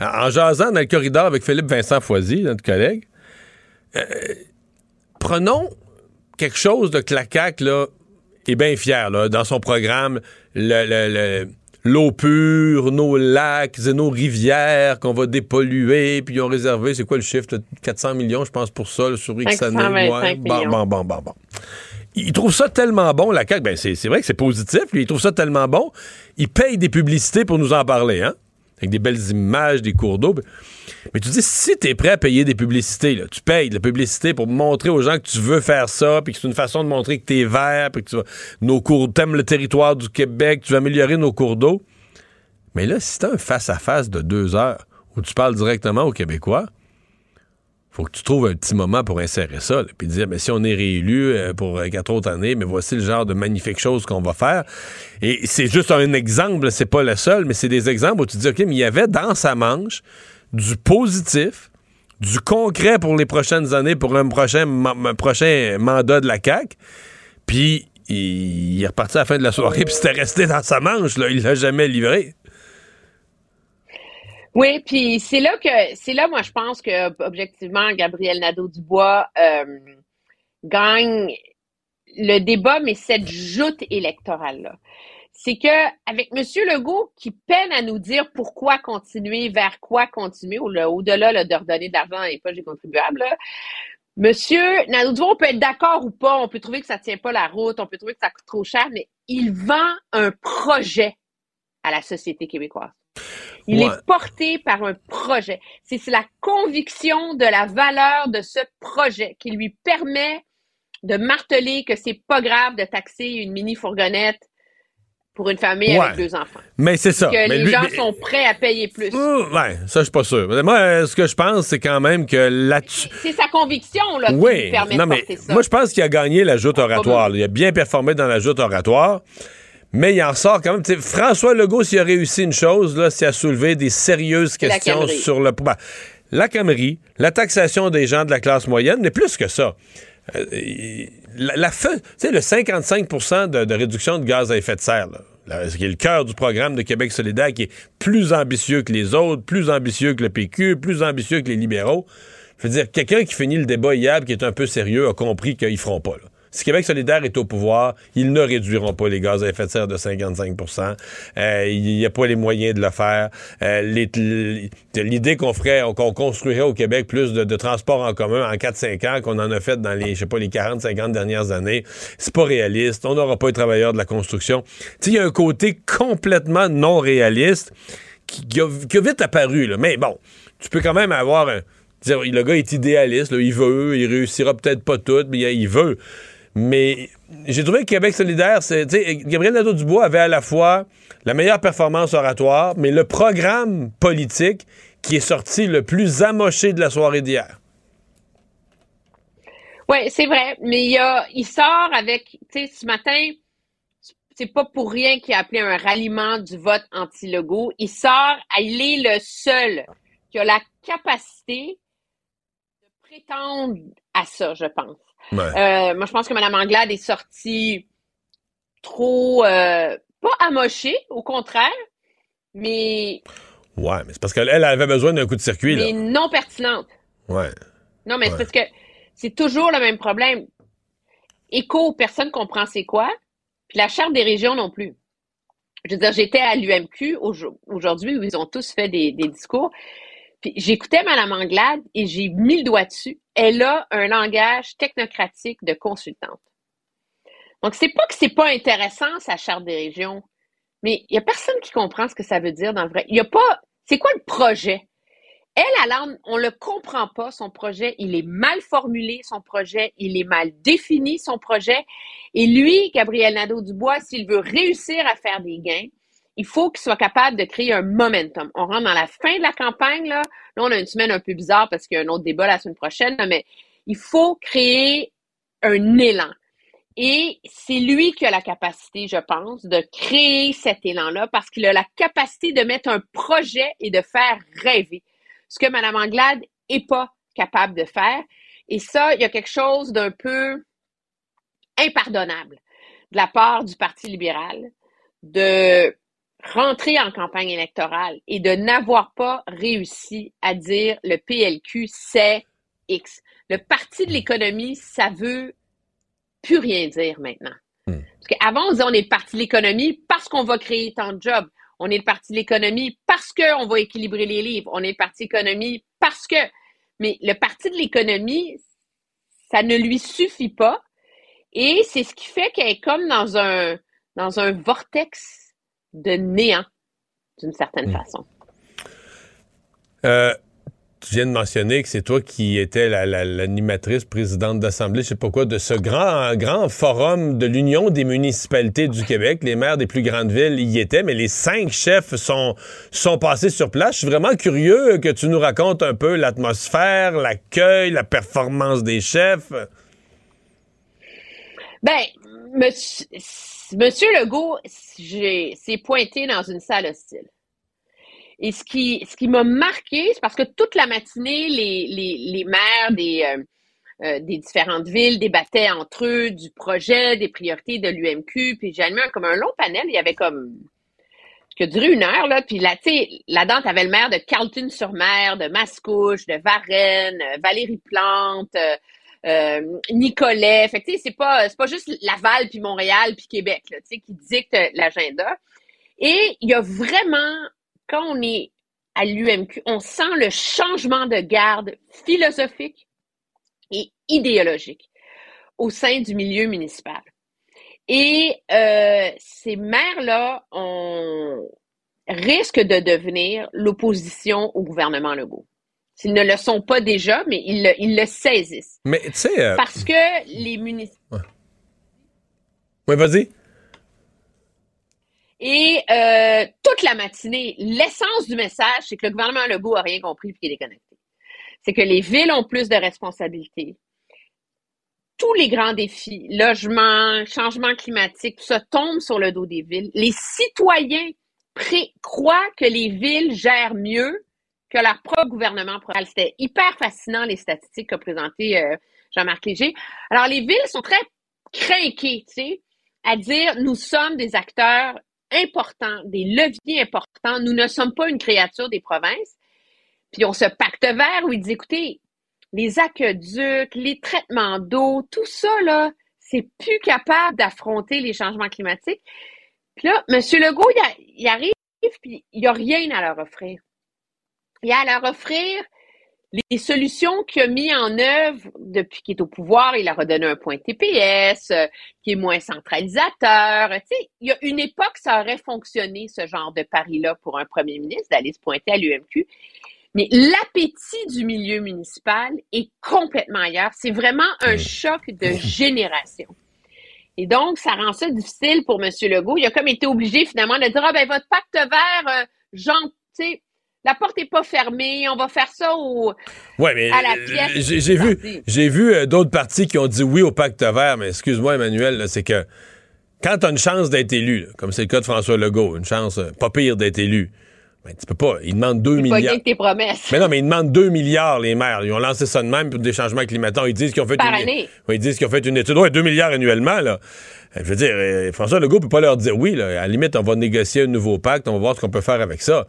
En jasant dans le corridor avec Philippe Vincent Foisy, notre collègue. Prenons quelque chose de clacac, là, et bien fier, là, dans son programme, le l'eau pure, nos lacs et nos rivières qu'on va dépolluer, puis ils ont réservé, c'est quoi le chiffre? 400 millions, je pense, pour ça, sur X années? Ouais. Bon, bon, bon, bon, bon. Il trouve ça tellement bon, la CAQ. Ben, c'est vrai que c'est positif. Lui, il trouve ça tellement bon. Il paye des publicités pour nous en parler, hein? Avec des belles images, des cours d'eau. Mais tu dis, si tu es prêt à payer des publicités, tu payes de la publicité pour montrer aux gens que tu veux faire ça, puis que c'est une façon de montrer que tu es vert, puis que tu vas, nos cours, t'aimes le territoire du Québec, tu veux améliorer nos cours d'eau. Mais là, si t'as un face-à-face de deux heures où tu parles directement aux Québécois, faut que tu trouves un petit moment pour insérer ça, puis dire, mais si on est réélu euh, pour euh, quatre autres années, mais voici le genre de magnifiques choses qu'on va faire. Et c'est juste un exemple, c'est pas le seul, mais c'est des exemples où tu dis, OK, mais il y avait dans sa manche du positif, du concret pour les prochaines années, pour un prochain, prochain mandat de la CAQ. Puis il, est reparti à la fin de la soirée, puis c'était resté dans sa manche. Là. Il l'a jamais livré. Oui, puis c'est là que c'est là, moi, je pense que objectivement, Gabriel Nadeau-Dubois euh, gagne le débat, mais cette joute électorale-là c'est que avec M. Legault qui peine à nous dire pourquoi continuer, vers quoi continuer, au-delà de redonner de l'argent dans les poches des contribuables, Monsieur Nadeau, on peut être d'accord ou pas, on peut trouver que ça tient pas la route, on peut trouver que ça coûte trop cher, mais il vend un projet à la société québécoise. Il est porté par un projet. C'est la conviction de la valeur de ce projet qui lui permet de marteler que c'est pas grave de taxer une mini fourgonnette pour une famille avec deux enfants. Mais c'est ça. Que les gens sont prêts à payer plus. ouais, ça, je suis pas sûr. Moi, ce que je pense, c'est quand même que là-dessus. C'est sa conviction, là, qui lui permet de porter ça. Moi, je pense qu'il a gagné la joute oratoire. Il a bien performé dans la joute oratoire. Mais il en sort quand même. François Legault, s'il a réussi une chose, là, c'est à soulever des sérieuses questions sur le. Ben, la Camerie, la taxation des gens de la classe moyenne, mais plus que ça. Euh, la, la le 55% de, réduction de gaz à effet de serre, là, qui est le cœur du programme de Québec solidaire, qui est plus ambitieux que les autres, plus ambitieux que le PQ, plus ambitieux que les libéraux. Je veux dire, quelqu'un qui finit le débat hier, qui est un peu sérieux, a compris qu'ils feront pas. Là. Si Québec solidaire est au pouvoir, ils ne réduiront pas les gaz à effet de serre de 55% euh, Il n'y a pas les moyens de le faire. Euh, l'idée qu'on ferait, qu'on construirait au Québec plus de, transports en commun en 4-5 ans qu'on en a fait dans les, je sais pas, les 40-50 dernières années, c'est pas réaliste. On n'aura pas les travailleurs de la construction. Il y a un côté complètement non réaliste qui, a, vite apparu. Mais bon, tu peux quand même avoir un... Le gars est idéaliste, il veut, il réussira peut-être pas tout, mais il veut. Mais j'ai trouvé que Québec solidaire, c'est, Gabriel Nadeau-Dubois avait à la fois la meilleure performance oratoire, mais le programme politique qui est sorti le plus amoché de la soirée d'hier. Oui, c'est vrai, mais il, a, il sort avec, tu sais, ce matin, c'est pas pour rien qu'il a appelé un ralliement du vote anti-Legault. Il sort, il est le seul qui a la capacité de prétendre à ça, je pense. Euh, moi, je pense que Mme Anglade est sortie trop, euh, pas amochée, au contraire, mais. Ouais, mais c'est parce qu'elle avait besoin d'un coup de circuit, mais non pertinente. Ouais. Non, mais c'est parce que c'est toujours le même problème. Éco, personne comprend c'est quoi, puis la Charte des régions non plus. Je veux dire, j'étais à l'UMQ aujourd'hui où ils ont tous fait des, des discours. Puis j'écoutais Mme Anglade et j'ai mis le doigt dessus. Elle a un langage technocratique de consultante. Donc, c'est pas que c'est pas intéressant, sa charte des régions, mais il y a personne qui comprend ce que ça veut dire dans le vrai. Il y a pas, c'est quoi le projet? Elle, alors, on le comprend pas, son projet. Il est mal formulé, son projet. Il est mal défini, son projet. Et lui, Gabriel Nadeau-Dubois, s'il veut réussir à faire des gains, il faut qu'il soit capable de créer un momentum. On rentre dans la fin de la campagne, là. Là, on a une semaine un peu bizarre parce qu'il y a un autre débat la semaine prochaine, mais il faut créer un élan. Et c'est lui qui a la capacité, je pense, de créer cet élan-là parce qu'il a la capacité de mettre un projet et de faire rêver. Ce que Mme Anglade n'est pas capable de faire. Et ça, il y a quelque chose d'un peu impardonnable de la part du Parti libéral de rentrer en campagne électorale et de n'avoir pas réussi à dire le PLQ, c'est X. Le Parti de l'économie, ça veut plus rien dire maintenant. Hmm. Parce qu'avant, on disait on est le Parti de l'économie parce qu'on va créer tant de jobs. On est le Parti de l'économie parce qu'on va équilibrer les livres. On est le Parti de l'économie parce que. Mais le Parti de l'économie, ça ne lui suffit pas. Et c'est ce qui fait qu'elle est comme dans un, dans un vortex de néant, d'une certaine hmm. façon. Euh, tu viens de mentionner que c'est toi qui étais l'animatrice présidente d'Assemblée, je sais pas quoi, de ce grand, grand forum de l'Union des municipalités du Québec. Les maires des plus grandes villes y étaient, mais les cinq chefs sont, sont passés sur place. Je suis vraiment curieux que tu nous racontes un peu l'atmosphère, l'accueil, la performance des chefs. Ben, monsieur Monsieur Legault s'est pointé dans une salle hostile. Et ce qui, ce qui m'a marqué, c'est parce que toute la matinée, les, maires des, euh, euh, des différentes villes débattaient entre eux du projet, des priorités de l'UMQ, puis j'ai animé comme un long panel. Il y avait comme qui a duré une heure, là, puis là, tu sais, là-dedans, t'avais le maire de Carlton-sur-Mer, de Mascouche, de Varennes, Valérie Plante, euh, Nicolet. Fait c'est pas, pas juste Laval, puis Montréal, puis Québec, qui dicte l'agenda. Et il y a vraiment, quand on est à l'UMQ, on sent le changement de garde philosophique et idéologique au sein du milieu municipal. Et euh, ces maires-là on risquent de devenir l'opposition au gouvernement Legault. S'ils ne le sont pas déjà, mais ils le, ils le saisissent. Mais tu sais. Euh, Parce que les municipalités. Oui, vas-y. Et euh, toute la matinée, l'essence du message, c'est que le gouvernement Legault n'a rien compris et qu'il est déconnecté. C'est que les villes ont plus de responsabilités. Tous les grands défis, logement, changement climatique, tout ça tombe sur le dos des villes. Les citoyens croient que les villes gèrent mieux que leur propre gouvernement C'était hyper fascinant, les statistiques qu'a présentées euh, Jean-Marc Léger. Alors, les villes sont très craquées, tu sais, à dire nous sommes des acteurs importants, des leviers importants. Nous ne sommes pas une créature des provinces. Puis on se pacte vert où ils disent, écoutez, les aqueducs, les traitements d'eau, tout ça, là, c'est plus capable d'affronter les changements climatiques. Puis là, M. Legault, il, il arrive, puis il n'y a rien à leur offrir et à leur offrir les solutions qu'il a mis en œuvre depuis qu'il est au pouvoir. Il leur a donné un point TPS, euh, qui est moins centralisateur. Tu sais, il y a une époque, ça aurait fonctionné, ce genre de pari-là, pour un premier ministre, d'aller se pointer à l'UMQ. Mais l'appétit du milieu municipal est complètement ailleurs. C'est vraiment un mmh. choc de génération. Et donc, ça rend ça difficile pour M. Legault. Il a comme été obligé finalement de dire, ah ben votre pacte vert, euh, genre, tu sais, la porte n'est pas fermée, on va faire ça au, ouais, mais à la pièce. J'ai vu, j'ai vu euh, d'autres partis qui ont dit oui au pacte vert, mais excuse-moi, Emmanuel, c'est que quand tu as une chance d'être élu, là, comme c'est le cas de François Legault, une chance euh, pas pire d'être élu, ben, tu peux pas. Il demande 2 Pas milliards. gagner tes promesses. Mais non, mais ils demandent 2 milliards, les maires. Ils ont lancé ça de même pour des changements climatiques. Ils disent qu'ils ont fait Par une... année. Oui, ils disent qu'ils ont fait une étude. Ouais, 2 milliards annuellement, là. Euh, Je veux dire, François Legault peut pas leur dire oui, là. À la limite, on va négocier un nouveau pacte, on va voir ce qu'on peut faire avec ça.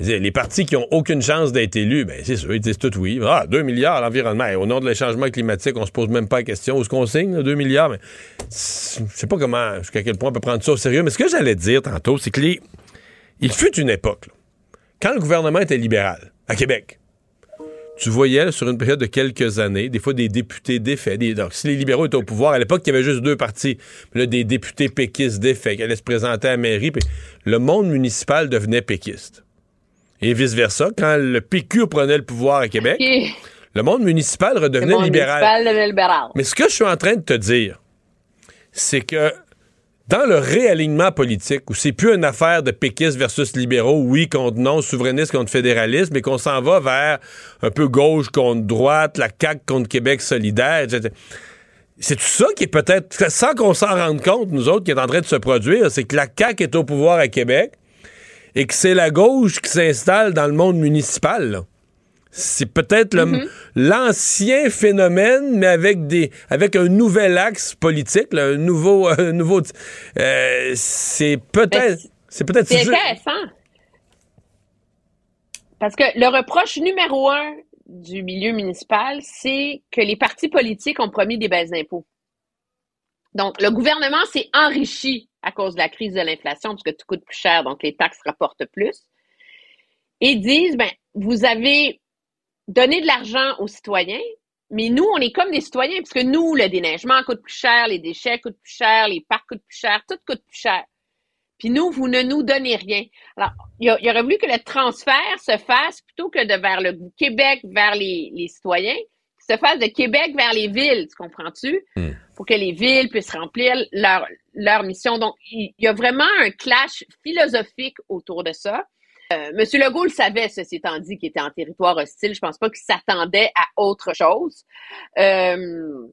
Les partis qui ont aucune chance d'être élus, ben c'est sûr, ils disent tout oui. Ah, 2 milliards à l'environnement. Au nom de changements climatiques, on se pose même pas la question. Où est-ce qu'on signe, là, 2 milliards? C'est- je sais pas comment, jusqu'à quel point on peut prendre ça au sérieux. Mais ce que j'allais dire tantôt, c'est que il fut une époque, quand le gouvernement était libéral, à Québec, tu voyais sur une période de quelques années, des fois des députés défaits. Donc, si les libéraux étaient au pouvoir, à l'époque, il y avait juste deux partis. Là, des députés péquistes défaits qui allaient se présenter à mairie. Le monde municipal devenait péquiste. Et vice-versa, quand le PQ prenait le pouvoir à Québec, le monde municipal Le redevenait monde libéral. municipal devenait libéral. Mais ce que je suis en train de te dire, c'est que dans le réalignement politique, où c'est plus une affaire de péquistes versus libéraux, oui contre non, souverainistes contre fédéralisme, mais qu'on s'en va vers un peu gauche contre droite, la CAQ contre Québec solidaire, etc. C'est tout ça qui est peut-être, sans qu'on s'en rende compte, nous autres, qui est en train de se produire, c'est que la CAQ est au pouvoir à Québec et que c'est la gauche qui s'installe dans le monde municipal. là. C'est peut-être le- l'ancien phénomène, mais avec des avec un nouvel axe politique, là, un nouveau, un nouveau. euh, c'est peut-être, c'est peut-être. C'est intéressant. Parce que le reproche numéro un du milieu municipal, c'est que les partis politiques ont promis des baisses d'impôts. Donc, le gouvernement s'est enrichi à cause de la crise de l'inflation, parce que tout coûte plus cher, donc les taxes rapportent plus. Et disent, ben, vous avez donné de l'argent aux citoyens, mais nous, on est comme des citoyens, parce que nous, le déneigement coûte plus cher, les déchets coûtent plus cher, les parcs coûtent plus cher, tout coûte plus cher. Puis nous, vous ne nous donnez rien. Alors, il, il aurait voulu que le transfert se fasse plutôt que de vers le Québec, vers les, les citoyens, se fasse de Québec vers les villes, tu comprends-tu? Pour que les villes puissent remplir leur, leur mission. Donc, il, y a vraiment un clash philosophique autour de ça. Euh, Monsieur Legault le savait, ceci étant dit, qu'il était en territoire hostile. Je pense pas qu'il s'attendait à autre chose. Euh,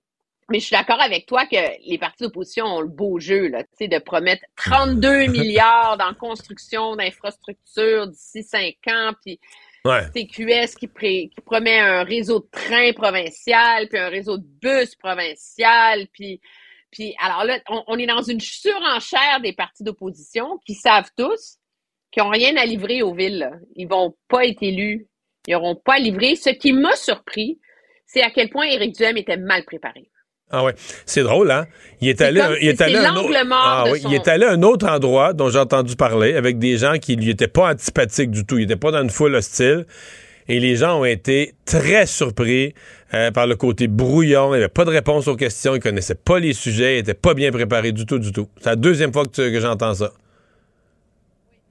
mais je suis d'accord avec toi que les partis d'opposition ont le beau jeu, là, tu sais, de promettre 32 milliards dans construction d'infrastructures d'ici cinq ans, puis Ouais. TQS qui, pré- qui promet un réseau de trains provincial, puis un réseau de bus provincial, puis, puis alors là, on, on est dans une surenchère des partis d'opposition qui savent tous qu'ils n'ont rien à livrer aux villes. là. Ils vont pas être élus, ils n'auront pas à livrer. Ce qui m'a surpris, c'est à quel point Éric Duhem était mal préparé. Ah ouais, c'est drôle, hein? Il est allé, il est allé un autre, ah de oui, son- il est allé à un autre endroit dont j'ai entendu parler avec des gens qui lui étaient pas antipathiques du tout. Il était pas dans une foule hostile. Et les gens ont été très surpris euh, par le côté brouillon. Il n'y avait pas de réponse aux questions. Ils connaissaient pas les sujets. Ils étaient pas bien préparés du tout, du tout. C'est la deuxième fois que, tu- j'entends ça.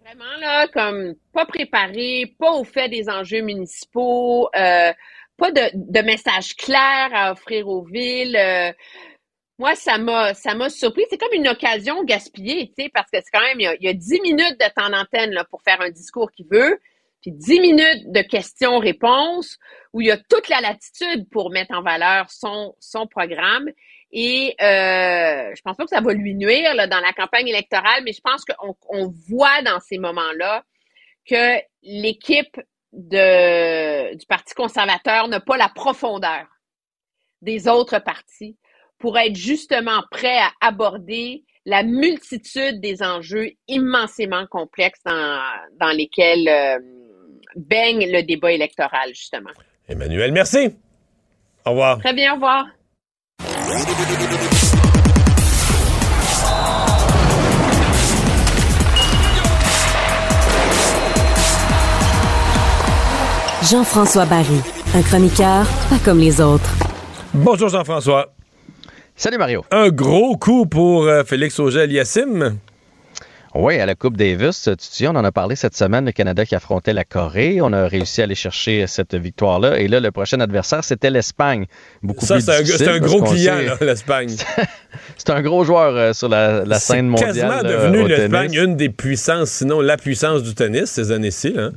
Vraiment, là, comme pas préparé, pas au fait des enjeux municipaux, euh, pas de, message clair à offrir aux villes. euh, moi, ça m'a, ça surpris. C'est comme une occasion gaspillée, tu sais, parce que c'est quand même, il y, a, il 10 minutes de temps d'antenne, pour faire un discours qu'il veut, puis 10 minutes de questions-réponses où il y a toute la latitude pour mettre en valeur son, son programme. Et euh, je pense pas que ça va lui nuire là, dans la campagne électorale, mais je pense qu'on on voit dans ces moments-là que l'équipe de, du Parti conservateur n'a pas la profondeur des autres partis pour être justement prêt à aborder la multitude des enjeux immensément complexes dans, dans lesquels euh, baigne le débat électoral, justement. Emmanuel, merci. Au revoir. Très bien, au revoir. Jean-François Barry, un chroniqueur pas comme les autres. Bonjour Jean-François. Salut Mario. Un gros coup pour euh, Félix Auger-Aliassime. Oui, à la Coupe Davis, tu souviens, on en a parlé cette semaine, le Canada qui affrontait la Corée. On a réussi à aller chercher cette victoire-là. Et là, le prochain adversaire, c'était l'Espagne. Beaucoup Ça, plus c'est un, c'est gros client, l'Espagne. C'est un gros joueur euh, sur la, la scène C'est mondiale. quasiment là, devenu l'Espagne une des puissances, sinon la puissance du tennis ces années-ci. là.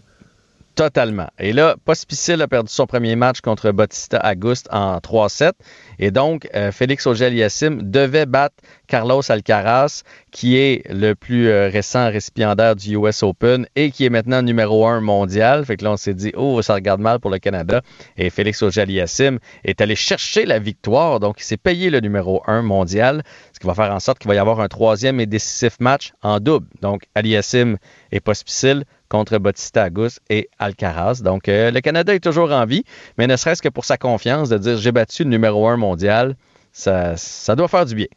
Totalement. Et là, Pospisil a perdu son premier match contre Bautista Auguste en 3-7. Et donc, euh, Félix Auger-Aliassime devait battre Carlos Alcaraz, qui est le plus euh, récent récipiendaire du US Open et qui est maintenant numéro un mondial. Fait que là, on s'est dit, oh, ça regarde mal pour le Canada. Et Félix Auger-Aliassime est allé chercher la victoire. Donc, il s'est payé le numéro un mondial, ce qui va faire en sorte qu'il va y avoir un troisième et décisif match en double. Donc, Aliassime et Pospisil contre Bautista Agus et Alcaraz. Donc, euh, le Canada est toujours en vie, mais ne serait-ce que pour sa confiance de dire j'ai battu le numéro un mondial, ça, ça doit faire du bien.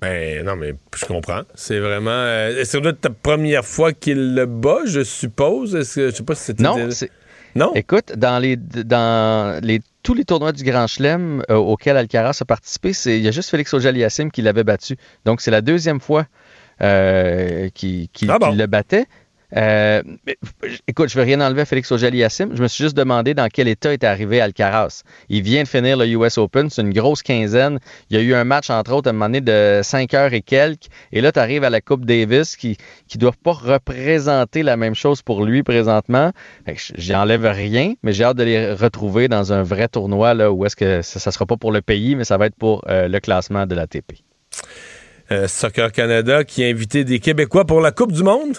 Ben non, mais je comprends. C'est vraiment. Euh, c'est ta première fois qu'il le bat, je suppose? Est-ce que je sais pas si c'était. Non, non? Écoute, dans les dans les tous les tournois du Grand Chelem euh, auxquels Alcaraz a participé, il y a juste Félix Auger-Aliassime qui l'avait battu. Donc c'est la deuxième fois euh, qu'il ah le battait. Euh, écoute, je ne veux rien enlever à Félix Auger-Aliassime. Je me suis juste demandé dans quel état était arrivé Alcaraz. Il vient de finir le US Open, c'est une grosse quinzaine. Il y a eu un match, entre autres, à un moment donné, de 5 heures et quelques. Et là, tu arrives à la Coupe Davis qui ne doit pas représenter la même chose pour lui présentement. J'enlève rien, mais j'ai hâte de les retrouver dans un vrai tournoi là, où est-ce que ça ne sera pas pour le pays, mais ça va être pour euh, le classement de l'ATP. Euh, Soccer Canada qui a invité des Québécois pour la Coupe du Monde?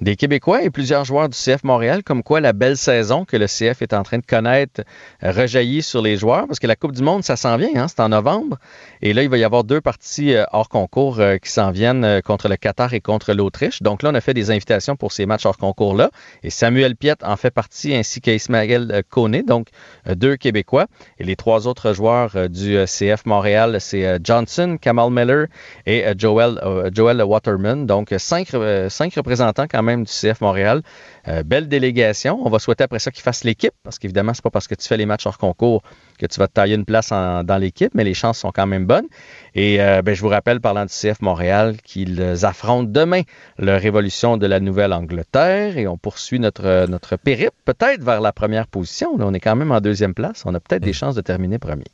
Des Québécois et plusieurs joueurs du CF Montréal, comme quoi la belle saison que le CF est en train de connaître euh, rejaillit sur les joueurs, parce que la Coupe du Monde, ça s'en vient, hein, c'est en novembre. Et là, il va y avoir deux parties euh, hors concours euh, qui s'en viennent contre le Qatar et contre l'Autriche. Donc là, on a fait des invitations pour ces matchs hors concours-là. Et Samuel Piet en fait partie, ainsi qu'Ismaël Kone, donc deux Québécois. Et les trois autres joueurs du CF Montréal, c'est Johnson, Kamal Miller et Joel, Joel Waterman. Donc cinq, cinq représentants quand même même du CF Montréal. Euh, belle délégation. On va souhaiter après ça qu'ils fassent l'équipe, parce qu'évidemment, c'est pas parce que tu fais les matchs hors concours que tu vas te tailler une place dans l'équipe, mais les chances sont quand même bonnes. Et euh, ben, je vous rappelle, parlant du CF Montréal, qu'ils affrontent demain la révolution de la Nouvelle-Angleterre et on poursuit notre, notre périple, peut-être vers la première position. on est quand même en deuxième place. On a peut-être des chances de terminer premier.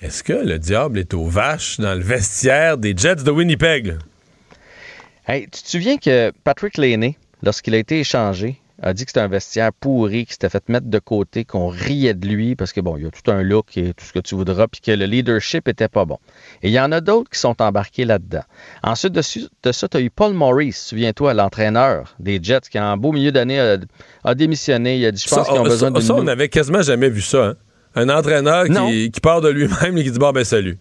Est-ce que le diable est aux vaches dans le vestiaire des Jets de Winnipeg? Hey, tu te souviens que Patrick Laney, lorsqu'il a été échangé, a dit que c'était un vestiaire pourri, qu'il s'était fait mettre de côté, qu'on riait de lui parce que bon, il y a tout un look et tout ce que tu voudras, puis que le leadership était pas bon. Et il y en a d'autres qui sont embarqués là-dedans. Ensuite de, ça, tu as eu Paul Maurice, souviens-toi, l'entraîneur des Jets, qui en beau milieu d'année a, démissionné. Il a dit, je pense qu'ils ont besoin de. Ça, on n'avait quasiment jamais vu ça. Hein. Un entraîneur qui, qui, part de lui-même et qui dit, bon, ben salut.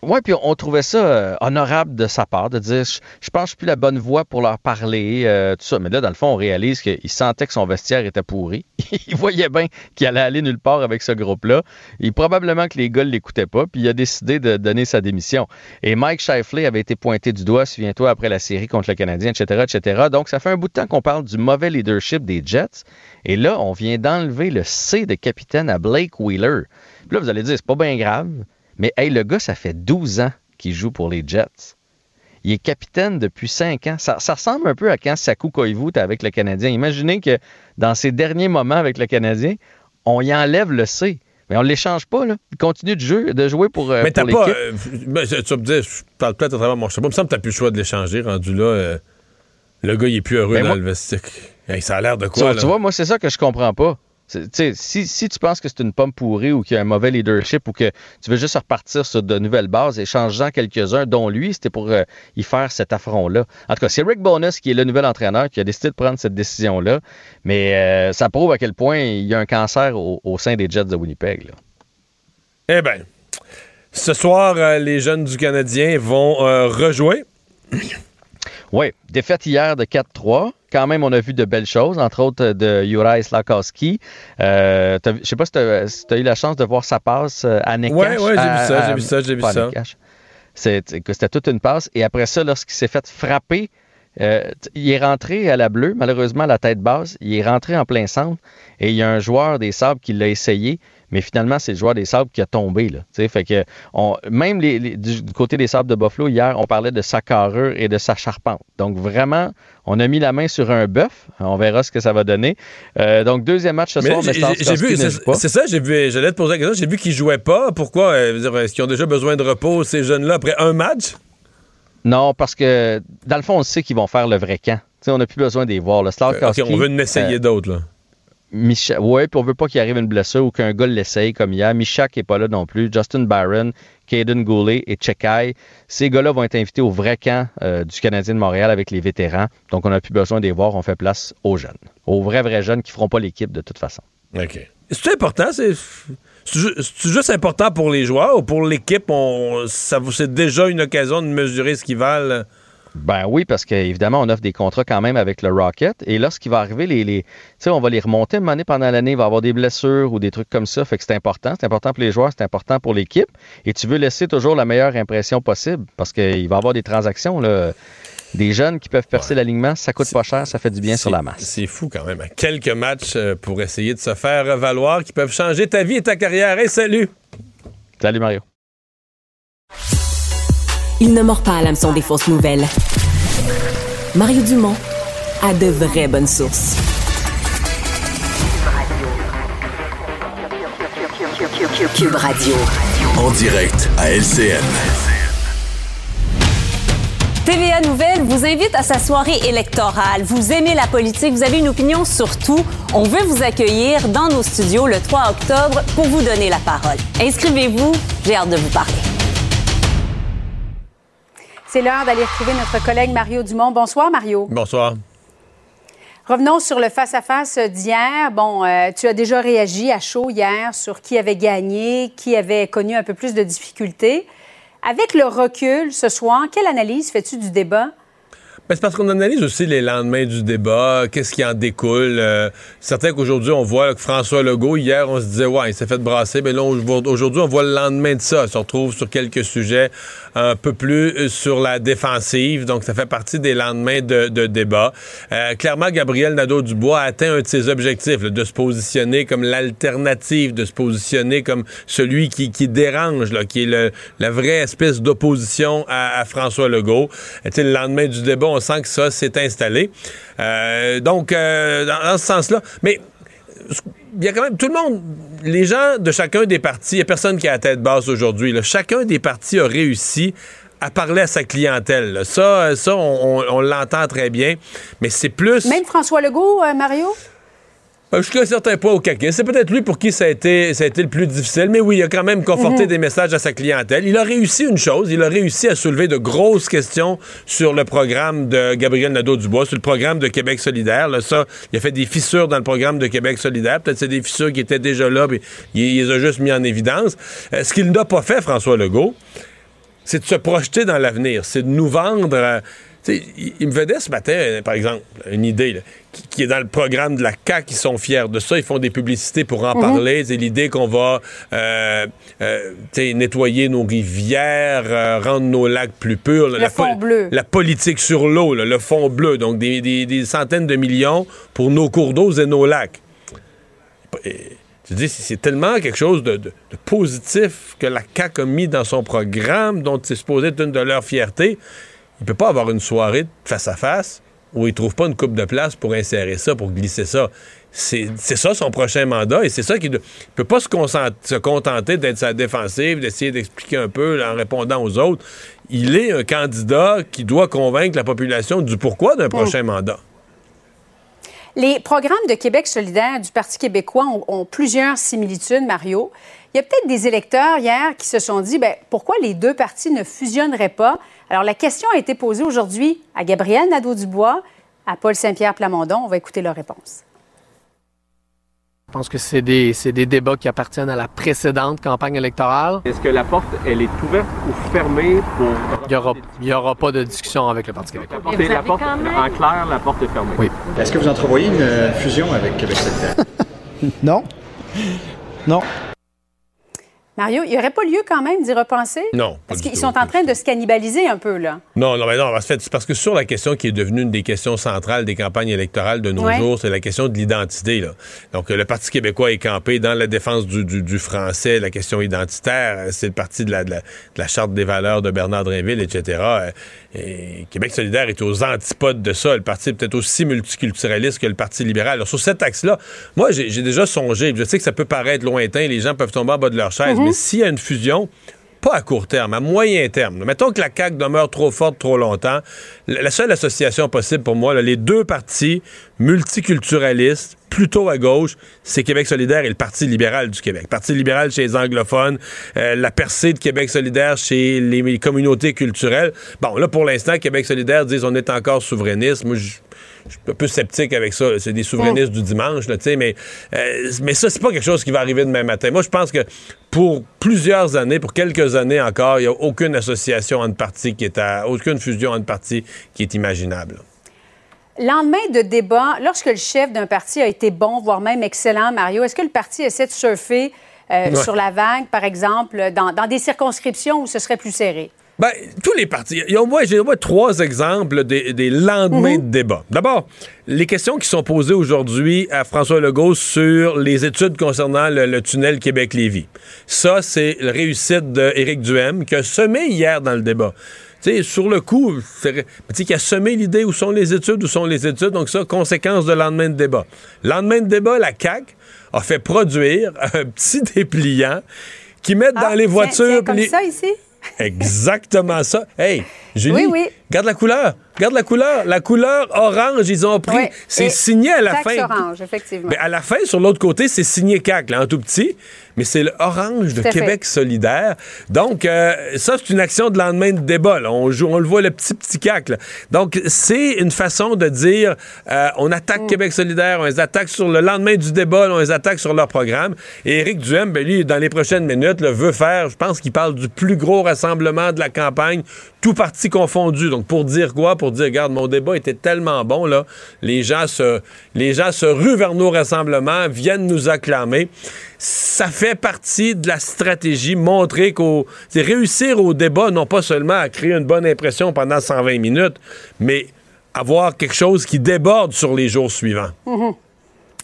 Oui, puis on trouvait ça euh, honorable de sa part de dire je, pense plus la bonne voix pour leur parler, euh, tout ça. Mais là, dans le fond, on réalise qu'il sentait que son vestiaire était pourri. il voyait bien qu'il allait aller nulle part avec ce groupe-là. Et probablement que les gars ne l'écoutaient pas, puis il a décidé de donner sa démission. Et Mike Shifley avait été pointé du doigt, souviens-toi, après la série contre le Canadien, etc., etc. Donc, ça fait un bout de temps qu'on parle du mauvais leadership des Jets. Et là, on vient d'enlever le C de capitaine à Blake Wheeler. Puis là, vous allez dire, c'est pas bien grave. Mais hey, le gars, ça fait 12 ans qu'il joue pour les Jets. Il est capitaine depuis 5 ans. Ça, ressemble un peu à quand Sakou Koivu était avec le Canadien. Imaginez que dans ses derniers moments avec le Canadien, on y enlève le C. Mais on ne l'échange pas, là. Il continue de jouer, de jouer pour, euh, Mais t'as pas. Euh, tu vas me dire, je parle peut-être à travers mon chapeau. Il me semble que t'as plus le choix de l'échanger, rendu là. Euh, le gars, il est plus heureux ben, dans le vestiaire. ça a l'air de quoi, Tu vois, moi, c'est ça que je comprends pas. Si, tu penses que c'est une pomme pourrie ou qu'il y a un mauvais leadership ou que tu veux juste repartir sur de nouvelles bases, échangeant quelques-uns, dont lui, c'était pour euh, y faire cet affront-là. En tout cas, c'est Rick Bonus qui est le nouvel entraîneur qui a décidé de prendre cette décision-là. Mais euh, ça prouve à quel point il y a un cancer au, sein des Jets de Winnipeg. Eh bien, ce soir, euh, les jeunes du Canadien vont rejouer. Oui, défaite hier de 4-3 quand même, on a vu de belles choses, entre autres de Juraj Slakowski. Euh, je sais pas si tu as, eu la chance de voir sa passe euh, à Nekash. Oui, oui, j'ai vu ça, j'ai vu ça, j'ai vu ça. C'était toute une passe. Et après ça, lorsqu'il s'est fait frapper, euh, il est rentré à la bleue, malheureusement, à la tête basse. Il est rentré en plein centre. Et il y a un joueur des Sables qui l'a essayé mais finalement, c'est le joueur des Sables qui a tombé. Là, fait que on, même les, du, côté des Sables de Buffalo, hier, on parlait de sa carrure et de sa charpente. Donc vraiment, on a mis la main sur un bœuf. On verra ce que ça va donner. Euh, donc deuxième match ce soir, mais j'ai vu, c'est ça, j'ai vu, j'allais te poser la question, j'ai vu qu'ils jouaient pas. Pourquoi? Euh, est-ce qu'ils ont déjà besoin de repos, ces jeunes-là, après un match? Non, parce que dans le fond, on sait qu'ils vont faire le vrai camp. on n'a plus besoin des voir. Le OK, on veut en essayer d'autres, là. Micha... Ouais, puis on veut pas qu'il arrive une blessure ou qu'un gars l'essaye comme hier. Michak n'est pas là non plus. Justin Barron, Caden Goulet et Chekai. Ces gars-là vont être invités au vrai camp euh, du Canadien de Montréal avec les vétérans. Donc, on n'a plus besoin de les voir. On fait place aux jeunes. Aux vrais, vrais jeunes qui feront pas l'équipe de toute façon. OK. C'est important? C'est juste important pour les joueurs ou pour l'équipe? C'est déjà une occasion de mesurer ce qu'ils valent? Ben oui, parce qu'évidemment, on offre des contrats quand même avec le Rocket. Et qui va arriver, les, les on va les remonter année pendant l'année, il va avoir des blessures ou des trucs comme ça. Fait que c'est important. C'est important pour les joueurs, c'est important pour l'équipe. Et tu veux laisser toujours la meilleure impression possible parce qu'il va y avoir des transactions. Là. Des jeunes qui peuvent percer l'alignement, ça coûte pas cher, ça fait du bien sur la masse. C'est fou quand même. Quelques matchs euh, pour essayer de se faire valoir qui peuvent changer ta vie et ta carrière. Et salut! Salut Mario. Il ne mord pas à l'hameçon des fausses nouvelles. Mario Dumont a de vraies bonnes sources. Cube Radio. En direct à LCN. TVA Nouvelle vous invite à sa soirée électorale. Vous aimez la politique, vous avez une opinion sur tout. On veut vous accueillir dans nos studios le 3 octobre pour vous donner la parole. Inscrivez-vous, j'ai hâte de vous parler. C'est l'heure d'aller retrouver notre collègue Mario Dumont. Bonsoir, Mario. Bonsoir. Revenons sur le face-à-face d'hier. Bon, euh, tu as déjà réagi à chaud hier sur qui avait gagné, qui avait connu un peu plus de difficultés. Avec le recul ce soir, quelle analyse fais-tu du débat? Ben, c'est parce qu'on analyse aussi les lendemains du débat, qu'est-ce qui en découle. Euh, certain qu'aujourd'hui, on voit que François Legault, hier, on se disait, ouais, il s'est fait brasser, mais là, aujourd'hui, on voit le lendemain de ça. Il se retrouve sur quelques sujets un peu plus euh, sur la défensive, donc ça fait partie des lendemains de, débat. Euh, clairement, Gabriel Nadeau-Dubois a atteint un de ses objectifs, de se positionner comme l'alternative, de se positionner comme celui qui, dérange, qui est la vraie espèce d'opposition à, François Legault. Et, le lendemain du débat, on sent que ça s'est installé. Euh, donc, euh, dans, ce sens-là, mais il y a quand même tout le monde, les gens de chacun des partis, il n'y a personne qui a la tête basse aujourd'hui. Chacun des partis a réussi à parler à sa clientèle. Ça, ça on, l'entend très bien, mais c'est plus... Même François Legault, euh, Mario? Ben, jusqu'à un certain point au caquet. C'est peut-être lui pour qui ça a, été, ça a été le plus difficile, mais oui, il a quand même conforté mhm. des messages à sa clientèle. Il a réussi une chose, il a réussi à soulever de grosses questions sur le programme de Gabriel Nadeau-Dubois, sur le programme de Québec solidaire. Là, ça, il a fait des fissures dans le programme de Québec solidaire. Peut-être c'est des fissures qui étaient déjà là, mais il, les a juste mis en évidence. Euh, ce qu'il n'a pas fait, François Legault, c'est de se projeter dans l'avenir, c'est de nous vendre... Euh, il, me venait ce matin, euh, par exemple, une idée qui, est dans le programme de la CAQ, qui sont fiers de ça. Ils font des publicités pour en mhm. parler. C'est l'idée qu'on va euh, euh, nettoyer nos rivières, rendre nos lacs plus purs. Le la, fond bleu. La politique sur l'eau, le fond bleu. Donc, des, centaines de millions pour nos cours d'eau et nos lacs. tu dis, c'est tellement quelque chose de, positif que la CAQ a mis dans son programme, dont c'est supposé être une de leurs fiertés il peut pas avoir une soirée face à face où il trouve pas une coupe de place pour insérer ça, pour glisser ça. C'est ça son prochain mandat et c'est ça qu'il ne peut pas se, se contenter d'être sa défensive, d'essayer d'expliquer un peu en répondant aux autres. Il est un candidat qui doit convaincre la population du pourquoi d'un prochain mandat. Les programmes de Québec solidaire du Parti québécois ont, plusieurs similitudes, Mario. Il y a peut-être des électeurs hier qui se sont dit, ben, pourquoi les deux partis ne fusionneraient pas? Alors, la question a été posée aujourd'hui à Gabriel Nadeau-Dubois, à Paul Saint-Pierre Plamondon. On va écouter leur réponse. Je pense que c'est des, des, débats qui appartiennent à la précédente campagne électorale. Est-ce que la porte, elle est ouverte ou fermée pour... Il n'y aura, y aura pas de discussion avec le Parti québécois. La porte, En clair, la porte est fermée. Oui. Est-ce que vous entrevoyez une fusion avec Québec solidaire? non. Non. Mario, il n'y aurait pas lieu quand même d'y repenser? Non. Parce qu'ils sont en train de se cannibaliser un peu, là. Non, non, mais non, en fait, c'est parce que sur la question qui est devenue une des questions centrales des campagnes électorales de nos jours, c'est la question de l'identité, là. Donc, le Parti québécois est campé dans la défense du, français, la question identitaire, c'est le parti de la, de la, Charte des valeurs de Bernard Drinville, etc. Et Québec solidaire est aux antipodes de ça. Le parti est peut-être aussi multiculturaliste que le Parti libéral. Alors, sur cet axe-là, moi, j'ai déjà songé, je sais que ça peut paraître lointain, les gens peuvent tomber en bas de leur chaise. S'il y a une fusion, pas à court terme, à moyen terme. Mettons que la CAQ demeure trop forte trop longtemps. La seule association possible pour moi, les deux partis multiculturalistes, plutôt à gauche, c'est Québec solidaire et le Parti libéral du Québec. Parti libéral chez les anglophones, euh, la percée de Québec solidaire chez les communautés culturelles. Bon, là, pour l'instant, Québec solidaire disent on est encore souverainiste. Moi, je je suis un peu sceptique avec ça. C'est des souverainistes du dimanche, là, mais, euh, mais ça, c'est pas quelque chose qui va arriver demain matin. Moi, je pense que pour plusieurs années, pour quelques années encore, il n'y a aucune association entre partis qui est à, aucune fusion entre partis qui est imaginable. Lendemain de débat, lorsque le chef d'un parti a été bon, voire même excellent, Mario, est-ce que le parti essaie de surfer euh, sur la vague, par exemple, dans, dans des circonscriptions où ce serait plus serré? Ben, tous les partis. Il y a au moins, j'ai au moins trois exemples des, des lendemains mhm. de débat. D'abord, les questions qui sont posées aujourd'hui à François Legault sur les études concernant le, tunnel Québec-Lévis. Ça, c'est la réussite d'Éric Duhem qui a semé hier dans le débat. sais, sur le coup, qui a semé l'idée où sont les études, où sont les études. Donc ça, conséquence de lendemain de débat. Lendemain de débat, la CAQ a fait produire un petit dépliant qui met dans ah, les voitures... comme ça ici? Exactement ça. Hey, Julie, oui, oui. Regarde la couleur. Regarde la couleur. La couleur orange, ils ont pris. C'est signé à la fin. orange, effectivement. Mais à la fin, sur l'autre côté, c'est signé CAC, là, en tout petit. Mais c'est l'orange de Québec solidaire. Donc, euh, ça, c'est une action de lendemain de débat. On, joue, on le voit, le petit, petit CAC. Donc, c'est une façon de dire euh, on attaque mm. Québec solidaire, on les attaque sur le lendemain du débat, on les attaque sur leur programme. Et Éric Duhem, ben, lui, dans les prochaines minutes, le veut faire, je pense qu'il parle du plus gros rassemblement de la campagne, tout parti confondu. Donc, pour dire quoi? Pour dire, regarde, mon débat était tellement bon, là. Les gens se, les ruent vers nos rassemblements, viennent nous acclamer. Ça fait partie de la stratégie, montrer qu'au, c'est réussir au débat, non pas seulement à créer une bonne impression pendant 120 minutes, mais avoir quelque chose qui déborde sur les jours suivants. Mm-hmm.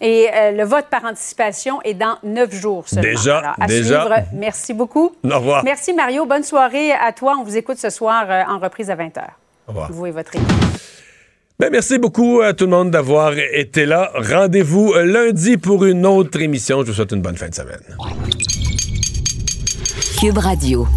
Et euh, le vote par anticipation est dans neuf jours seulement. Déjà, déjà. Merci beaucoup. Au revoir. Merci Mario. Bonne soirée à toi. On vous écoute ce soir euh, en reprise à 20h. Au revoir. Vous et votre ben, merci beaucoup à tout le monde d'avoir été là. Rendez-vous euh, lundi pour une autre émission. Je vous souhaite une bonne fin de semaine. Cube Radio.